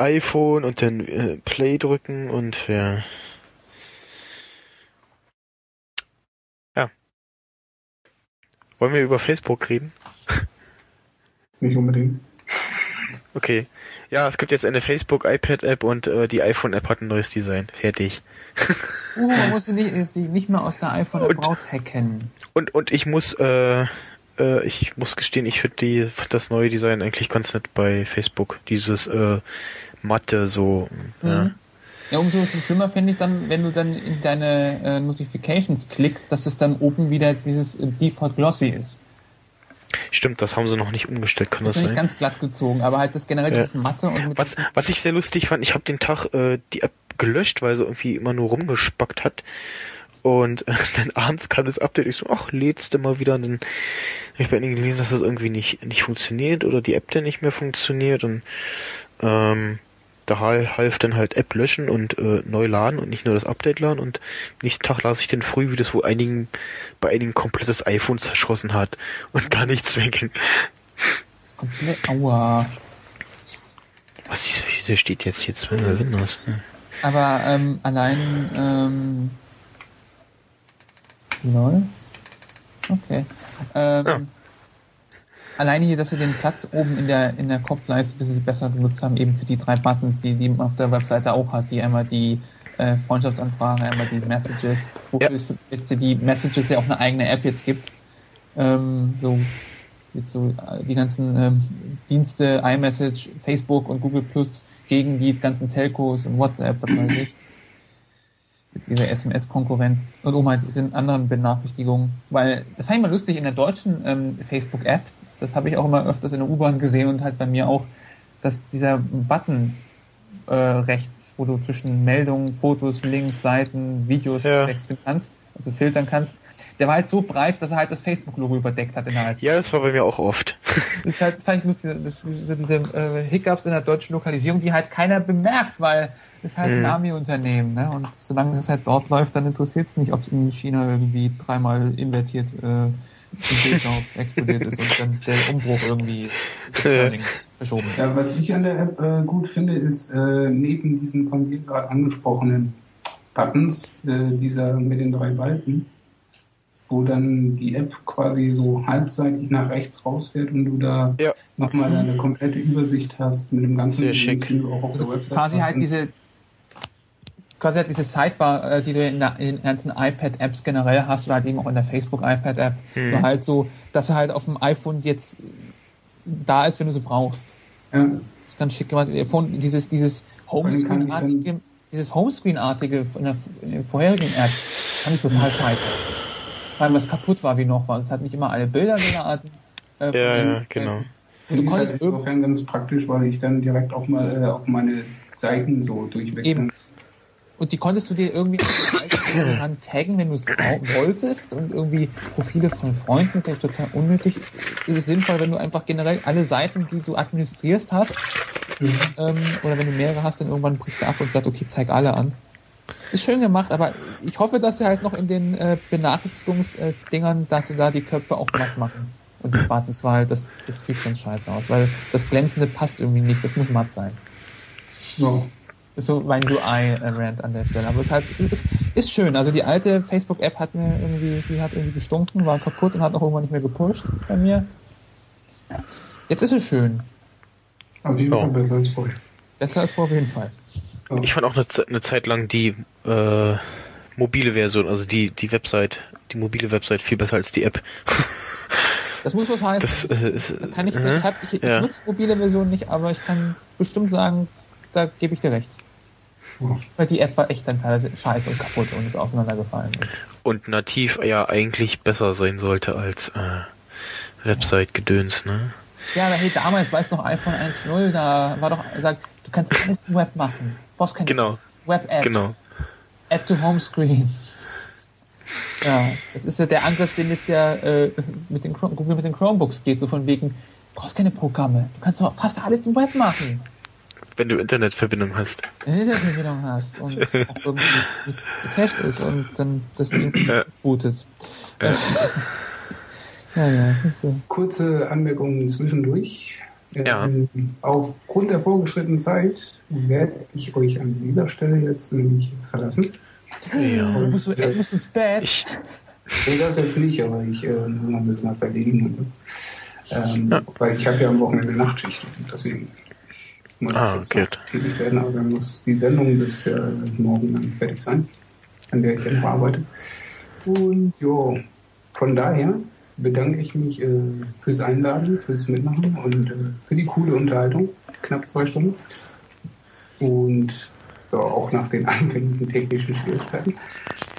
IPhone und dann äh, Play drücken und ja. Ja. Wollen wir über Facebook reden? Nicht unbedingt. Okay. Ja, es gibt jetzt eine Facebook iPad App und äh, die iPhone App hat ein neues Design. Fertig. Uh, man muss sie nicht, ist die nicht mehr aus der iPhone Und- raushacken. Und und ich muss äh, äh, ich muss gestehen, ich finde die das neue Design eigentlich ganz nett bei Facebook. Dieses äh, matte so. Ja. Mhm. Ja, umso schlimmer finde ich dann, wenn du dann in deine äh, Notifications klickst, dass es dann oben wieder dieses äh, Default Glossy ist. Stimmt, das haben sie noch nicht umgestellt, kann Das das ist nicht sein? ganz glatt gezogen, aber halt das generell Ja. dieses Matte und mit Was, was ich sehr lustig fand, ich habe den Tag äh, die App gelöscht, weil sie irgendwie immer nur rumgespackt hat. Und äh, dann abends kam das Update, ich so, ach, lädst du mal wieder. Und dann habe ich bei ihnen gelesen, dass das irgendwie nicht, nicht funktioniert oder die App dann nicht mehr funktioniert. Und ähm, da hal- half dann halt App löschen und äh, neu laden und nicht nur das Update laden. Und nächsten Tag las ich dann früh, wie das wohl einigen, bei einigen komplettes iPhone zerschossen hat und gar nichts mehr ging. das komplett aua. Was ist, wieso steht jetzt hier zweimal Windows? Aber ähm, allein ähm, lol. Okay. Ähm, Ja. Alleine hier, dass sie den Platz oben in der in der Kopfleiste ein bisschen besser genutzt haben, eben für die drei Buttons, die, die man auf der Webseite auch hat, die einmal die äh, Freundschaftsanfrage, einmal die Messages, wofür Ja. es jetzt die Messages ja auch eine eigene App jetzt gibt. Ähm, so jetzt so äh, die ganzen ähm, Dienste, iMessage, Facebook und Google Plus gegen die ganzen Telcos und WhatsApp, was weiß ich. Jetzt ihre SMS-Konkurrenz und um halt diese anderen Benachrichtigungen. Weil, das fand ich mal lustig in der deutschen ähm, Facebook-App, das habe ich auch immer öfters in der U-Bahn gesehen und halt bei mir auch, dass dieser Button äh, rechts, wo du zwischen Meldungen, Fotos, Links, Seiten, Videos Ja. wechseln kannst, also filtern kannst, der war halt so breit, dass er halt das Facebook-Logo überdeckt hat innerhalb. Ja, das war bei mir auch oft. Das ist halt, das fand ich lustig, das, diese, diese äh, Hiccups in der deutschen Lokalisierung, die halt keiner bemerkt, weil es halt ein Mhm. Army-Unternehmen, ne? Und solange es halt dort läuft, dann interessiert es nicht, ob es in China irgendwie dreimal invertiert äh, im Bildlauf explodiert ist und dann der Umbruch irgendwie verschoben ist. Ja, was ich an der App äh, gut finde, ist äh, neben diesen von dir gerade angesprochenen Buttons, äh, dieser mit den drei Balken, wo dann die App quasi so halbseitig nach rechts rausfährt und du da Ja. nochmal eine komplette Übersicht hast mit dem ganzen Sehr schick. du auch auf Also der Website quasi halt diese quasi halt diese Sidebar, äh, die du in, der, in den ganzen iPad-Apps generell hast oder halt eben auch in der Facebook-iPad-App, Hm. so halt so, dass er halt auf dem iPhone jetzt da ist, wenn du sie brauchst. ja, Das ist ganz schick gemacht. iPhone, dieses, dieses Homescreen-artige, dieses Homescreen-artige von der, in der vorherigen App fand ich total scheiße. Vor allem, was kaputt war wie noch war. Es hat nicht immer alle Bilder geladen. Äh, Ja, ja, genau. Und du konntest halt irgendwie insofern ganz praktisch, weil ich dann direkt auch mal äh, auf meine Seiten so durchwechseln Eben. Und die konntest du dir irgendwie an taggen, wenn du es wolltest und irgendwie Profile von Freunden, ist ja total unnötig. Ist es sinnvoll, wenn du einfach generell alle Seiten, die du administrierst hast, ähm, oder wenn du mehrere hast, dann irgendwann bricht er ab und sagt, okay, zeig alle an. Ist schön gemacht, aber ich hoffe, dass sie halt noch in den äh, Benachrichtigungsdingern, dass sie da die Köpfe auch matt machen. Und die Buttons, weil das, das sieht sonst scheiße aus, weil das Glänzende passt irgendwie nicht, das muss matt sein. Ja. Ist so mein UI-Rant an der Stelle. Aber es ist halt, es ist, ist schön. Also die alte Facebook-App hat mir irgendwie, die hat irgendwie gestunken, war kaputt und hat auch irgendwann nicht mehr gepusht bei mir. Jetzt ist es schön. Jeden Fall Ja. besser als vorher. Besser als vor auf jeden Fall. Ja. Ich fand auch eine, eine Zeit lang die äh, mobile Version, also die, die Website, die mobile Website viel besser als die App. Das muss was heißen. Das äh, ist, kann ich, äh, ich, hab, ich, ich ja. nutze mobile Version nicht, aber ich kann bestimmt sagen, da gebe ich dir recht. Weil die App war echt dann teilweise scheiße und kaputt und ist auseinandergefallen. und nativ ja eigentlich besser sein sollte als äh, Website-Gedöns, ne? Ja, aber hey, damals, weißt du noch, iPhone 1.0, da war doch, sagt, du kannst alles im Web machen. Brauchst keine Genau. Web-Apps. Genau. Add to Homescreen. Ja, das ist ja der Ansatz, den jetzt ja äh, mit den Google mit den Chromebooks geht, so von wegen, du brauchst keine Programme, du kannst doch fast alles im Web machen, Wenn du Internetverbindung hast. wenn du Internetverbindung hast und auch irgendwie nichts gecached ist und dann das Ding Ja. bootet. Ja, ja, so. Kurze Anmerkungen zwischendurch. Ja. Ähm, Aufgrund der vorgeschrittenen Zeit werde ich euch an dieser Stelle jetzt nämlich verlassen. Ja. Du musst, du, musst ins Bett. Ich, Nee, das jetzt nicht, aber ich äh, muss noch ein bisschen was erledigen. Ähm, Ja. Weil ich habe ja am Wochenende Nachtschicht. Deswegen muss Ah, jetzt gut. noch tätig werden. Also muss die Sendung bis äh, morgen dann fertig sein, an der ich noch arbeite. Und ja, von daher bedanke ich mich äh, fürs Einladen, fürs Mitmachen und äh, für die coole Unterhaltung. Knapp zwei Stunden. Und ja, auch nach den anfänglichen technischen Schwierigkeiten.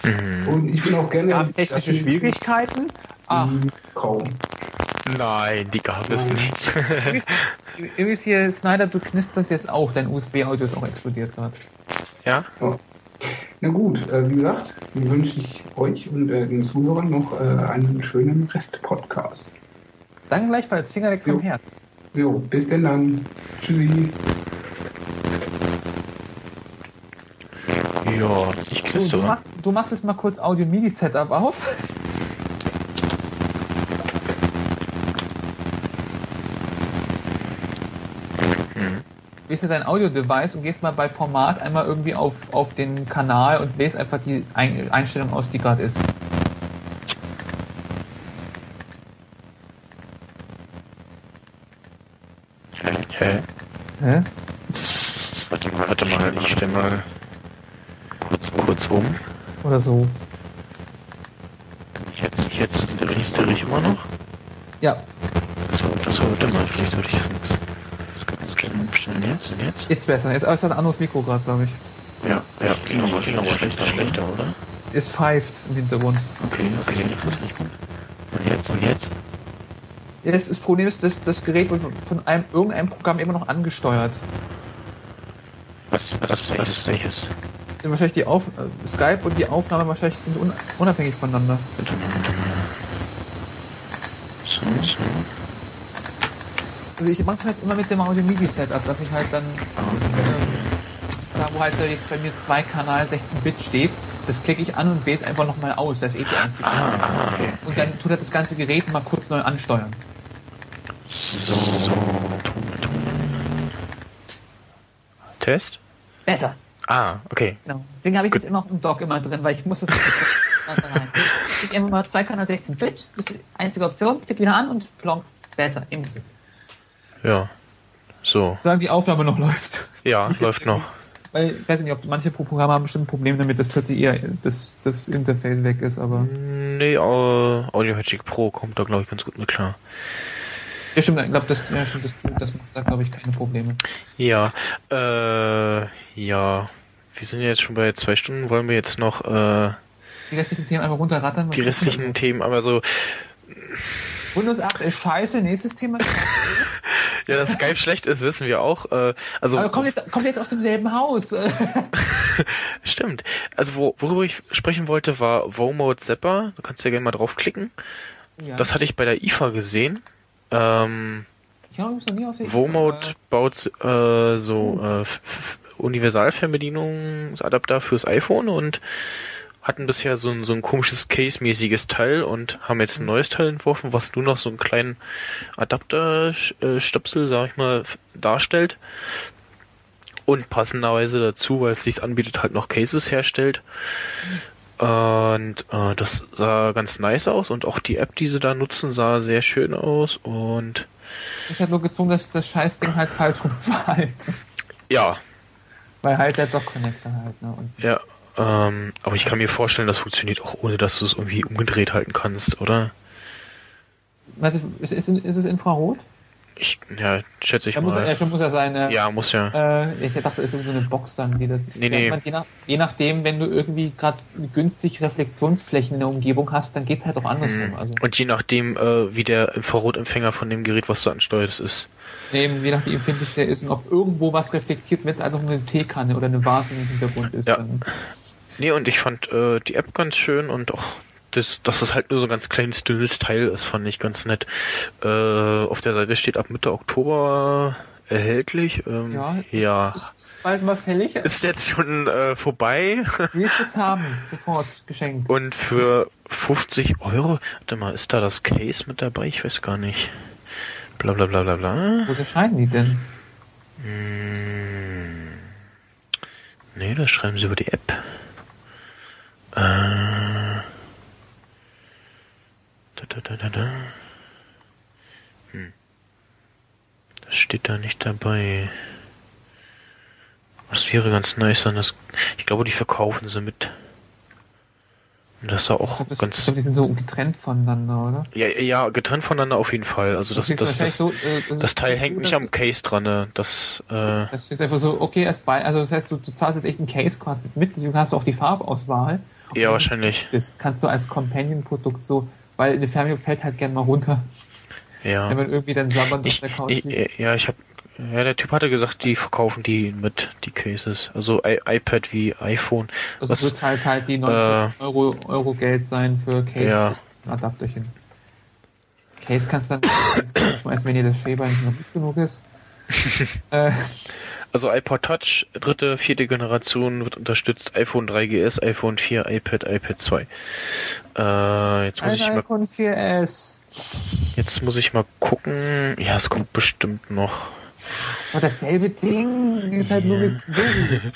Mhm. Und ich bin auch Es gerne. gab technische Schwierigkeiten. Ach, Kaum. Nein, die gab es Nein. nicht. übrigens, hier, Snyder, du knisterst jetzt auch, dein USB-Audio ist auch explodiert gerade. ja? Ja. Na gut, äh, wie gesagt, dann wünsche ich euch und äh, den Zuhörern noch äh, einen schönen Rest-Podcast. Danke gleichfalls, Finger weg vom Jo. Herd. Jo, bis denn dann. Tschüssi. Ja, ich So, du, machst, du machst jetzt mal kurz Audio-MIDI-Setup auf. Mhm. Wählst dir dein Audio-Device und gehst mal bei Format einmal irgendwie auf, auf den Kanal und wählst einfach die Ein Einstellung aus, die gerade ist. Hä? Hä? Hä? Warte mal, warte mal, ich stelle mal kurz, kurz um. Oder so. Jetzt, jetzt registriere ich immer noch. Ja, Das war, das war, warte mal, vielleicht sollte ich das Das bestellen jetzt, jetzt? jetzt besser. Jetzt ist ein anderes Mikro gerade, glaube ich. Ja, ja, aber, klingt aber schlechter, schlechter, oder? Es pfeift im Hintergrund. Okay, okay, das ist nicht gut. Und jetzt, und jetzt? Ja, das, das Problem ist, dass das Gerät wird von einem, irgendeinem Programm immer noch angesteuert. Was, was, was, welches? wahrscheinlich die Auf äh, Skype und die Aufnahme wahrscheinlich sind un unabhängig voneinander. So, so. Also ich mache es halt immer mit dem Audio-MIDI-Setup, dass ich halt dann ähm, da wo halt jetzt bei mir zwei Kanal 16 Bit steht, das klicke ich an und wähle es einfach nochmal aus. Das ist eh die einzige. Ah, okay. Und dann tut er das ganze Gerät mal kurz neu ansteuern. So, so. Test? Besser. Ah, okay. Genau. Deswegen habe ich das immer auch im Dock immer drin, weil ich muss das nicht rein. Ich einfach mal zwei Kanal 16 Bit, das ist die einzige Option, klick wieder an und plonk, besser, instant. Ja. So. Solange die Aufnahme noch läuft. Ja, läuft noch. Weil ich weiß nicht, ob manche Programme haben bestimmt ein Problem damit, dass plötzlich eher das, das Interface weg ist, aber. Nee, Audio Magic Pro kommt da glaube ich ganz gut mit klar. Ja, stimmt, ich glaube, das, ja, stimmt, das, das macht da glaube ich keine Probleme. Ja, äh, ja. Wir sind jetzt schon bei zwei Stunden. Wollen wir jetzt noch äh, Die restlichen Themen einfach runterrattern. was die restlichen? Themen, aber so, Windows 8 ist scheiße, nächstes Thema. ja, dass Skype schlecht ist, wissen wir auch. Äh, also Aber kommt jetzt, kommt jetzt aus demselben Haus. stimmt. Also wo, worüber ich sprechen wollte, war Vomode Zapper. Du kannst ja gerne mal draufklicken. ja. Das hatte ich bei der IFA gesehen. Ähm, ich habe noch nie auf der Vomode baut äh, so äh, Universalfernbedienungsadapter fürs iPhone und hatten bisher so ein, so ein komisches Case-mäßiges Teil und haben jetzt ein neues Teil entworfen, was nur noch so einen kleinen Adapter-Stöpsel, sag ich mal, darstellt. Und passenderweise dazu, weil es sich anbietet, halt noch Cases herstellt. Und äh, das sah ganz nice aus und auch die App, die sie da nutzen, sah sehr schön aus und Ich habe nur gezwungen, das, das Scheißding halt falsch rumzuhalten. ja, Weil halt der Dock-Connector halt, ne? Und Ja, ähm, aber ich kann mir vorstellen, das funktioniert auch ohne, dass du es irgendwie umgedreht halten kannst, oder? also, ist, ist, ist es Infrarot? Ich, ja, schätze ich Ja, muss er, ja, mal. schon muss er sein. Äh, Ja, muss ja. Äh, ich dachte, es ist so eine Box dann, die das. Nee, Ja, nee. mein, je, nach, je nachdem, wenn du irgendwie gerade günstig Reflexionsflächen in der Umgebung hast, dann geht's halt auch andersrum. Mhm. Also Und je nachdem, äh, wie der Infrarotempfänger von dem Gerät, was du ansteuerst, ist. eben, je nachdem, wie empfindlich der ist und ob irgendwo was reflektiert, wenn es einfach nur eine Teekanne oder eine Vase im Hintergrund ist. Ja. Dann, Nee, und ich fand äh, die App ganz schön und auch das, dass das halt nur so ein ganz kleines, dünnes Teil ist, fand ich ganz nett. Äh, auf der Seite steht ab Mitte Oktober erhältlich. Ähm, Ja. ja. ist, bald mal fällig. Ist jetzt schon äh, vorbei. Willst jetzt haben, sofort geschenkt. Und für 50 Euro, warte mal, ist da das Case mit dabei? Ich weiß gar nicht. Bla bla bla bla bla. Wo erscheinen die denn? Hm. Nee, das schreiben sie über die App. Äh. Da, da, da, da, da. Hm. Das steht da nicht dabei. Das wäre ganz nice, wenn das. Ich glaube, die verkaufen sie mit. Und das ist auch Ich glaube, das- ich ganz. glaub, die sind so getrennt voneinander, oder? Ja, ja, getrennt voneinander auf jeden Fall. Also das, das, das, so, äh, das das Teil hängt nicht das- am Case dran. Ne? Das, äh, Das ist einfach so, okay, erst bei, also das heißt, du, du zahlst jetzt echt einen Case quasi mit, deswegen hast du auch die Farbauswahl. Ja, wahrscheinlich. Das kannst du als Companion-Produkt so, weil eine Fernbedienung fällt halt gern mal runter, Ja. wenn man irgendwie dann sabbernd auf der Couch ich, liegt. ja, ich habe ja, der Typ hatte gesagt, die verkaufen die mit, die Cases. Also I iPad wie iPhone. Also was- wird halt halt die 90 Euro, Euro Geld sein für Case Ja. ein Adapterchen. Case kannst du dann schmeißen, wenn dir das Schäber nicht mehr gut genug ist. äh, Also iPod Touch, dritte, vierte Generation wird unterstützt. iPhone 3GS, iPhone 4, iPad, iPad 2. Äh, jetzt muss ein ich mal, iPhone 4S. jetzt muss ich mal gucken. Ja, es kommt bestimmt noch. Das war dasselbe Ding, ist halt nur mit Siri.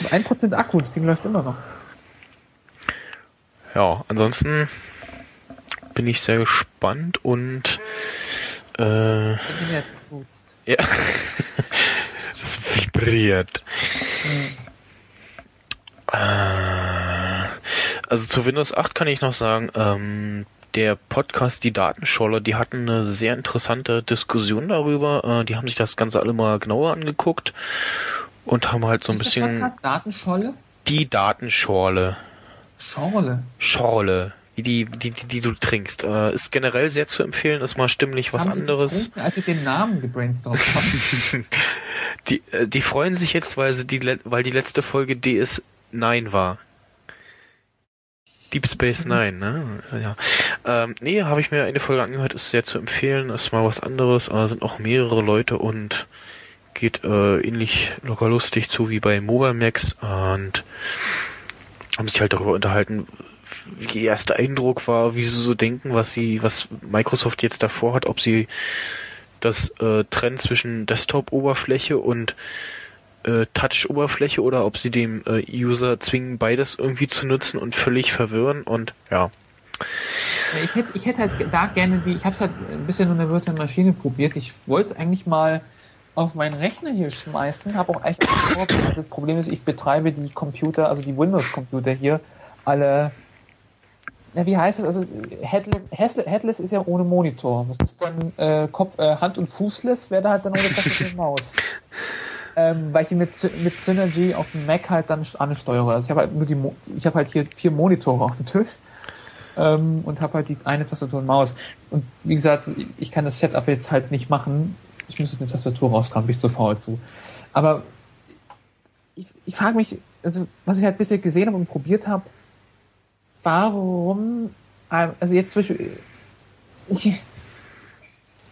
Und 1% Akku, das Ding läuft immer noch. Ja, ansonsten bin ich sehr gespannt und äh, Wenn gefutzt. ja, es vibriert. Äh, also zu Windows 8 kann ich noch sagen, ähm, der Podcast Die Datenscholle, die hatten eine sehr interessante Diskussion darüber. Äh, die haben sich das Ganze alle mal genauer angeguckt und haben halt so ein Ist der bisschen Podcast Datenscholle? die Datenschorle. Schorle. Schorle, die, die, die, die du trinkst. Äh, ist generell sehr zu empfehlen, ist mal stimmlich was anderes. Als ich den Namen gebrainstormt habe. Die, äh, die freuen sich jetzt, weil, sie die, weil die letzte Folge DS9 war. Deep Space Mhm. Nine, ne? Ja. Ähm, nee, habe ich mir eine Folge angehört, ist sehr zu empfehlen, ist mal was anderes, aber sind auch mehrere Leute und geht äh, ähnlich locker lustig zu wie bei Mobile Max und haben sich halt darüber unterhalten, ihr erster Eindruck war, wie sie so denken, was sie, was Microsoft jetzt davor hat, ob sie das äh, Trend zwischen Desktop-Oberfläche und äh, Touch-Oberfläche oder ob sie dem äh, User zwingen, beides irgendwie zu nutzen und völlig verwirren und ja. Ich hätte, ich hätte halt da gerne die, ich habe es halt ein bisschen in der virtuellen Maschine probiert. Ich wollte es eigentlich mal auf meinen Rechner hier schmeißen, habe auch eigentlich das Problem ist, ich betreibe die Computer, also die Windows-Computer hier, alle, na, wie heißt das? Also Headless, Headless, ist ja ohne Monitor. Was ist dann äh, Kopf, äh, Hand- und Fußless wäre da halt dann ohne Tastatur und Maus. Ähm, weil ich die mit, mit Synergy auf dem Mac halt dann ansteuere. Also ich habe halt nur die, Mo ich habe halt hier vier Monitore auf dem Tisch ähm, und habe halt die eine Tastatur und Maus. Und wie gesagt, ich kann das Setup jetzt halt nicht machen. Ich muss jetzt eine Tastatur rauskramen, bin ich zu faul zu. Aber ich, ich frage mich, also was ich halt bisher gesehen habe und probiert habe, warum, also jetzt zum Beispiel, also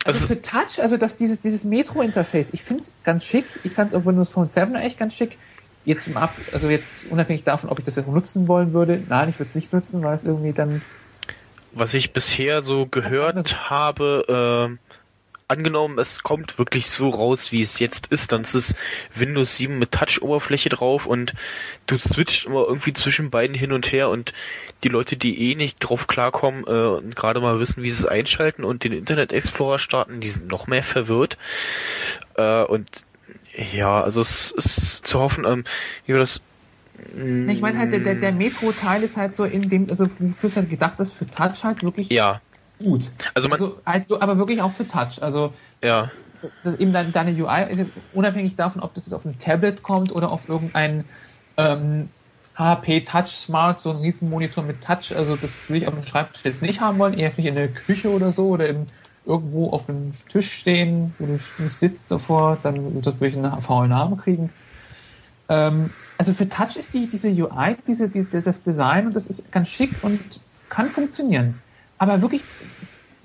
Also- für Touch, also dass dieses, dieses Metro-Interface, ich finde es ganz schick, ich fand es auf Windows Phone 7 echt ganz schick. Jetzt im Ab, also jetzt unabhängig davon, ob ich das jetzt nutzen wollen würde, nein, ich würde es nicht nutzen, weil es irgendwie dann Was ich bisher so gehört habe, äh, angenommen, es kommt wirklich so raus, wie es jetzt ist, dann ist es Windows 7 mit Touch-Oberfläche drauf und du switcht immer irgendwie zwischen beiden hin und her und die Leute, die eh nicht drauf klarkommen äh, und gerade mal wissen, wie sie es einschalten und den Internet Explorer starten, die sind noch mehr verwirrt. Äh, und ja, also es ist zu hoffen, ähm, wie wir das? Ich meine halt, der, der, der Metro-Teil ist halt so in dem, also wofür es halt gedacht ist, für Touch halt wirklich ja, gut. also man, Also halt so, aber wirklich auch für Touch. Also ja, das eben deine, deine UI ist jetzt unabhängig davon, ob das jetzt auf ein Tablet kommt oder auf irgendein ähm, HP Touch Smart, so ein Riesenmonitor mit Touch. Also das will ich auf dem Schreibtisch jetzt nicht haben wollen, eher vielleicht in der Küche oder so oder im, irgendwo auf einem Tisch stehen, wo du nicht sitzt davor, dann das wirklich einen faulen Namen kriegen. Ähm, also für Touch ist die, diese UI, diese, die, das Design und das ist ganz schick und kann funktionieren. Aber wirklich,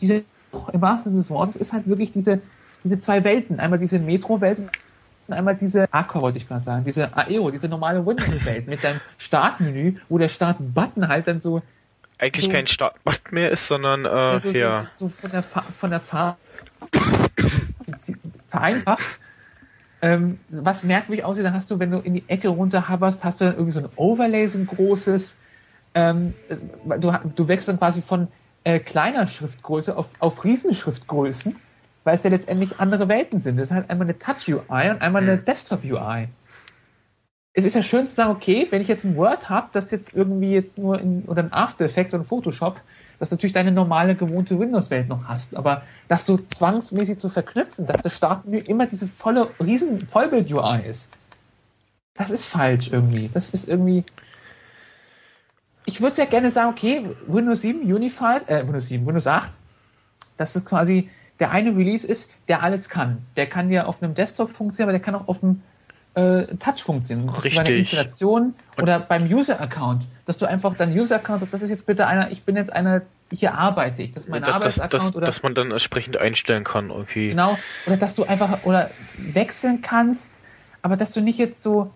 diese, im wahrsten Sinne des Wortes, ist halt wirklich diese, diese zwei Welten. Einmal diese Metro-Welt und einmal diese Aqua, wollte ich gerade sagen, diese Aero, diese normale Windows-Welt mit deinem Startmenü, wo der Start-Button halt dann so, eigentlich so- kein Startbutton mehr ist, sondern äh, also so, ja. so, so von der Fa von der Farbe vereinfacht. Ähm, was merkwürdig aussieht, dann hast du, wenn du in die Ecke runter hoverst, hast du dann irgendwie so ein Overlay, so ein großes. Ähm, du, du wächst dann quasi von äh, kleiner Schriftgröße auf, auf Riesenschriftgrößen, weil es ja letztendlich andere Welten sind. Das ist halt einmal eine Touch-UI und einmal eine Mhm. Desktop-UI. Es ist ja schön zu sagen, okay, wenn ich jetzt ein Word habe, das jetzt irgendwie jetzt nur in, oder ein After Effects oder ein Photoshop, dass du natürlich deine normale gewohnte Windows-Welt noch hast, aber das so zwangsmäßig zu verknüpfen, dass das Startmenü immer diese volle, riesen Vollbild-UI ist. Das ist falsch irgendwie. Das ist irgendwie. Ich würde sehr gerne sagen, okay, Windows 7 Unified, äh, Windows 7, Windows 8, dass es quasi der eine Release ist, der alles kann. Der kann ja auf einem Desktop funktionieren, aber der kann auch auf dem äh, Touch funktionieren. Dass du bei Richtig. Installation oder beim User-Account, dass du einfach dein User-Account, sagst, das ist jetzt bitte einer, ich bin jetzt einer, hier arbeite ich, das ist mein dass, dass, Arbeitsaccount dass, oder dass man dann entsprechend einstellen kann irgendwie. genau, oder dass du einfach oder wechseln kannst, aber dass du nicht jetzt so,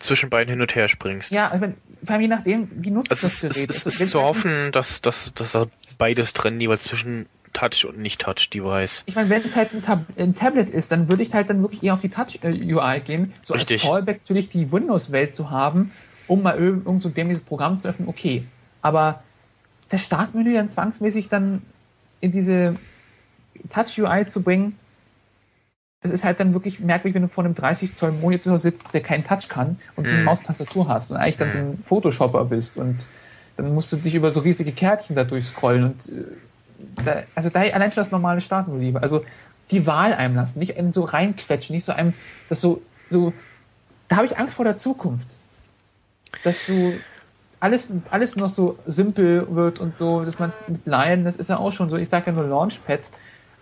zwischen beiden hin und her springst. ja, ich mein, vor allem je nachdem, wie nutzt Es das Gerät? es, es ist zu hoffen, dass, dass, dass da beides trennen, jeweils zwischen Touch und Nicht-Touch-Device. Ich meine, wenn es halt ein, Tab ein Tablet ist, dann würde ich halt dann wirklich eher auf die Touch-UI gehen, so Richtig. als Fallback natürlich die Windows-Welt zu haben, um mal irgend so dämliches Programm zu öffnen, okay. Aber das Startmenü dann zwangsmäßig dann in diese Touch-UI zu bringen, das ist halt dann wirklich merkwürdig, wenn du vor einem 30 Zoll Monitor sitzt, der keinen Touch kann und du eine Mhm. Maustastatur hast und eigentlich dann so ein Photoshopper bist und dann musst du dich über so riesige Kärtchen da durchscrollen und äh, da, also da allein schon das normale Startmenü lieber. Also die Wahl einem lassen, nicht einen so reinquetschen, nicht so einem, das so, so, da habe ich Angst vor der Zukunft. Dass du alles, alles noch so simpel wird und so, dass man mit Lion, das ist ja auch schon so, ich sage ja nur Launchpad,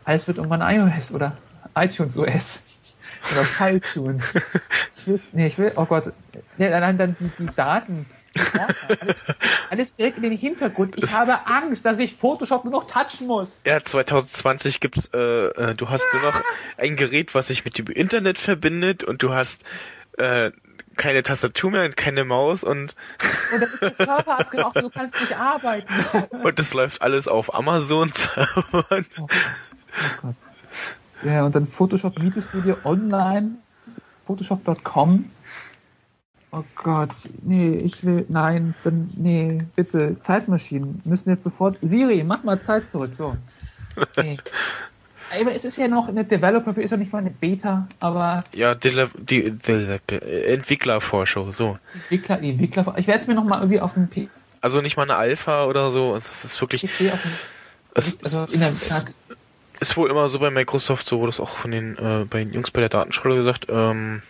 alles wird irgendwann iOS oder iTunes OS. Oder Falltunes. Ich will, nee, ich will, oh Gott. Nee, dann, dann die, die Daten. Alles, alles direkt in den Hintergrund. Ich habe Angst, dass ich Photoshop nur noch touchen muss. Ja, 2020 gibt's, äh, äh, du hast nur noch ein Gerät, was sich mit dem Internet verbindet und du hast äh, keine Tastatur mehr und keine Maus und Und dann ist der Server abgelaufen, du kannst nicht arbeiten. und das läuft alles auf Amazon. Oh Gott. Oh Gott. Ja, und dann Photoshop mietest du dir online, photoshop.com. Oh Gott, nee, ich will, nein, dann, nee, bitte, Zeitmaschinen müssen jetzt sofort, Siri, mach mal Zeit zurück, so. Nee. Aber es ist ja noch eine Developer, ist ja nicht mal eine Beta, aber Ja, die, die, die, die Entwicklervorschau, so. Entwickler, die Entwickler, ich werde es mir noch mal irgendwie auf dem P Also nicht mal eine Alpha oder so. Das ist wirklich. PC, auf dem, Es, also in der ist wohl immer so bei Microsoft, so wurde es auch von den äh, bei den Jungs bei der Datenschule gesagt, ähm,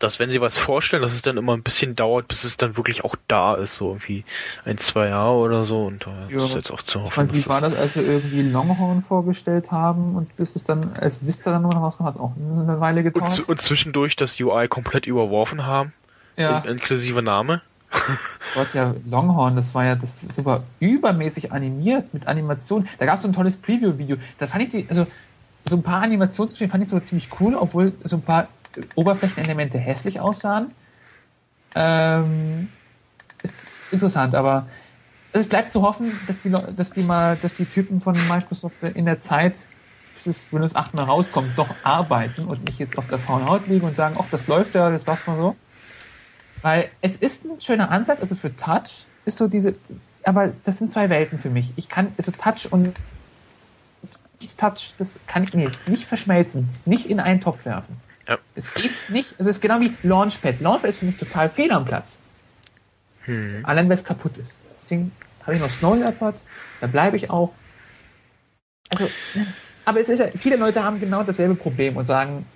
dass wenn sie was vorstellen, dass es dann immer ein bisschen dauert, bis es dann wirklich auch da ist, so irgendwie ein, zwei Jahre oder so. Und da Ja. ist jetzt auch zu hoffen. meine, wie war das, als sie irgendwie Longhorn vorgestellt haben und bis es dann als Vista dann nur noch rauskam, hat es auch eine Weile und, gedauert. zu- und zwischendurch das UI komplett überworfen haben, ja. in, inklusive Name. Gott, ja, Longhorn, das war ja das super übermäßig animiert mit Animation. Da gab es so ein tolles Preview-Video. Da fand ich die, also so ein paar Animationsgeschichten fand ich sogar ziemlich cool, obwohl so ein paar Oberflächenelemente hässlich aussahen. Ähm, ist interessant, aber es bleibt zu hoffen, dass die, dass die mal, dass die Typen von Microsoft in der Zeit, bis es Windows 8 mal rauskommt, doch arbeiten und nicht jetzt auf der faulen Haut liegen und sagen, ach, das läuft ja, das läuft mal so. Weil es ist ein schöner Ansatz, also für Touch ist so diese, aber das sind zwei Welten für mich. Ich kann, also Touch und Touch, das kann ich nee, nicht verschmelzen, nicht in einen Topf werfen. Ja. Es geht nicht, es ist genau wie Launchpad. Launchpad ist für mich total fehl am Platz. Hm. Allein weil es kaputt ist. Deswegen habe ich noch Snow Leopard, da bleibe ich auch. Also, aber es ist ja, viele Leute haben genau dasselbe Problem und sagen,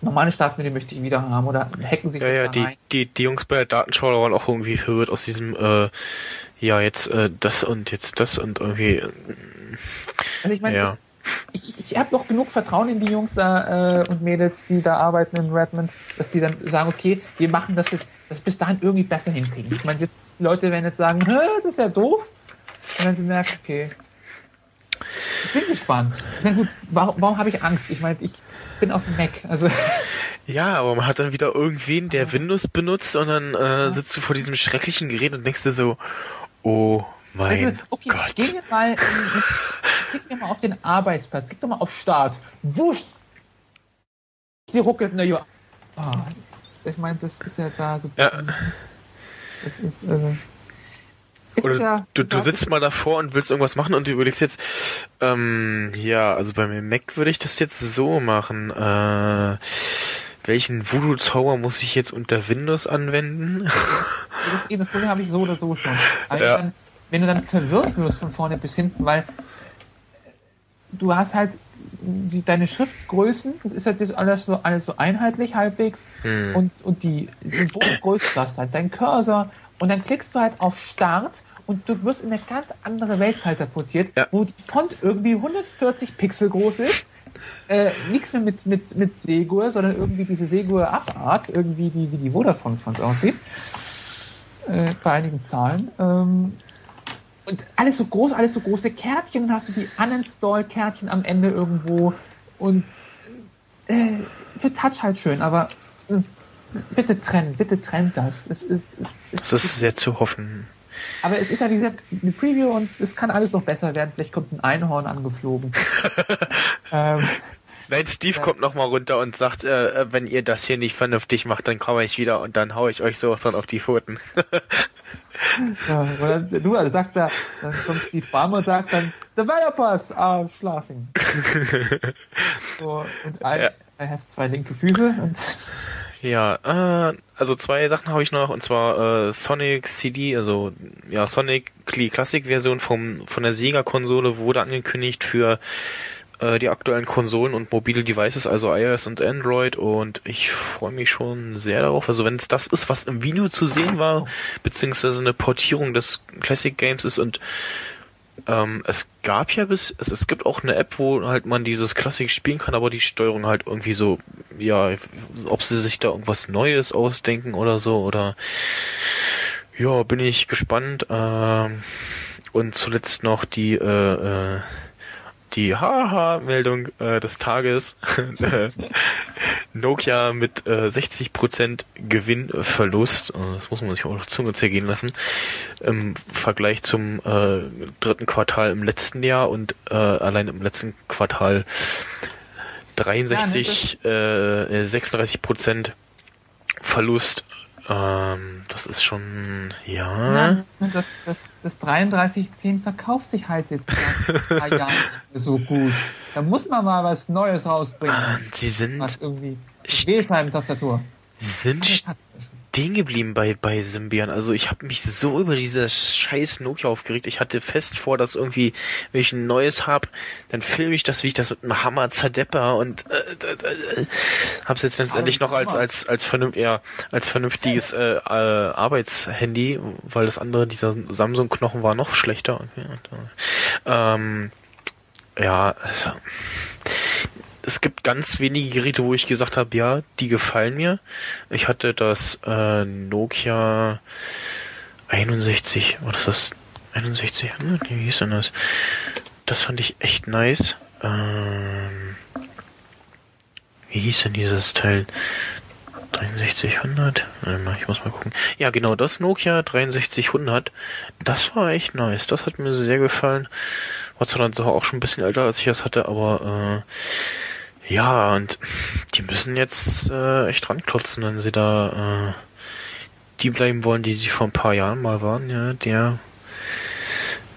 normale Startmenü möchte ich wieder haben oder hacken sich Ja, ja, die, die, die Jungs bei der Datenschau waren auch irgendwie verwirrt aus diesem, äh, ja, jetzt äh, das und jetzt das und irgendwie, äh, Also ich meine, ja. ich, ich, ich habe doch genug Vertrauen in die Jungs da äh, und Mädels, die da arbeiten in Redmond, dass die dann sagen, okay, wir machen das jetzt, das bis dahin irgendwie besser hinkriegen. Ich meine, jetzt Leute werden jetzt sagen, Hä, das ist ja doof. Und wenn sie merken, okay, ich bin gespannt. Ich meine, gut, warum, warum habe ich Angst? Ich meine, ich bin auf dem Mac, also Ja, aber man hat dann wieder irgendwen, der Windows benutzt und dann äh, sitzt du vor diesem schrecklichen Gerät und denkst dir so, oh mein also, okay, Gott. gehen wir mal, in- klick mir mal auf den Arbeitsplatz, klick doch mal auf Start. Wusch! Die ruckelt, na ja. Ah, ich meine, das ist ja da so. Ja. Das ist, äh, es Oder ja, du, du sitzt mal davor und willst irgendwas machen und du überlegst jetzt, ähm, ja, also bei meinem Mac würde ich das jetzt so machen. Äh, welchen Voodoo-Zauber muss ich jetzt unter Windows anwenden? das, eben, das Problem habe ich so oder so schon. Aber Ja. dann, wenn du dann verwirrt wirst von vorne bis hinten, weil du hast halt die, deine Schriftgrößen, das ist halt das alles so, alles so einheitlich halbwegs Hm. und, und die Symbolgröße, du hast halt dein Cursor und dann klickst du halt auf Start und du wirst in eine ganz andere Welt katapultiert, Ja. wo die Font irgendwie 140 Pixel groß ist. Äh, nichts mehr mit, mit, mit Segur, sondern irgendwie diese Segur-Abart, irgendwie die, wie die Vodafone-Font aussieht. Äh, bei einigen Zahlen. Ähm, und alles so groß, alles so große Kärtchen, dann hast du die Uninstall-Kärtchen am Ende irgendwo und äh, für Touch halt schön, aber äh, bitte trennen, bitte trennt das. Es ist, es, Das ist sehr zu hoffen. Aber es ist ja wie gesagt eine Preview und es kann alles noch besser werden. Vielleicht kommt ein Einhorn angeflogen. ähm, Nein, Steve Ja. kommt nochmal runter und sagt, äh, äh, wenn ihr das hier nicht vernünftig macht, dann komme ich wieder und dann hau ich euch sowas dann auf die Pfoten. ja, dann, du, also sagt er, dann kommt Steve Ballmer und sagt dann, Developers are schlafing. so, und I, Ja. I have zwei linke Füße und Ja, äh, also zwei Sachen habe ich noch, und zwar äh, Sonic CD, also ja, Sonic die Classic-Version vom von der Sega-Konsole wurde angekündigt für äh, die aktuellen Konsolen und mobile Devices, also iOS und Android, und ich freue mich schon sehr darauf. Also wenn es das ist, was im Video zu sehen war, beziehungsweise eine Portierung des Classic Games ist und Ähm, es gab ja bis, es, es gibt auch eine App, wo halt man dieses Klassik spielen kann, aber die Steuerung halt irgendwie so, ja, ob sie sich da irgendwas Neues ausdenken oder so, oder ja, bin ich gespannt. Ähm, und zuletzt noch die äh, äh, die Haha-Meldung äh, des Tages. Nokia mit äh, 60% Gewinnverlust, äh, das muss man sich auch auf Zunge zergehen lassen, im Vergleich zum äh, dritten Quartal im letzten Jahr und äh, allein im letzten Quartal 63, ja, ne, äh, 36% Verlust ähm, das ist schon, ja. ja das, das, das 3310 verkauft sich halt jetzt seit ein paar Jahren so gut. Da muss man mal was Neues rausbringen. Sie sind. Was irgendwie. Wählscheiben-Tastatur. Sie sind stehen geblieben bei, bei Symbian. Also ich habe mich so über dieses scheiß Nokia aufgeregt. Ich hatte fest vor, dass irgendwie, wenn ich ein neues hab, dann filme ich das, wie ich das mit einem Hammer zerdepper und äh, äh, äh, hab's jetzt letztendlich noch als als als vernünft, ja, als vernünftiges äh, äh, Arbeitshandy, weil das andere, dieser Samsung-Knochen war noch schlechter. Okay, und, äh, ähm, ja, also, es gibt ganz wenige Geräte, wo ich gesagt habe, ja, die gefallen mir. Ich hatte das äh, Nokia 61, was ist das? 61? Hm, wie hieß denn das? Das fand ich echt nice. Ähm, wie hieß denn dieses Teil? 6300? Ich muss mal gucken. Ja, genau, das Nokia 6300. Das war echt nice. Das hat mir sehr gefallen. War zwar dann auch schon ein bisschen älter, als ich das hatte, aber äh, ja, und die müssen jetzt äh, echt ranklotzen, wenn sie da äh, die bleiben wollen, die sie vor ein paar Jahren mal waren, ja, der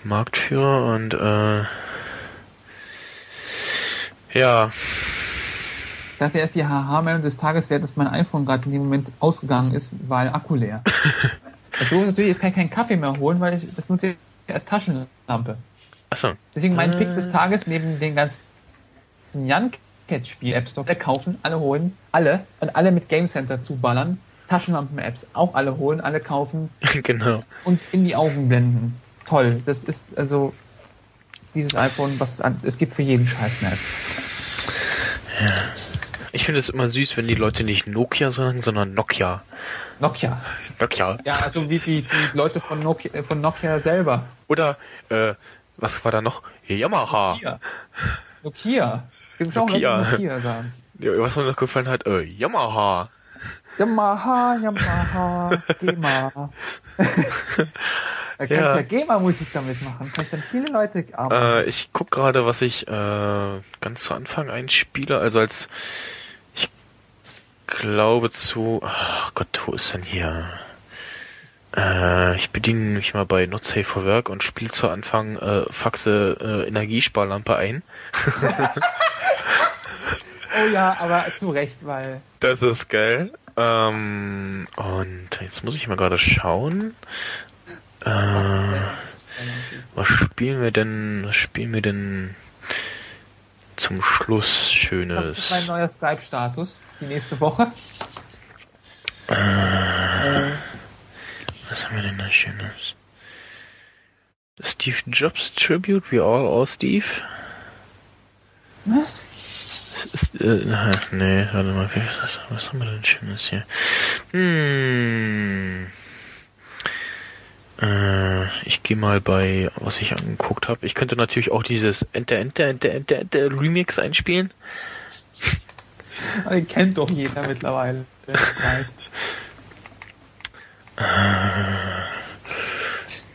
Marktführer und äh, ja. Ich dachte erst, die Haha-Meldung des Tages wäre, dass mein iPhone gerade in dem Moment ausgegangen ist, weil Akku leer. das Doofe ist natürlich, jetzt kann ich keinen Kaffee mehr holen, weil ich das nutze ich als Taschenlampe. Achso. Deswegen mein äh. Pick des Tages neben den ganzen Jan Paket-Spiel App Store kaufen, alle holen, alle und alle mit Game Center zuballern. Taschenlampen-Apps auch alle holen, alle kaufen. genau. Und in die Augen blenden. Toll. Das ist also dieses iPhone, was es, an, es gibt für jeden Scheiß eine App. Ja. Ich finde es immer süß, wenn die Leute nicht Nokia sagen, sondern Nokia. Nokia. Nokia. Ja, also wie die, die Leute von Nokia, von Nokia selber. Oder, äh, was war da noch? Yamaha. Nokia. Nokia. Gibt auch Nokia. Nokia sagen. Ja, was mir noch gefallen hat, äh, Yamaha. Yamaha, Yamaha, GEMA. da kannst ja, ja GEMA-Musik damit machen. Kannst dann viele Leute arbeiten. Äh, ich guck gerade, was ich äh, ganz zu Anfang einspiele. Also als ich glaube zu. Ach Gott, wo ist denn hier? Äh, ich bediene mich mal bei Not Safe for Work und spiele zu Anfang äh, Faxe äh, Energiesparlampe ein. Oh ja, aber zu Recht, weil. Das ist geil. Ähm, und jetzt muss ich mal gerade schauen. Äh, was spielen wir denn? Was spielen wir denn zum Schluss Schönes? Das ist mein neuer Skype-Status die nächste Woche. Äh, äh. Was haben wir denn da Schönes? Steve Jobs Tribute, we all all Steve. Was? Ist, äh, nee, warte mal, was, was haben wir denn Schönes hier? Hm. Äh, ich gehe mal bei, was ich angeguckt habe. Ich könnte natürlich auch dieses Enter, Enter, Enter, Enter, Enter Remix einspielen. Den kennt doch jeder mittlerweile.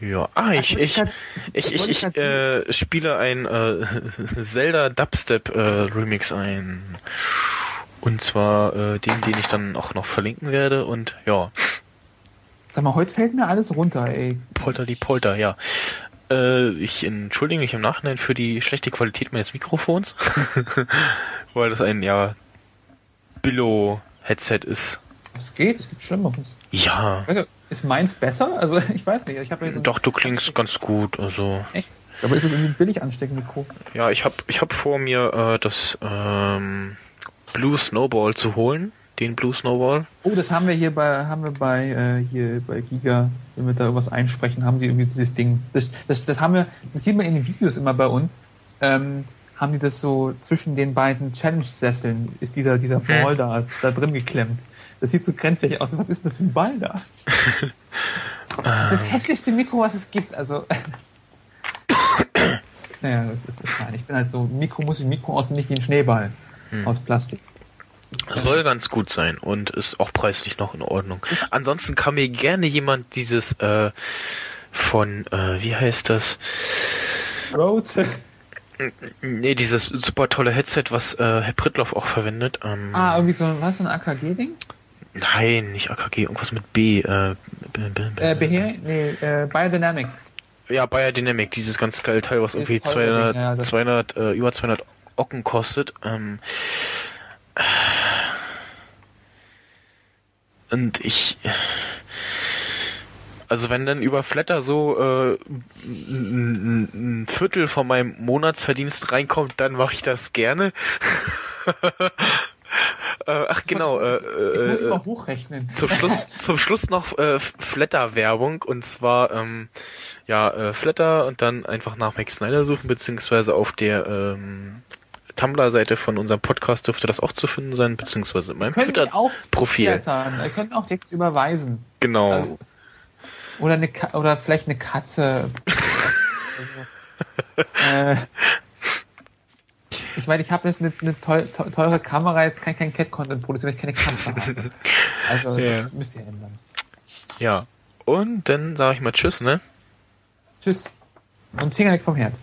ja, ah, ich, ich, ich, ich, ich, äh, spiele ein äh, Zelda Dubstep äh, Remix ein. Und zwar äh, den, den ich dann auch noch verlinken werde und ja. Sag mal, heute fällt mir alles runter, ey. Polter die Polter, ja. Äh, ich entschuldige mich im Nachhinein für die schlechte Qualität meines Mikrofons, weil das ein, ja, Billo-Headset ist. Es geht, es gibt Schlimmeres. Ja. Also, ist meins besser? Also ich weiß nicht. Ich hab so Doch, du klingst ganz gut. Also. Echt? Aber ist es irgendwie billig Ansteckmikro? Ja, ich habe ich hab vor mir äh, das ähm, Blue Snowball zu holen. den Blue Snowball. Oh, das haben wir hier bei, haben wir bei, äh, hier bei Giga, wenn wir da irgendwas einsprechen, haben die irgendwie dieses Ding. Das, das, das haben wir, das sieht man in den Videos immer bei uns. Ähm, haben die das so zwischen den beiden Challenge-Sesseln, ist dieser, dieser Hm. Ball da, da drin geklemmt. Das sieht so grenzwertig aus. Was ist denn das für ein Ball da? Das ist das hässlichste Mikro, was es gibt. Also, naja, das ist, das ich bin halt so, Mikro muss ich Mikro aussehen, nicht wie ein Schneeball Hm. aus Plastik. Das soll ganz gut sein und ist auch preislich noch in Ordnung. Ansonsten kann mir gerne jemand dieses äh, von, äh, wie heißt das? Rhodes. Nee, dieses super tolle Headset, was äh, Herr Pritloff auch verwendet. Ähm, Ah, irgendwie so, was, so ein AKG-Ding? Nein, nicht AKG, irgendwas mit B. Äh, B, B, B, Äh, Beher, nee, äh, Biodynamic. Ja, Bayer Dynamic, dieses ganz geile Teil, was irgendwie teure 200, Ding, ja, das- 200 äh, über 200 Ocken kostet. Ähm, und ich, also wenn dann über Flatter so äh, ein Viertel von meinem Monatsverdienst reinkommt, dann mache ich das gerne. äh, ach genau, äh, Jetzt muss ich äh, mal hochrechnen. zum Schluss, zum Schluss noch äh, Flatter-Werbung und zwar ähm, ja äh, Flatter und dann einfach nach Max Snyder suchen beziehungsweise auf der ähm, Tumblr-Seite von unserem Podcast dürfte das auch zu finden sein beziehungsweise in meinem Twitter-Profil. Wir können auch direkt überweisen. Genau. Also, oder eine Ka oder vielleicht eine Katze. äh, ich meine, ich habe jetzt eine, eine teu- teu- teure Kamera, jetzt kann ich kein Cat-Content produzieren, ich keine habe. Also Ja. das müsst ihr ändern. Ja. Und dann sage ich mal Tschüss, ne? Tschüss. Und Finger weg vom Herd.